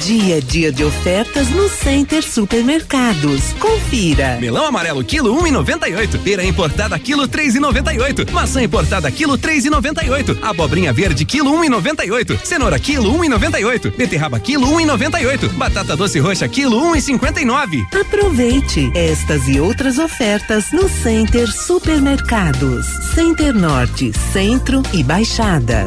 S28: dia é dia de ofertas no Center Supermercados. Confira.
S50: Melão amarelo quilo 1,98. Pera importada quilo 3,98. Maçã importada quilo 3,98. Abobrinha verde quilo 1,98. Cenoura quilo 1,98. Beterraba quilo 1,98. Batata doce roxa quilo 1,59.
S28: Aproveite estas e outras ofertas no Center Supermercados. Center Norte, Centro e Baixada.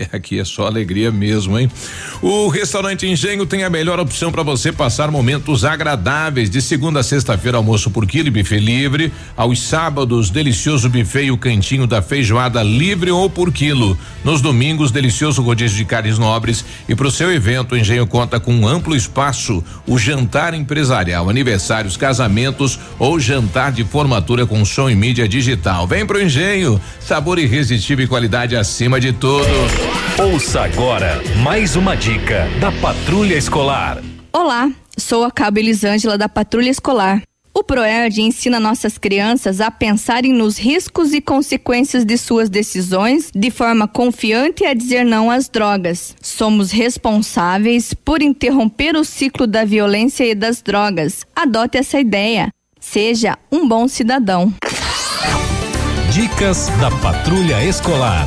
S3: É, aqui é só alegria mesmo, hein? O restaurante Engenho tem a melhor opção para você passar momentos agradáveis. De segunda a sexta-feira, almoço por quilo e buffet livre. Aos sábados, delicioso buffet e o cantinho da feijoada livre ou por quilo. Nos domingos, delicioso rodízio de carnes nobres. E para o seu evento, o Engenho conta com um amplo espaço. O jantar empresarial, aniversários, casamentos ou jantar de formatura com som e mídia digital. Vem pro Engenho. Sabor irresistível e qualidade acima de tudo.
S5: Ouça agora mais uma dica da Patrulha Escolar.
S51: Olá, sou a Cabo Elisângela da Patrulha Escolar. O PROERD ensina nossas crianças a pensarem nos riscos e consequências de suas decisões de forma confiante e a dizer não às drogas. Somos responsáveis por interromper o ciclo da violência e das drogas. Adote essa ideia. Seja um bom cidadão.
S5: Dicas da Patrulha Escolar.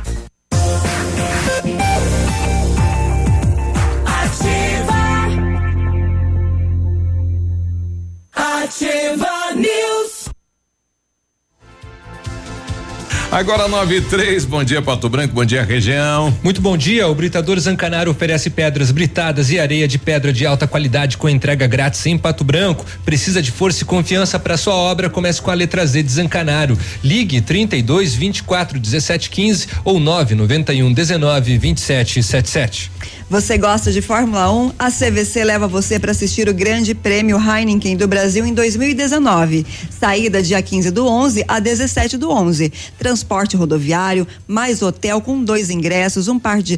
S3: Agora 9 e 3, bom dia Pato Branco, bom dia região.
S4: Muito bom dia, o Britador Zancanaro oferece pedras britadas e areia de pedra de alta qualidade com entrega grátis em Pato Branco. Precisa de força e confiança para sua obra? Comece com a letra Z de Zancanaro. Ligue 32 24 17 15 ou 991 19 27 77.
S6: Você gosta de Fórmula 1? A CVC leva você para assistir o Grande Prêmio Heineken do Brasil em 2019. Saída dia 15 do 11 a 17 do 11. Transporte rodoviário, mais hotel com dois ingressos, um par de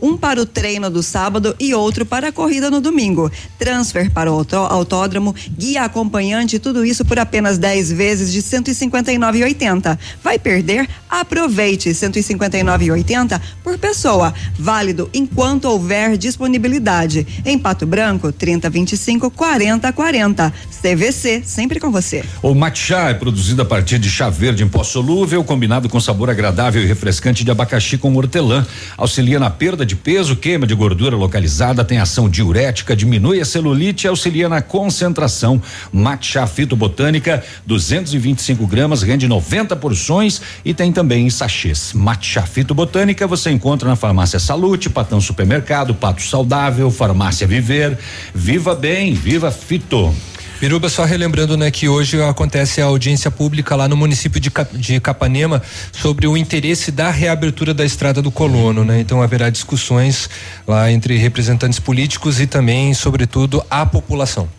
S6: um para o treino do sábado e outro para a corrida no domingo. Transfer para o autódromo, guia acompanhante, tudo isso por apenas 10 vezes de 159,80. Vai perder? Aproveite 159,80 por pessoa. Válido enquanto houver disponibilidade. Em Pato Branco, 3025 4040. CVC, sempre com você.
S5: O matcha é produzido a partir de chá verde em pó solúvel, combinado com sabor agradável e refrescante de abacaxi com hortelã. Auxilia na perda de peso, queima de gordura localizada, tem ação diurética, diminui a celulite e auxilia na concentração. Matcha fitobotânica, 225 gramas, rende 90 porções e tem também em sachês. Matcha fitobotânica você encontra na farmácia Salute, Patão Supermercado, Pato Saudável, Farmácia Viver. Viva bem, viva Fito.
S4: Biruba, só relembrando, né, que hoje acontece a audiência pública lá no município de, de Capanema sobre o interesse da reabertura da estrada do Colono, né? Então haverá discussões lá entre representantes políticos e também, sobretudo, a população.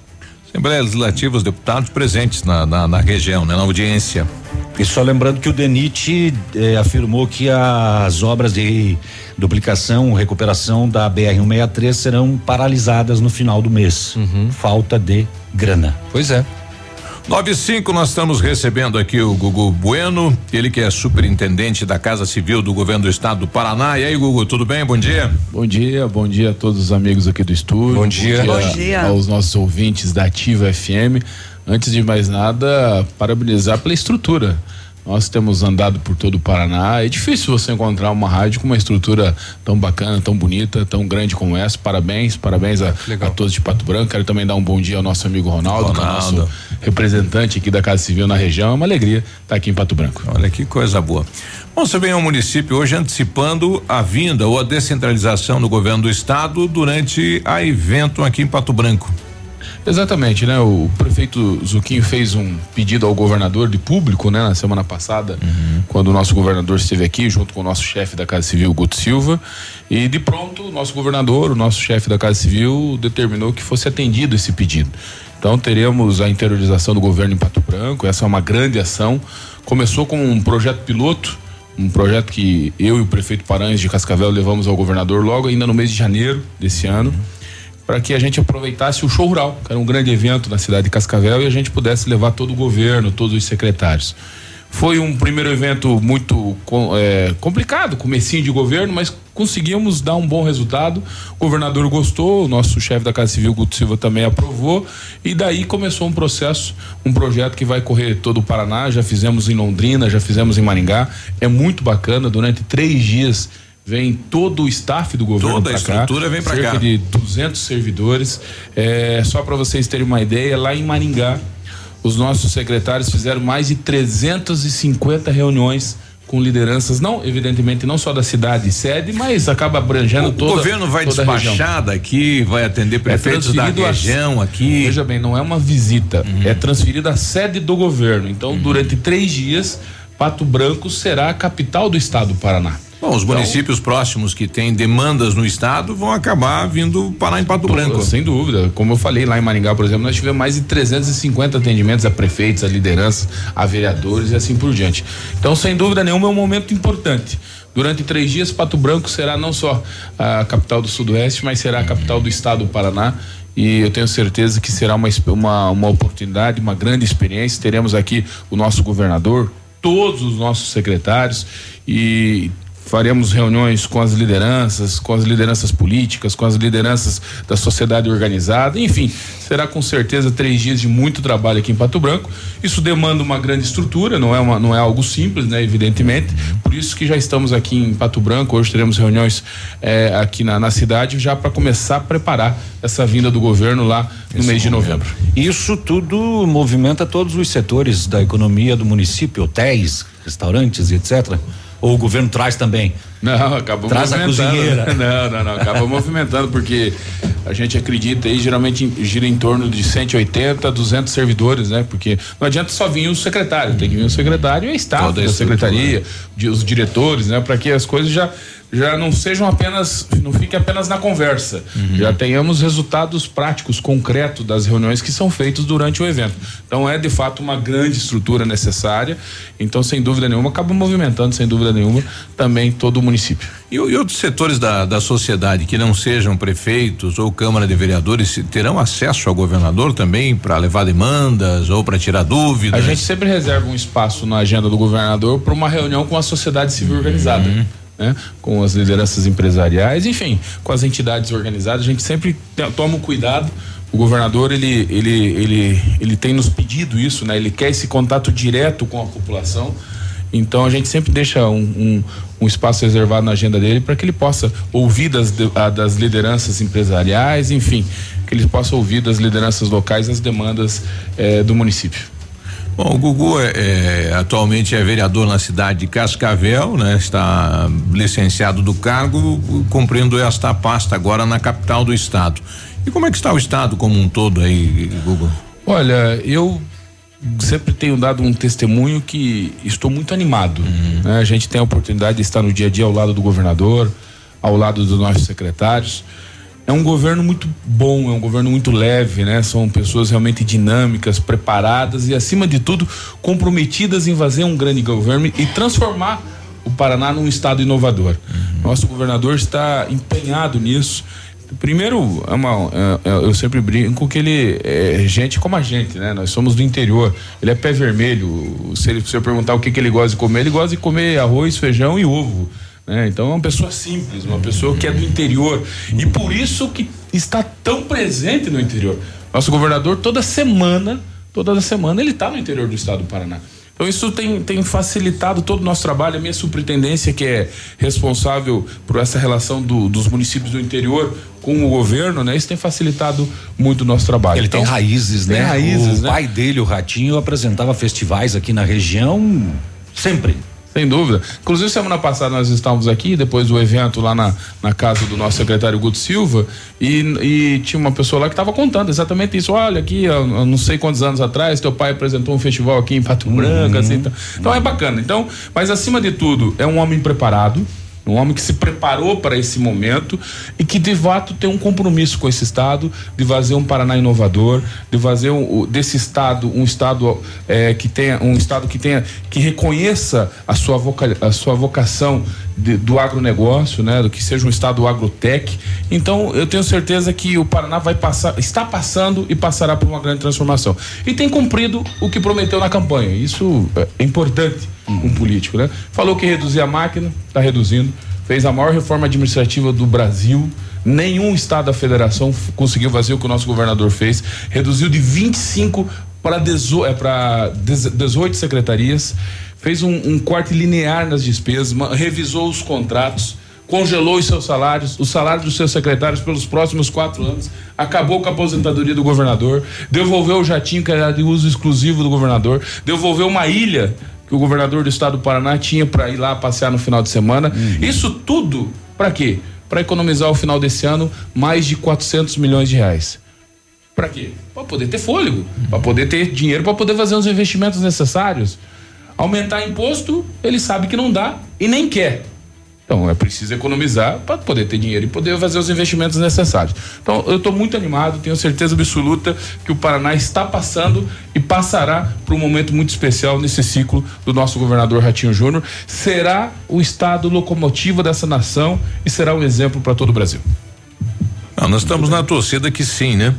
S3: Assembleia Legislativa, os deputados presentes na, na, na, região, né, na audiência.
S5: E só lembrando que o DENIT eh, afirmou que as obras de duplicação, recuperação da BR-163 serão paralisadas no final do mês. Uhum. Falta de grana.
S4: Pois é.
S3: 95, nós estamos recebendo aqui o Gugu Bueno, ele que é superintendente da Casa Civil do Governo do Estado do Paraná. E aí, Gugu, tudo bem? Bom dia.
S52: Bom dia, bom dia a todos os amigos aqui do estúdio.
S4: Bom dia.
S6: Bom dia, bom dia.
S52: aos nossos ouvintes da Ativa FM. Antes de mais nada, parabenizar pela estrutura. Nós temos andado por todo o Paraná. É difícil você encontrar uma rádio com uma estrutura tão bacana, tão bonita, tão grande como essa. Parabéns, parabéns a, a todos de Pato Branco. Quero também dar um bom dia ao nosso amigo Ronaldo, Ronaldo. que é nosso representante aqui da Casa Civil na região. É uma alegria estar aqui em Pato Branco.
S3: Olha que coisa boa. Bom, você vem ao município hoje antecipando a vinda ou a descentralização do governo do estado durante a evento aqui em Pato Branco.
S52: Exatamente, né? O prefeito Zuquinho fez um pedido ao governador de público, né? Na semana passada, uhum. quando o nosso governador esteve aqui, junto com o nosso chefe da Casa Civil, Guto Silva, e de pronto, o nosso governador, o nosso chefe da Casa Civil, determinou que fosse atendido esse pedido. Então teremos a interiorização do governo em Pato Branco, essa é uma grande ação. Começou com um projeto piloto, um projeto que eu e o prefeito Paranhos de Cascavel levamos ao governador logo ainda no mês de janeiro desse ano. Uhum para que a gente aproveitasse o show rural, que era um grande evento na cidade de Cascavel, e a gente pudesse levar todo o governo, todos os secretários. Foi um primeiro evento muito é, complicado, comecinho de governo, mas conseguimos dar um bom resultado. O governador gostou, o nosso chefe da Casa Civil, Guto Silva, também aprovou. E daí começou um processo, um projeto que vai correr todo o Paraná. Já fizemos em Londrina, já fizemos em Maringá. É muito bacana. Durante três dias vem todo o staff do governo
S3: Toda a estrutura
S52: cá,
S3: vem para
S52: cá. Cerca de 200 servidores. É, só para vocês terem uma ideia, lá em Maringá, os nossos secretários fizeram mais de 350 reuniões com lideranças, não, evidentemente, não só da cidade sede, mas acaba abrangendo o, toda
S3: O governo vai despachar daqui, vai atender é prefeitos é da região a, aqui.
S52: Veja bem, não é uma visita, uhum. é transferida a sede do governo. Então, uhum. durante três dias, Pato Branco será a capital do estado do Paraná.
S3: Bom, os então, municípios próximos que têm demandas no estado vão acabar vindo parar em Pato Branco.
S52: Sem dúvida. Como eu falei lá em Maringá, por exemplo, nós tivemos mais de 350 atendimentos a prefeitos, a lideranças, a vereadores e assim por diante. Então, sem dúvida nenhuma, é um momento importante. Durante três dias, Pato Branco será não só a capital do Sudoeste, mas será a capital do estado do Paraná e eu tenho certeza que será uma, uma, uma oportunidade, uma grande experiência. Teremos aqui o nosso governador, todos os nossos secretários e faremos reuniões com as lideranças, com as lideranças políticas, com as lideranças da sociedade organizada, enfim, será com certeza três dias de muito trabalho aqui em Pato Branco. Isso demanda uma grande estrutura, não é, uma, não é algo simples, né? Evidentemente. Por isso que já estamos aqui em Pato Branco, hoje teremos reuniões eh, aqui na, na cidade já para começar a preparar essa vinda do governo lá no Esse mês de novembro.
S5: Isso tudo movimenta todos os setores da economia do município, hotéis, restaurantes, etc. Ou o governo traz também?
S52: Não, acaba
S5: Traz a cozinheira.
S52: Não, não, não, acaba movimentando porque a gente acredita aí, geralmente gira em torno de 180 a 200 servidores, né? Porque não adianta só vir o secretário, tem que vir o secretário e a staff da secretaria, os diretores, né? Para que as coisas já já não sejam apenas, não fique apenas na conversa, uhum. já tenhamos resultados práticos, concretos das reuniões que são feitas durante o evento. Então é de fato uma grande estrutura necessária, então sem dúvida nenhuma acaba movimentando, sem dúvida nenhuma, também todo o município.
S3: E, e outros setores da, da sociedade que não sejam prefeitos ou Câmara de Vereadores terão acesso ao governador também para levar demandas ou para tirar dúvidas?
S52: A gente sempre reserva um espaço na agenda do governador para uma reunião com a sociedade civil uhum. organizada né? Com as lideranças empresariais, enfim, com as entidades organizadas, a gente sempre toma o cuidado o governador ele, ele, ele, ele tem nos pedido isso, né? Ele quer esse contato direto com a população. Então a gente sempre deixa um, um, um espaço reservado na agenda dele para que ele possa ouvir das, das lideranças empresariais, enfim, que ele possa ouvir das lideranças locais as demandas eh, do município.
S3: Bom, o Gugu é, é, atualmente é vereador na cidade de Cascavel, né? Está licenciado do cargo, cumprindo esta pasta agora na capital do estado. E como é que está o estado como um todo aí, Gugu?
S52: Olha, eu sempre tenho dado um testemunho que estou muito animado. Uhum. Né? A gente tem a oportunidade de estar no dia a dia ao lado do governador, ao lado dos nossos secretários é um governo muito bom, é um governo muito leve, né? São pessoas realmente dinâmicas, preparadas e, acima de tudo, comprometidas em fazer um grande governo e transformar o Paraná num estado inovador. Uhum. Nosso governador está empenhado nisso. Primeiro, é é, é, eu sempre brinco que ele é gente como a gente, né? Nós somos do interior. Ele é pé vermelho. Se, eu perguntar o que, que ele gosta de comer, ele gosta de comer arroz, feijão e ovo. Né? Então é uma pessoa simples, uma pessoa que é do interior. E por isso que está tão presente no interior. Nosso governador, toda semana, toda semana, ele está no interior do estado do Paraná. Então isso tem, tem facilitado todo o nosso trabalho. A minha superintendência, que é responsável por essa relação do, dos municípios do interior com o governo, né? Isso tem facilitado muito o nosso trabalho.
S5: Ele então, tem raízes, tem né?
S52: Raízes,
S5: o né? pai dele, o Ratinho, apresentava festivais aqui na região sempre.
S52: Sem dúvida. Inclusive, semana passada nós estávamos aqui, depois do evento lá na, na casa do nosso secretário Guto Silva, e, e tinha uma pessoa lá que estava contando exatamente isso. Olha, aqui, eu, eu não sei quantos anos atrás, teu pai apresentou um festival aqui em Pato Branco, uhum. assim. Então, então é bacana. Então, mas acima de tudo, é um homem preparado, um homem que se preparou para esse momento e que de fato tem um compromisso com esse estado de fazer um Paraná inovador, de fazer um, desse estado um estado é, que tenha um estado que tenha que reconheça a sua voca, a sua vocação de, do agronegócio, né, do que seja um estado agrotech. Então eu tenho certeza que o Paraná vai passar, está passando e passará por uma grande transformação e tem cumprido o que prometeu na campanha. Isso é importante um político, né? Falou que reduzir a máquina, está reduzindo. Fez a maior reforma administrativa do Brasil. Nenhum estado da federação conseguiu fazer o que o nosso governador fez. Reduziu de 25 para 18, é, 18 secretarias. Fez um, um corte linear nas despesas, revisou os contratos congelou os seus salários, os salários dos seus secretários pelos próximos quatro anos, acabou com a aposentadoria do governador, devolveu o jatinho que era de uso exclusivo do governador, devolveu uma ilha que o governador do estado do Paraná tinha para ir lá passear no final de semana. Uhum. Isso tudo para quê? Para economizar ao final desse ano mais de 400 milhões de reais. Para quê? Para poder ter fôlego, uhum. para poder ter dinheiro para poder fazer os investimentos necessários. Aumentar imposto, ele sabe que não dá e nem quer. Então é preciso economizar para poder ter dinheiro e poder fazer os investimentos necessários. Então eu estou muito animado, tenho certeza absoluta que o Paraná está passando e passará por um momento muito especial nesse ciclo do nosso governador Ratinho Júnior. Será o estado locomotiva dessa nação e será um exemplo para todo o Brasil.
S3: Ah, nós estamos na torcida que sim, né?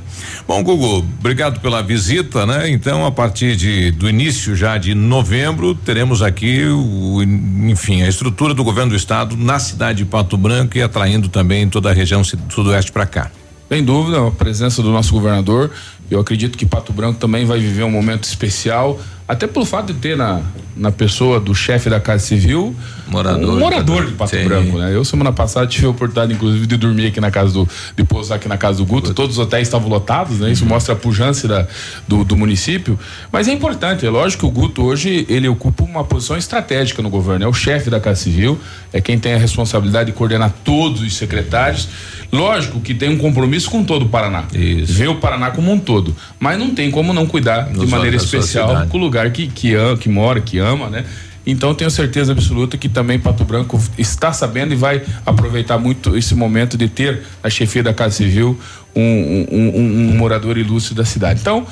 S3: Bom, Gugu, obrigado pela visita, né? Então, a partir de do início já de novembro, teremos aqui o, enfim, a estrutura do governo do estado na cidade de Pato Branco e atraindo também toda a região sudoeste para cá.
S52: Sem dúvida, a presença do nosso governador. Eu acredito que Pato Branco também vai viver um momento especial até pelo fato de ter na, na pessoa do chefe da Casa Civil
S3: morador,
S52: um morador de Pato Sim. Branco, né? Eu semana passada tive a oportunidade, inclusive, de dormir aqui na casa do, de pousar aqui na casa do Guto. Todos os hotéis estavam lotados, né? Isso uhum. mostra a pujança da, do, do município. Mas é importante, é lógico que o Guto hoje ele ocupa uma posição estratégica no governo. É o chefe da Casa Civil, é quem tem a responsabilidade de coordenar todos os secretários. Lógico que tem um compromisso com todo o Paraná. Isso. Vê o Paraná como um todo. Mas não tem como não cuidar Nos de maneira especial com o lugar que, que, ama, que mora, que ama, né? Então tenho certeza absoluta que também Pato Branco está sabendo e vai aproveitar muito esse momento de ter a chefia da Casa Civil um, um, um, um morador ilustre da cidade. Então,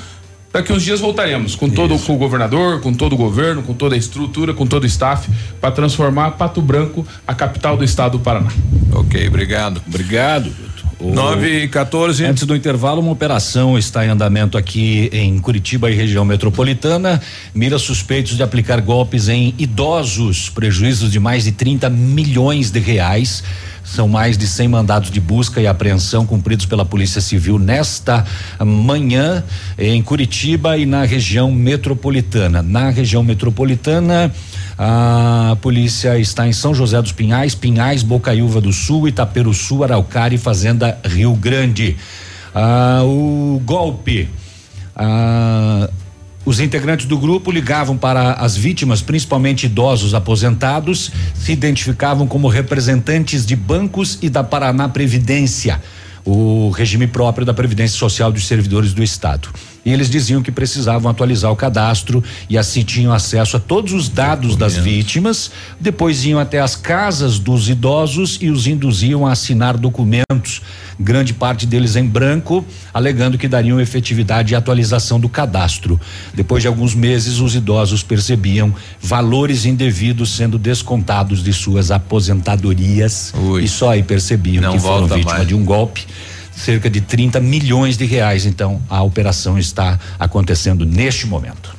S52: daqui uns dias voltaremos com todo com o governador, com todo o governo, com toda a estrutura, com todo o staff para transformar Pato Branco a capital do estado do Paraná.
S3: Ok, obrigado.
S5: Obrigado. O-
S3: 9 e 14.
S5: Antes do intervalo, uma operação está em andamento aqui em Curitiba e região metropolitana. Mira suspeitos de aplicar golpes em idosos, prejuízos de mais de 30 milhões de reais. São mais de 100 mandados de busca e apreensão cumpridos pela Polícia Civil nesta manhã em Curitiba e na região metropolitana. Na região metropolitana, a polícia está em São José dos Pinhais, Pinhais, Bocaiúva do Sul, Itaperuçu, Araucária e Fazenda Rio Grande. Ah, o golpe. ah, os integrantes do grupo ligavam para as vítimas, principalmente idosos aposentados, se identificavam como representantes de bancos e da Paraná Previdência, o regime próprio da Previdência Social dos servidores do Estado. E eles diziam que precisavam atualizar o cadastro e assim tinham acesso a todos os dados das vítimas. Depois iam até as casas dos idosos e os induziam a assinar documentos, grande parte deles em branco, alegando que dariam efetividade e atualização do cadastro. Depois de alguns meses, os idosos percebiam valores indevidos sendo descontados de suas aposentadorias e só aí percebiam
S3: Não
S5: que foram vítima
S3: mais.
S5: de um golpe cerca de 30 milhões de reais. Então, a operação está acontecendo neste momento.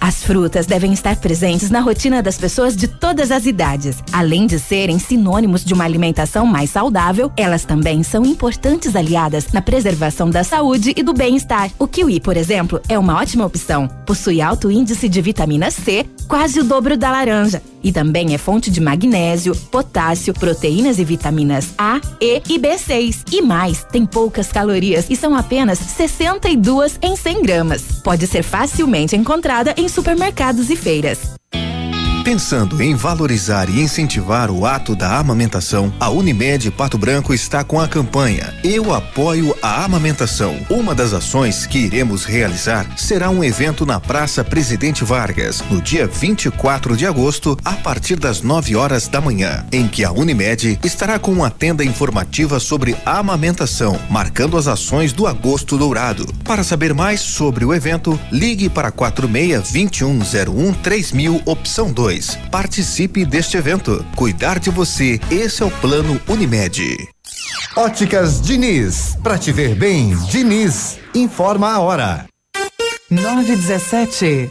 S45: As frutas devem estar presentes na rotina das pessoas de todas as idades. Além de serem sinônimos de uma alimentação mais saudável, elas também são importantes aliadas na preservação da saúde e do bem-estar. O kiwi, por exemplo, é uma ótima opção. Possui alto índice de vitamina C, quase o dobro da laranja. E também é fonte de magnésio, potássio, proteínas e vitaminas A, E e B6. E mais, tem poucas calorias e são apenas 62 em 100 gramas. Pode ser facilmente encontrada em supermercados e feiras.
S14: Pensando em valorizar e incentivar o ato da amamentação, a Unimed Pato Branco está com a campanha Eu Apoio a Amamentação. Uma das ações que iremos realizar será um evento na Praça Presidente Vargas, no dia 24 de agosto, a partir das 9 horas da manhã, em que a Unimed estará com uma tenda informativa sobre amamentação, marcando as ações do Agosto Dourado. Para saber mais sobre o evento, ligue para 46 2101 3000 opção 2. Participe deste evento. Cuidar de você, esse é o plano Unimed.
S53: Óticas Diniz, pra te ver bem, Diniz, informa a hora.
S54: 917.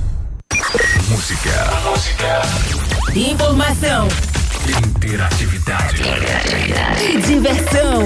S12: Música.
S2: Informação
S12: Interatividade.
S2: e diversão.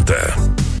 S12: Санта.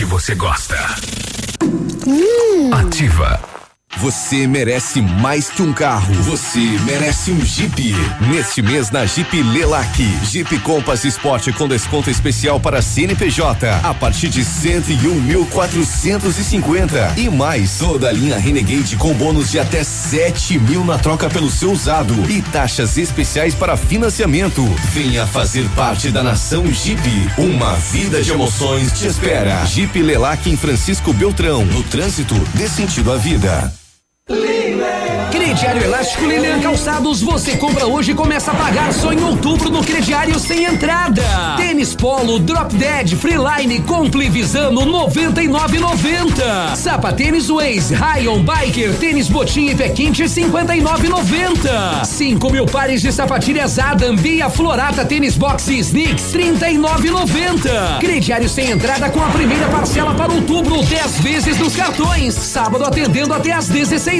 S12: Que você gosta. Ativa.
S14: Você merece mais que um carro. Você merece um Jeep. Neste mês na Jeep Lelac, Jeep Compass Sport com desconto especial para CNPJ a partir de 101.450 e mais toda a linha Renegade com bônus de até 7 mil na troca pelo seu usado e taxas especiais para financiamento. Venha fazer parte da nação Jeep. Uma vida de emoções te espera. Jeep Lelac em Francisco Beltrão. No trânsito, dê sentido à vida.
S34: Crediário Elástico Lilian Calçados, você compra hoje e começa a pagar só em outubro no crediário sem entrada. Tênis Polo, Drop Dead, Freeline, Compli Visano, 99,90. Sapatênis Waze, Rayon, Biker, Tênis Botim e Pé Quente, 59,90. 5 mil pares de sapatilhas Adam, Bia Florata, Tênis Box e Sneaks, 39,90. Crediário sem entrada com a primeira parcela para outubro, 10 vezes nos cartões. Sábado atendendo até às 16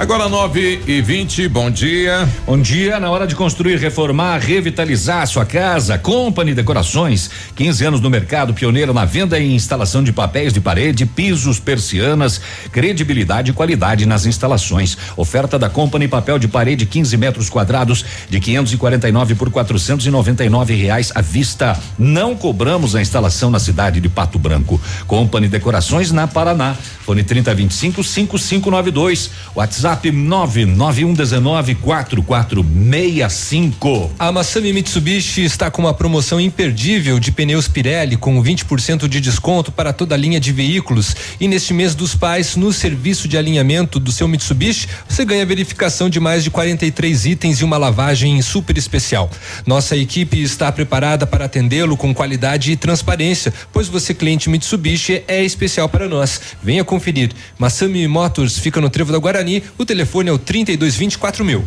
S3: Agora 9 e 20 bom dia.
S5: Bom dia, na hora de construir, reformar, revitalizar sua casa, Company Decorações, 15 anos no mercado, pioneiro na venda e instalação de papéis de parede, pisos, persianas, credibilidade e qualidade nas instalações. Oferta da Company papel de parede 15 metros quadrados de 549 por 499 reais à vista. Não cobramos a instalação na cidade de Pato Branco. Company Decorações na Paraná. Fone 3025 5592. WhatsApp 99119 4465.
S4: A Massami Mitsubishi está com uma promoção imperdível de pneus Pirelli com 20% de desconto para toda a linha de veículos. E neste mês dos pais, no serviço de alinhamento do seu Mitsubishi, você ganha verificação de mais de 43 itens e uma lavagem super especial. Nossa equipe está preparada para atendê-lo com qualidade e transparência, pois você, cliente Mitsubishi, é especial para nós. Venha conferir. Massami Motors fica no Trevo da Guarani. O telefone é o 3224 mil.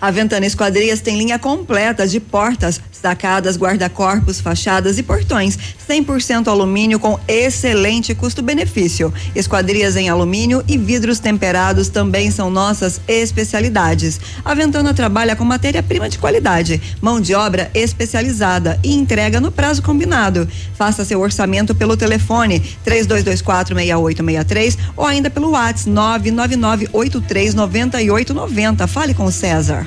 S6: A Ventana Esquadrias tem linha completa de portas, sacadas, guarda-corpos, fachadas e portões. 100% alumínio com excelente custo-benefício. Esquadrias em alumínio e vidros temperados também são nossas especialidades. A Ventana trabalha com matéria-prima de qualidade, mão de obra especializada e entrega no prazo combinado. Faça seu orçamento pelo telefone 32246863 ou ainda pelo WhatsApp 999839890. Fale com o César.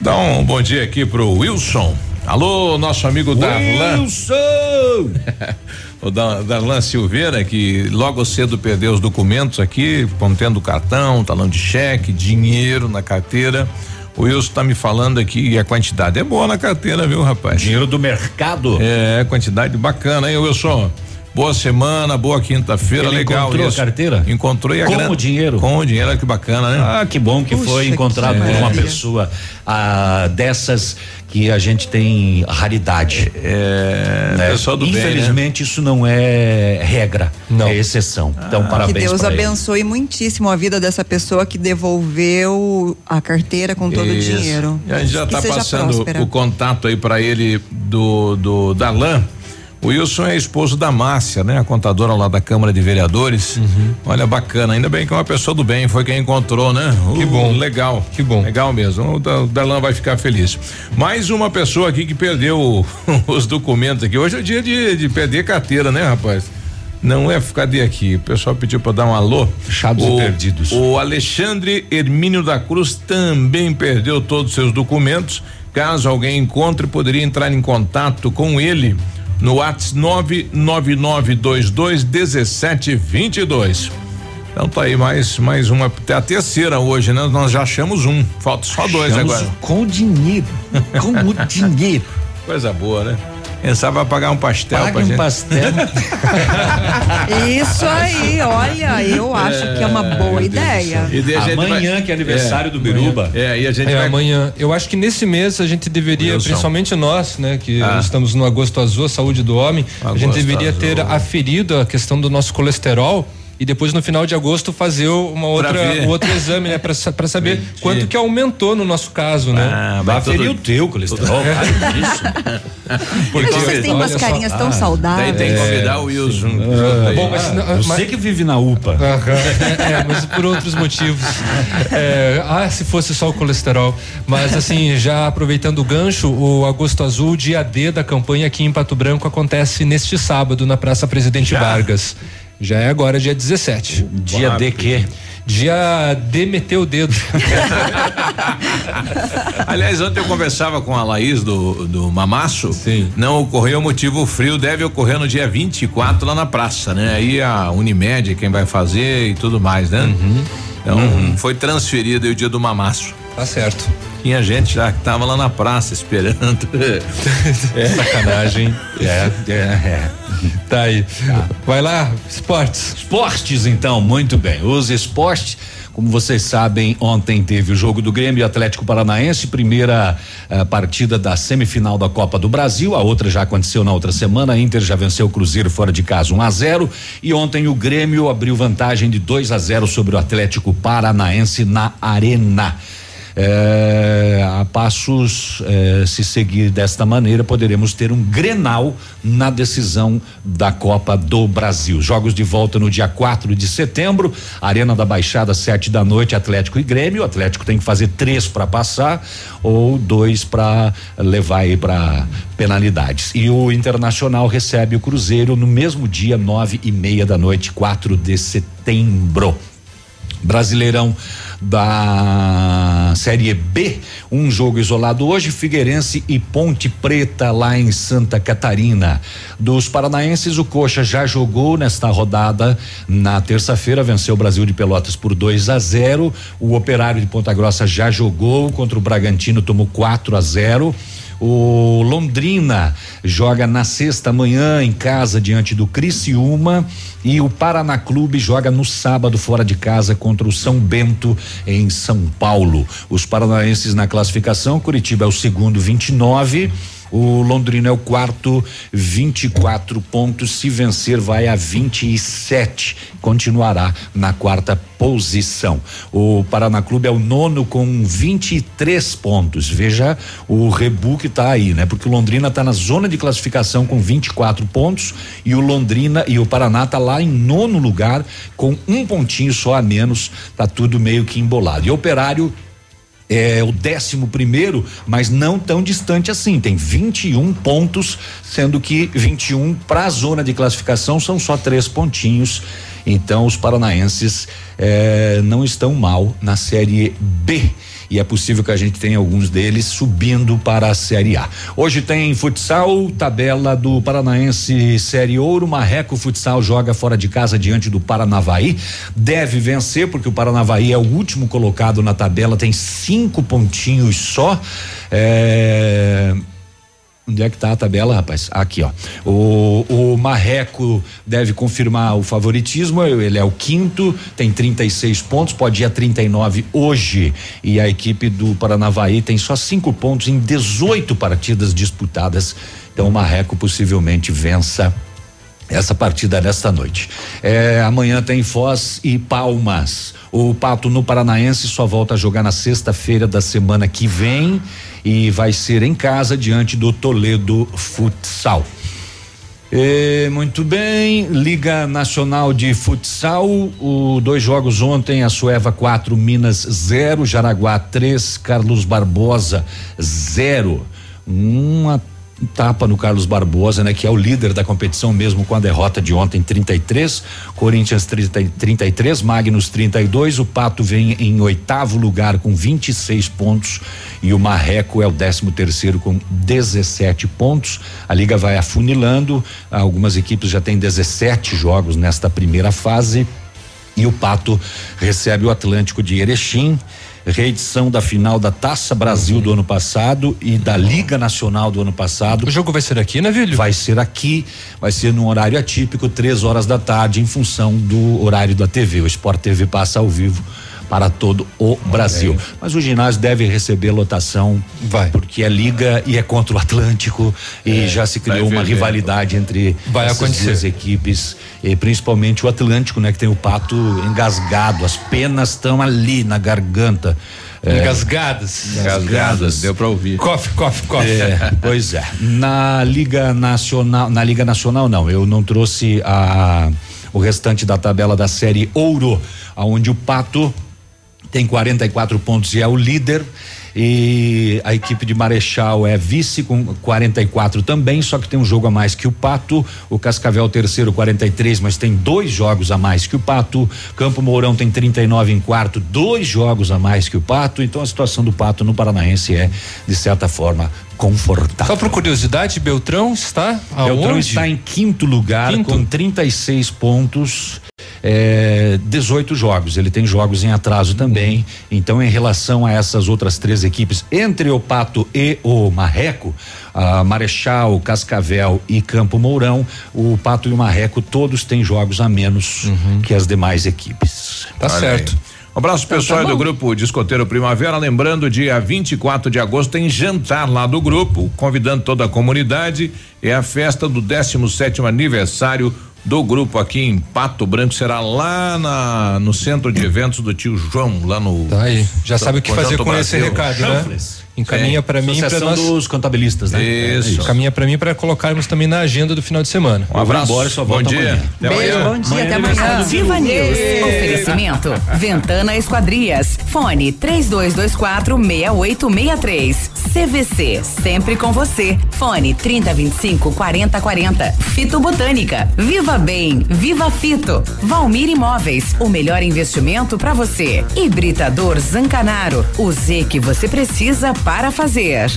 S3: Dá um bom dia aqui pro Wilson. Alô, nosso amigo Darlan.
S5: Wilson!
S3: o Da- Darlan Silveira, que logo cedo perdeu os documentos aqui, contendo cartão, talão de cheque, dinheiro na carteira. O Wilson tá me falando aqui e a quantidade é boa na carteira, viu, rapaz?
S5: Dinheiro do mercado.
S3: É, quantidade bacana, hein, Wilson? Boa semana, boa quinta-feira, legal
S5: encontrou
S3: isso.
S5: a carteira?
S3: Encontrou e a
S5: Com
S3: grana-
S5: o dinheiro?
S3: Com o dinheiro, olha que bacana, né?
S5: Ah, que bom que
S3: Puxa,
S5: foi
S3: que
S5: encontrado por uma pessoa ah, dessas que a gente tem raridade.
S3: É,
S5: né?
S3: pessoal do bem, né?
S5: Infelizmente isso não é regra, é exceção. Então
S3: Ah,
S5: parabéns
S6: que Deus
S5: pra ele.
S6: abençoe muitíssimo a vida dessa pessoa que devolveu a carteira com todo
S3: Isso.
S6: o dinheiro.
S3: E a gente já tá
S6: seja
S3: passando
S6: próspera.
S3: o contato aí para ele do do Darlan. O Wilson é esposo da Márcia, né? A contadora lá da Câmara de Vereadores.
S4: Uhum.
S3: Olha, bacana. Ainda bem que é uma pessoa do bem foi quem encontrou, né?
S4: Que
S3: Uh,
S4: bom.
S3: Legal.
S4: Que bom.
S3: Legal mesmo. O Da- o Darlan vai ficar feliz. Mais uma pessoa aqui que perdeu os documentos aqui. Hoje é o dia de, de perder carteira, né, rapaz? Não é, cadê aqui? O pessoal pediu para dar um alô.
S4: Fechados
S3: o,
S4: e perdidos.
S3: O Alexandre Hermínio da Cruz também perdeu todos os seus documentos. Caso alguém encontre, poderia entrar em contato com ele no WhatsApp 99922 1722. Então tá aí mais mais uma, até a terceira hoje, né? Nós já achamos um, falta só dois
S5: Achamos
S3: agora.
S5: Com dinheiro, com o dinheiro.
S3: Coisa boa, né? Pensava vai pagar um pastel
S5: Pague
S3: pra
S5: um
S3: gente.
S5: pastel.
S6: Isso aí, olha, eu acho que é uma boa ideia.
S3: E
S5: Amanhã,
S3: vai-
S5: que é aniversário
S3: É,
S5: do Biruba.
S3: É, e a gente
S4: É,
S3: vai
S4: amanhã. Eu acho que nesse mês a gente deveria,
S3: Wilson.
S4: principalmente nós, né, que
S3: Ah.
S4: estamos no agosto azul, a saúde do homem, a gente
S3: Agosto
S4: deveria ter
S3: azul.
S4: aferido a questão do nosso colesterol e depois no final de agosto fazer uma outra um outro exame, né, para saber quanto que aumentou no nosso caso, né?
S3: Ah,
S5: Vai
S3: vai
S5: ferir
S3: todo-
S5: o teu colesterol, cara, isso.
S4: Porque
S6: Vocês têm umas
S4: só-
S6: carinhas tão
S3: Daí
S6: saudáveis.
S3: tem que convidar o Wilson. junto aí.
S4: Bom, mas,
S5: Você
S4: mas-
S5: que vive na UPA.
S4: Aham. É, mas por outros motivos. É, ah, se fosse só o colesterol. Mas assim, já aproveitando o gancho, o Agosto Azul, dia D da campanha aqui em Pato Branco acontece neste sábado na Praça Presidente Vargas. Já é agora dia 17.
S5: Dia de quê?
S4: Dia D meteu o dedo.
S3: Aliás, ontem eu conversava com a Laís do, do Mamaço.
S4: Sim.
S3: Não ocorreu motivo frio, deve ocorrer no dia 24 lá na praça, né? Aí a Unimed, quem vai fazer e tudo mais, né? Então foi transferido aí o dia do Mamaço.
S4: Tá certo.
S3: Tinha gente já que tava lá na praça esperando.
S4: Sacanagem.
S5: É, é, é.
S4: Tá aí. Vai lá, esportes.
S5: Esportes, então, muito bem. Os esportes, como vocês sabem, ontem teve o jogo do Grêmio e Atlético Paranaense, primeira eh, partida da semifinal da Copa do Brasil. A outra já aconteceu na outra semana. A Inter já venceu o Cruzeiro fora de casa 1 a 0 e ontem o Grêmio abriu vantagem de 2 a 0 sobre o Atlético Paranaense na Arena. É, a passos, é, se seguir desta maneira, poderemos ter um Grenal na decisão da Copa do Brasil. Jogos de volta no dia 4 de setembro, Arena da Baixada, sete da noite, Atlético e Grêmio. O Atlético tem que fazer três para passar ou dois para levar aí para penalidades. E o Internacional recebe o Cruzeiro no mesmo dia, nove e meia da noite, 4 de setembro. Brasileirão da Série B, um jogo isolado hoje, Figueirense e Ponte Preta lá em Santa Catarina. Dos paranaenses, o Coxa já jogou nesta rodada na terça-feira, venceu o Brasil de Pelotas por 2 a 0. O Operário de Ponta Grossa já jogou contra o Bragantino, tomou 4 a 0. O Londrina joga na sexta manhã em casa diante do Criciúma e o Paraná Clube joga no sábado fora de casa contra o São Bento em São Paulo. Os paranaenses na classificação, Curitiba é o segundo 29, o Londrina é o quarto, 24 pontos. Se vencer, vai a 27. Continuará na quarta posição. O Paraná Clube é o nono com 23 pontos. Veja o rebu que tá aí, né? Porque o Londrina tá na zona de classificação com 24 pontos e o Londrina e o Paraná tá lá em nono lugar com um pontinho só a menos. Tá tudo meio que embolado. E o Operário é o décimo primeiro, mas não tão distante assim. Tem 21 pontos, sendo que 21 para a zona de classificação são só três pontinhos. Então os paranaenses eh, não estão mal na série B. E é possível que a gente tenha alguns deles subindo para a Série A. Hoje tem futsal, tabela do Paranaense Série Ouro. Marreco Futsal joga fora de casa diante do Paranavaí. Deve vencer, porque o Paranavaí é o último colocado na tabela, tem cinco pontinhos só. É. Onde é que tá a tabela, rapaz? Aqui, ó. O, o Marreco deve confirmar o favoritismo, ele é o quinto, tem 36 pontos, pode ir a 39 hoje. E a equipe do Paranavaí tem só cinco pontos em 18 partidas disputadas. Então o Marreco possivelmente vença essa partida desta noite. É, amanhã tem Foz e Palmas. O Pato no Paranaense só volta a jogar na sexta-feira da semana que vem e vai ser em casa diante do Toledo Futsal. E, muito bem, Liga Nacional de Futsal, o, dois jogos ontem, a Sueva 4, Minas 0, Jaraguá 3, Carlos Barbosa 0. Uma tapa no Carlos Barbosa, né, que é o líder da competição mesmo com a derrota de ontem 33, Corinthians 30, 33, Magnus 32, o Pato vem em oitavo lugar com 26 pontos e o Marreco é o décimo terceiro com 17 pontos. A liga vai afunilando, algumas equipes já têm 17 jogos nesta primeira fase e o Pato recebe o Atlântico de Erechim reedição da final da Taça Brasil uhum. do ano passado e da Liga Nacional do ano passado.
S4: O jogo vai ser aqui, né, Vílio?
S5: Vai ser aqui, vai ser num horário atípico, três horas da tarde, em função do horário da TV. O Sport TV passa ao vivo para todo o Brasil. Mas o ginásio deve receber lotação,
S4: vai,
S5: porque é liga e é contra o Atlântico e é, já se criou uma rivalidade entre
S4: vai
S5: essas
S4: acontecer.
S5: duas equipes, e principalmente o Atlântico, né, que tem o pato engasgado, as penas estão ali na garganta.
S4: É, engasgadas.
S5: Engasgadas.
S4: Deu para ouvir.
S5: Cofe, cofe, cofe. É, pois é. Na Liga Nacional, na Liga Nacional não, eu não trouxe a o restante da tabela da série Ouro, aonde o Pato tem 44 pontos e é o líder. E a equipe de Marechal é vice com 44 também, só que tem um jogo a mais que o Pato. O Cascavel terceiro, 43, mas tem dois jogos a mais que o Pato. Campo Mourão tem 39 em quarto, dois jogos a mais que o Pato. Então a situação do Pato no Paranaense é, de certa forma, confortável.
S4: Só por curiosidade, Beltrão está aonde?
S5: Beltrão está em quinto lugar quinto? com 36 pontos é, 18 jogos. Ele tem jogos em atraso também. Então, em relação a essas outras três equipes, entre o Pato e o Marreco, a Marechal, Cascavel e Campo Mourão, o Pato e o Marreco todos têm jogos a menos uhum. que as demais equipes.
S4: Tá Olha certo. Aí.
S3: Um abraço então, pessoal tá do grupo Discoteiro Primavera. Lembrando, dia 24 de agosto tem jantar lá do grupo, convidando toda a comunidade. É a festa do 17 sétimo aniversário do grupo aqui em Pato Branco será lá na, no centro de eventos do tio João, lá no.
S4: Tá aí. Já sabe o que fazer com Brasil. esse recado, né? Encaminha para mim
S5: para nós dos contabilistas, né?
S4: Isso. Encaminha para mim para colocarmos também na agenda do final de semana.
S3: Um abraço. Embora,
S4: só
S3: bom dia.
S6: Até Beijo, amanhã. bom dia, até amanhã.
S2: Viva News. Oferecimento Ventana Esquadrias. Fone 3224 6863. CVC, sempre com você. Fone 3025 4040. Fito Botânica. Viva Bem, Viva Fito. Valmir Imóveis, o melhor investimento para você. Hibridador Zancanaro, o Z que você precisa para fazer.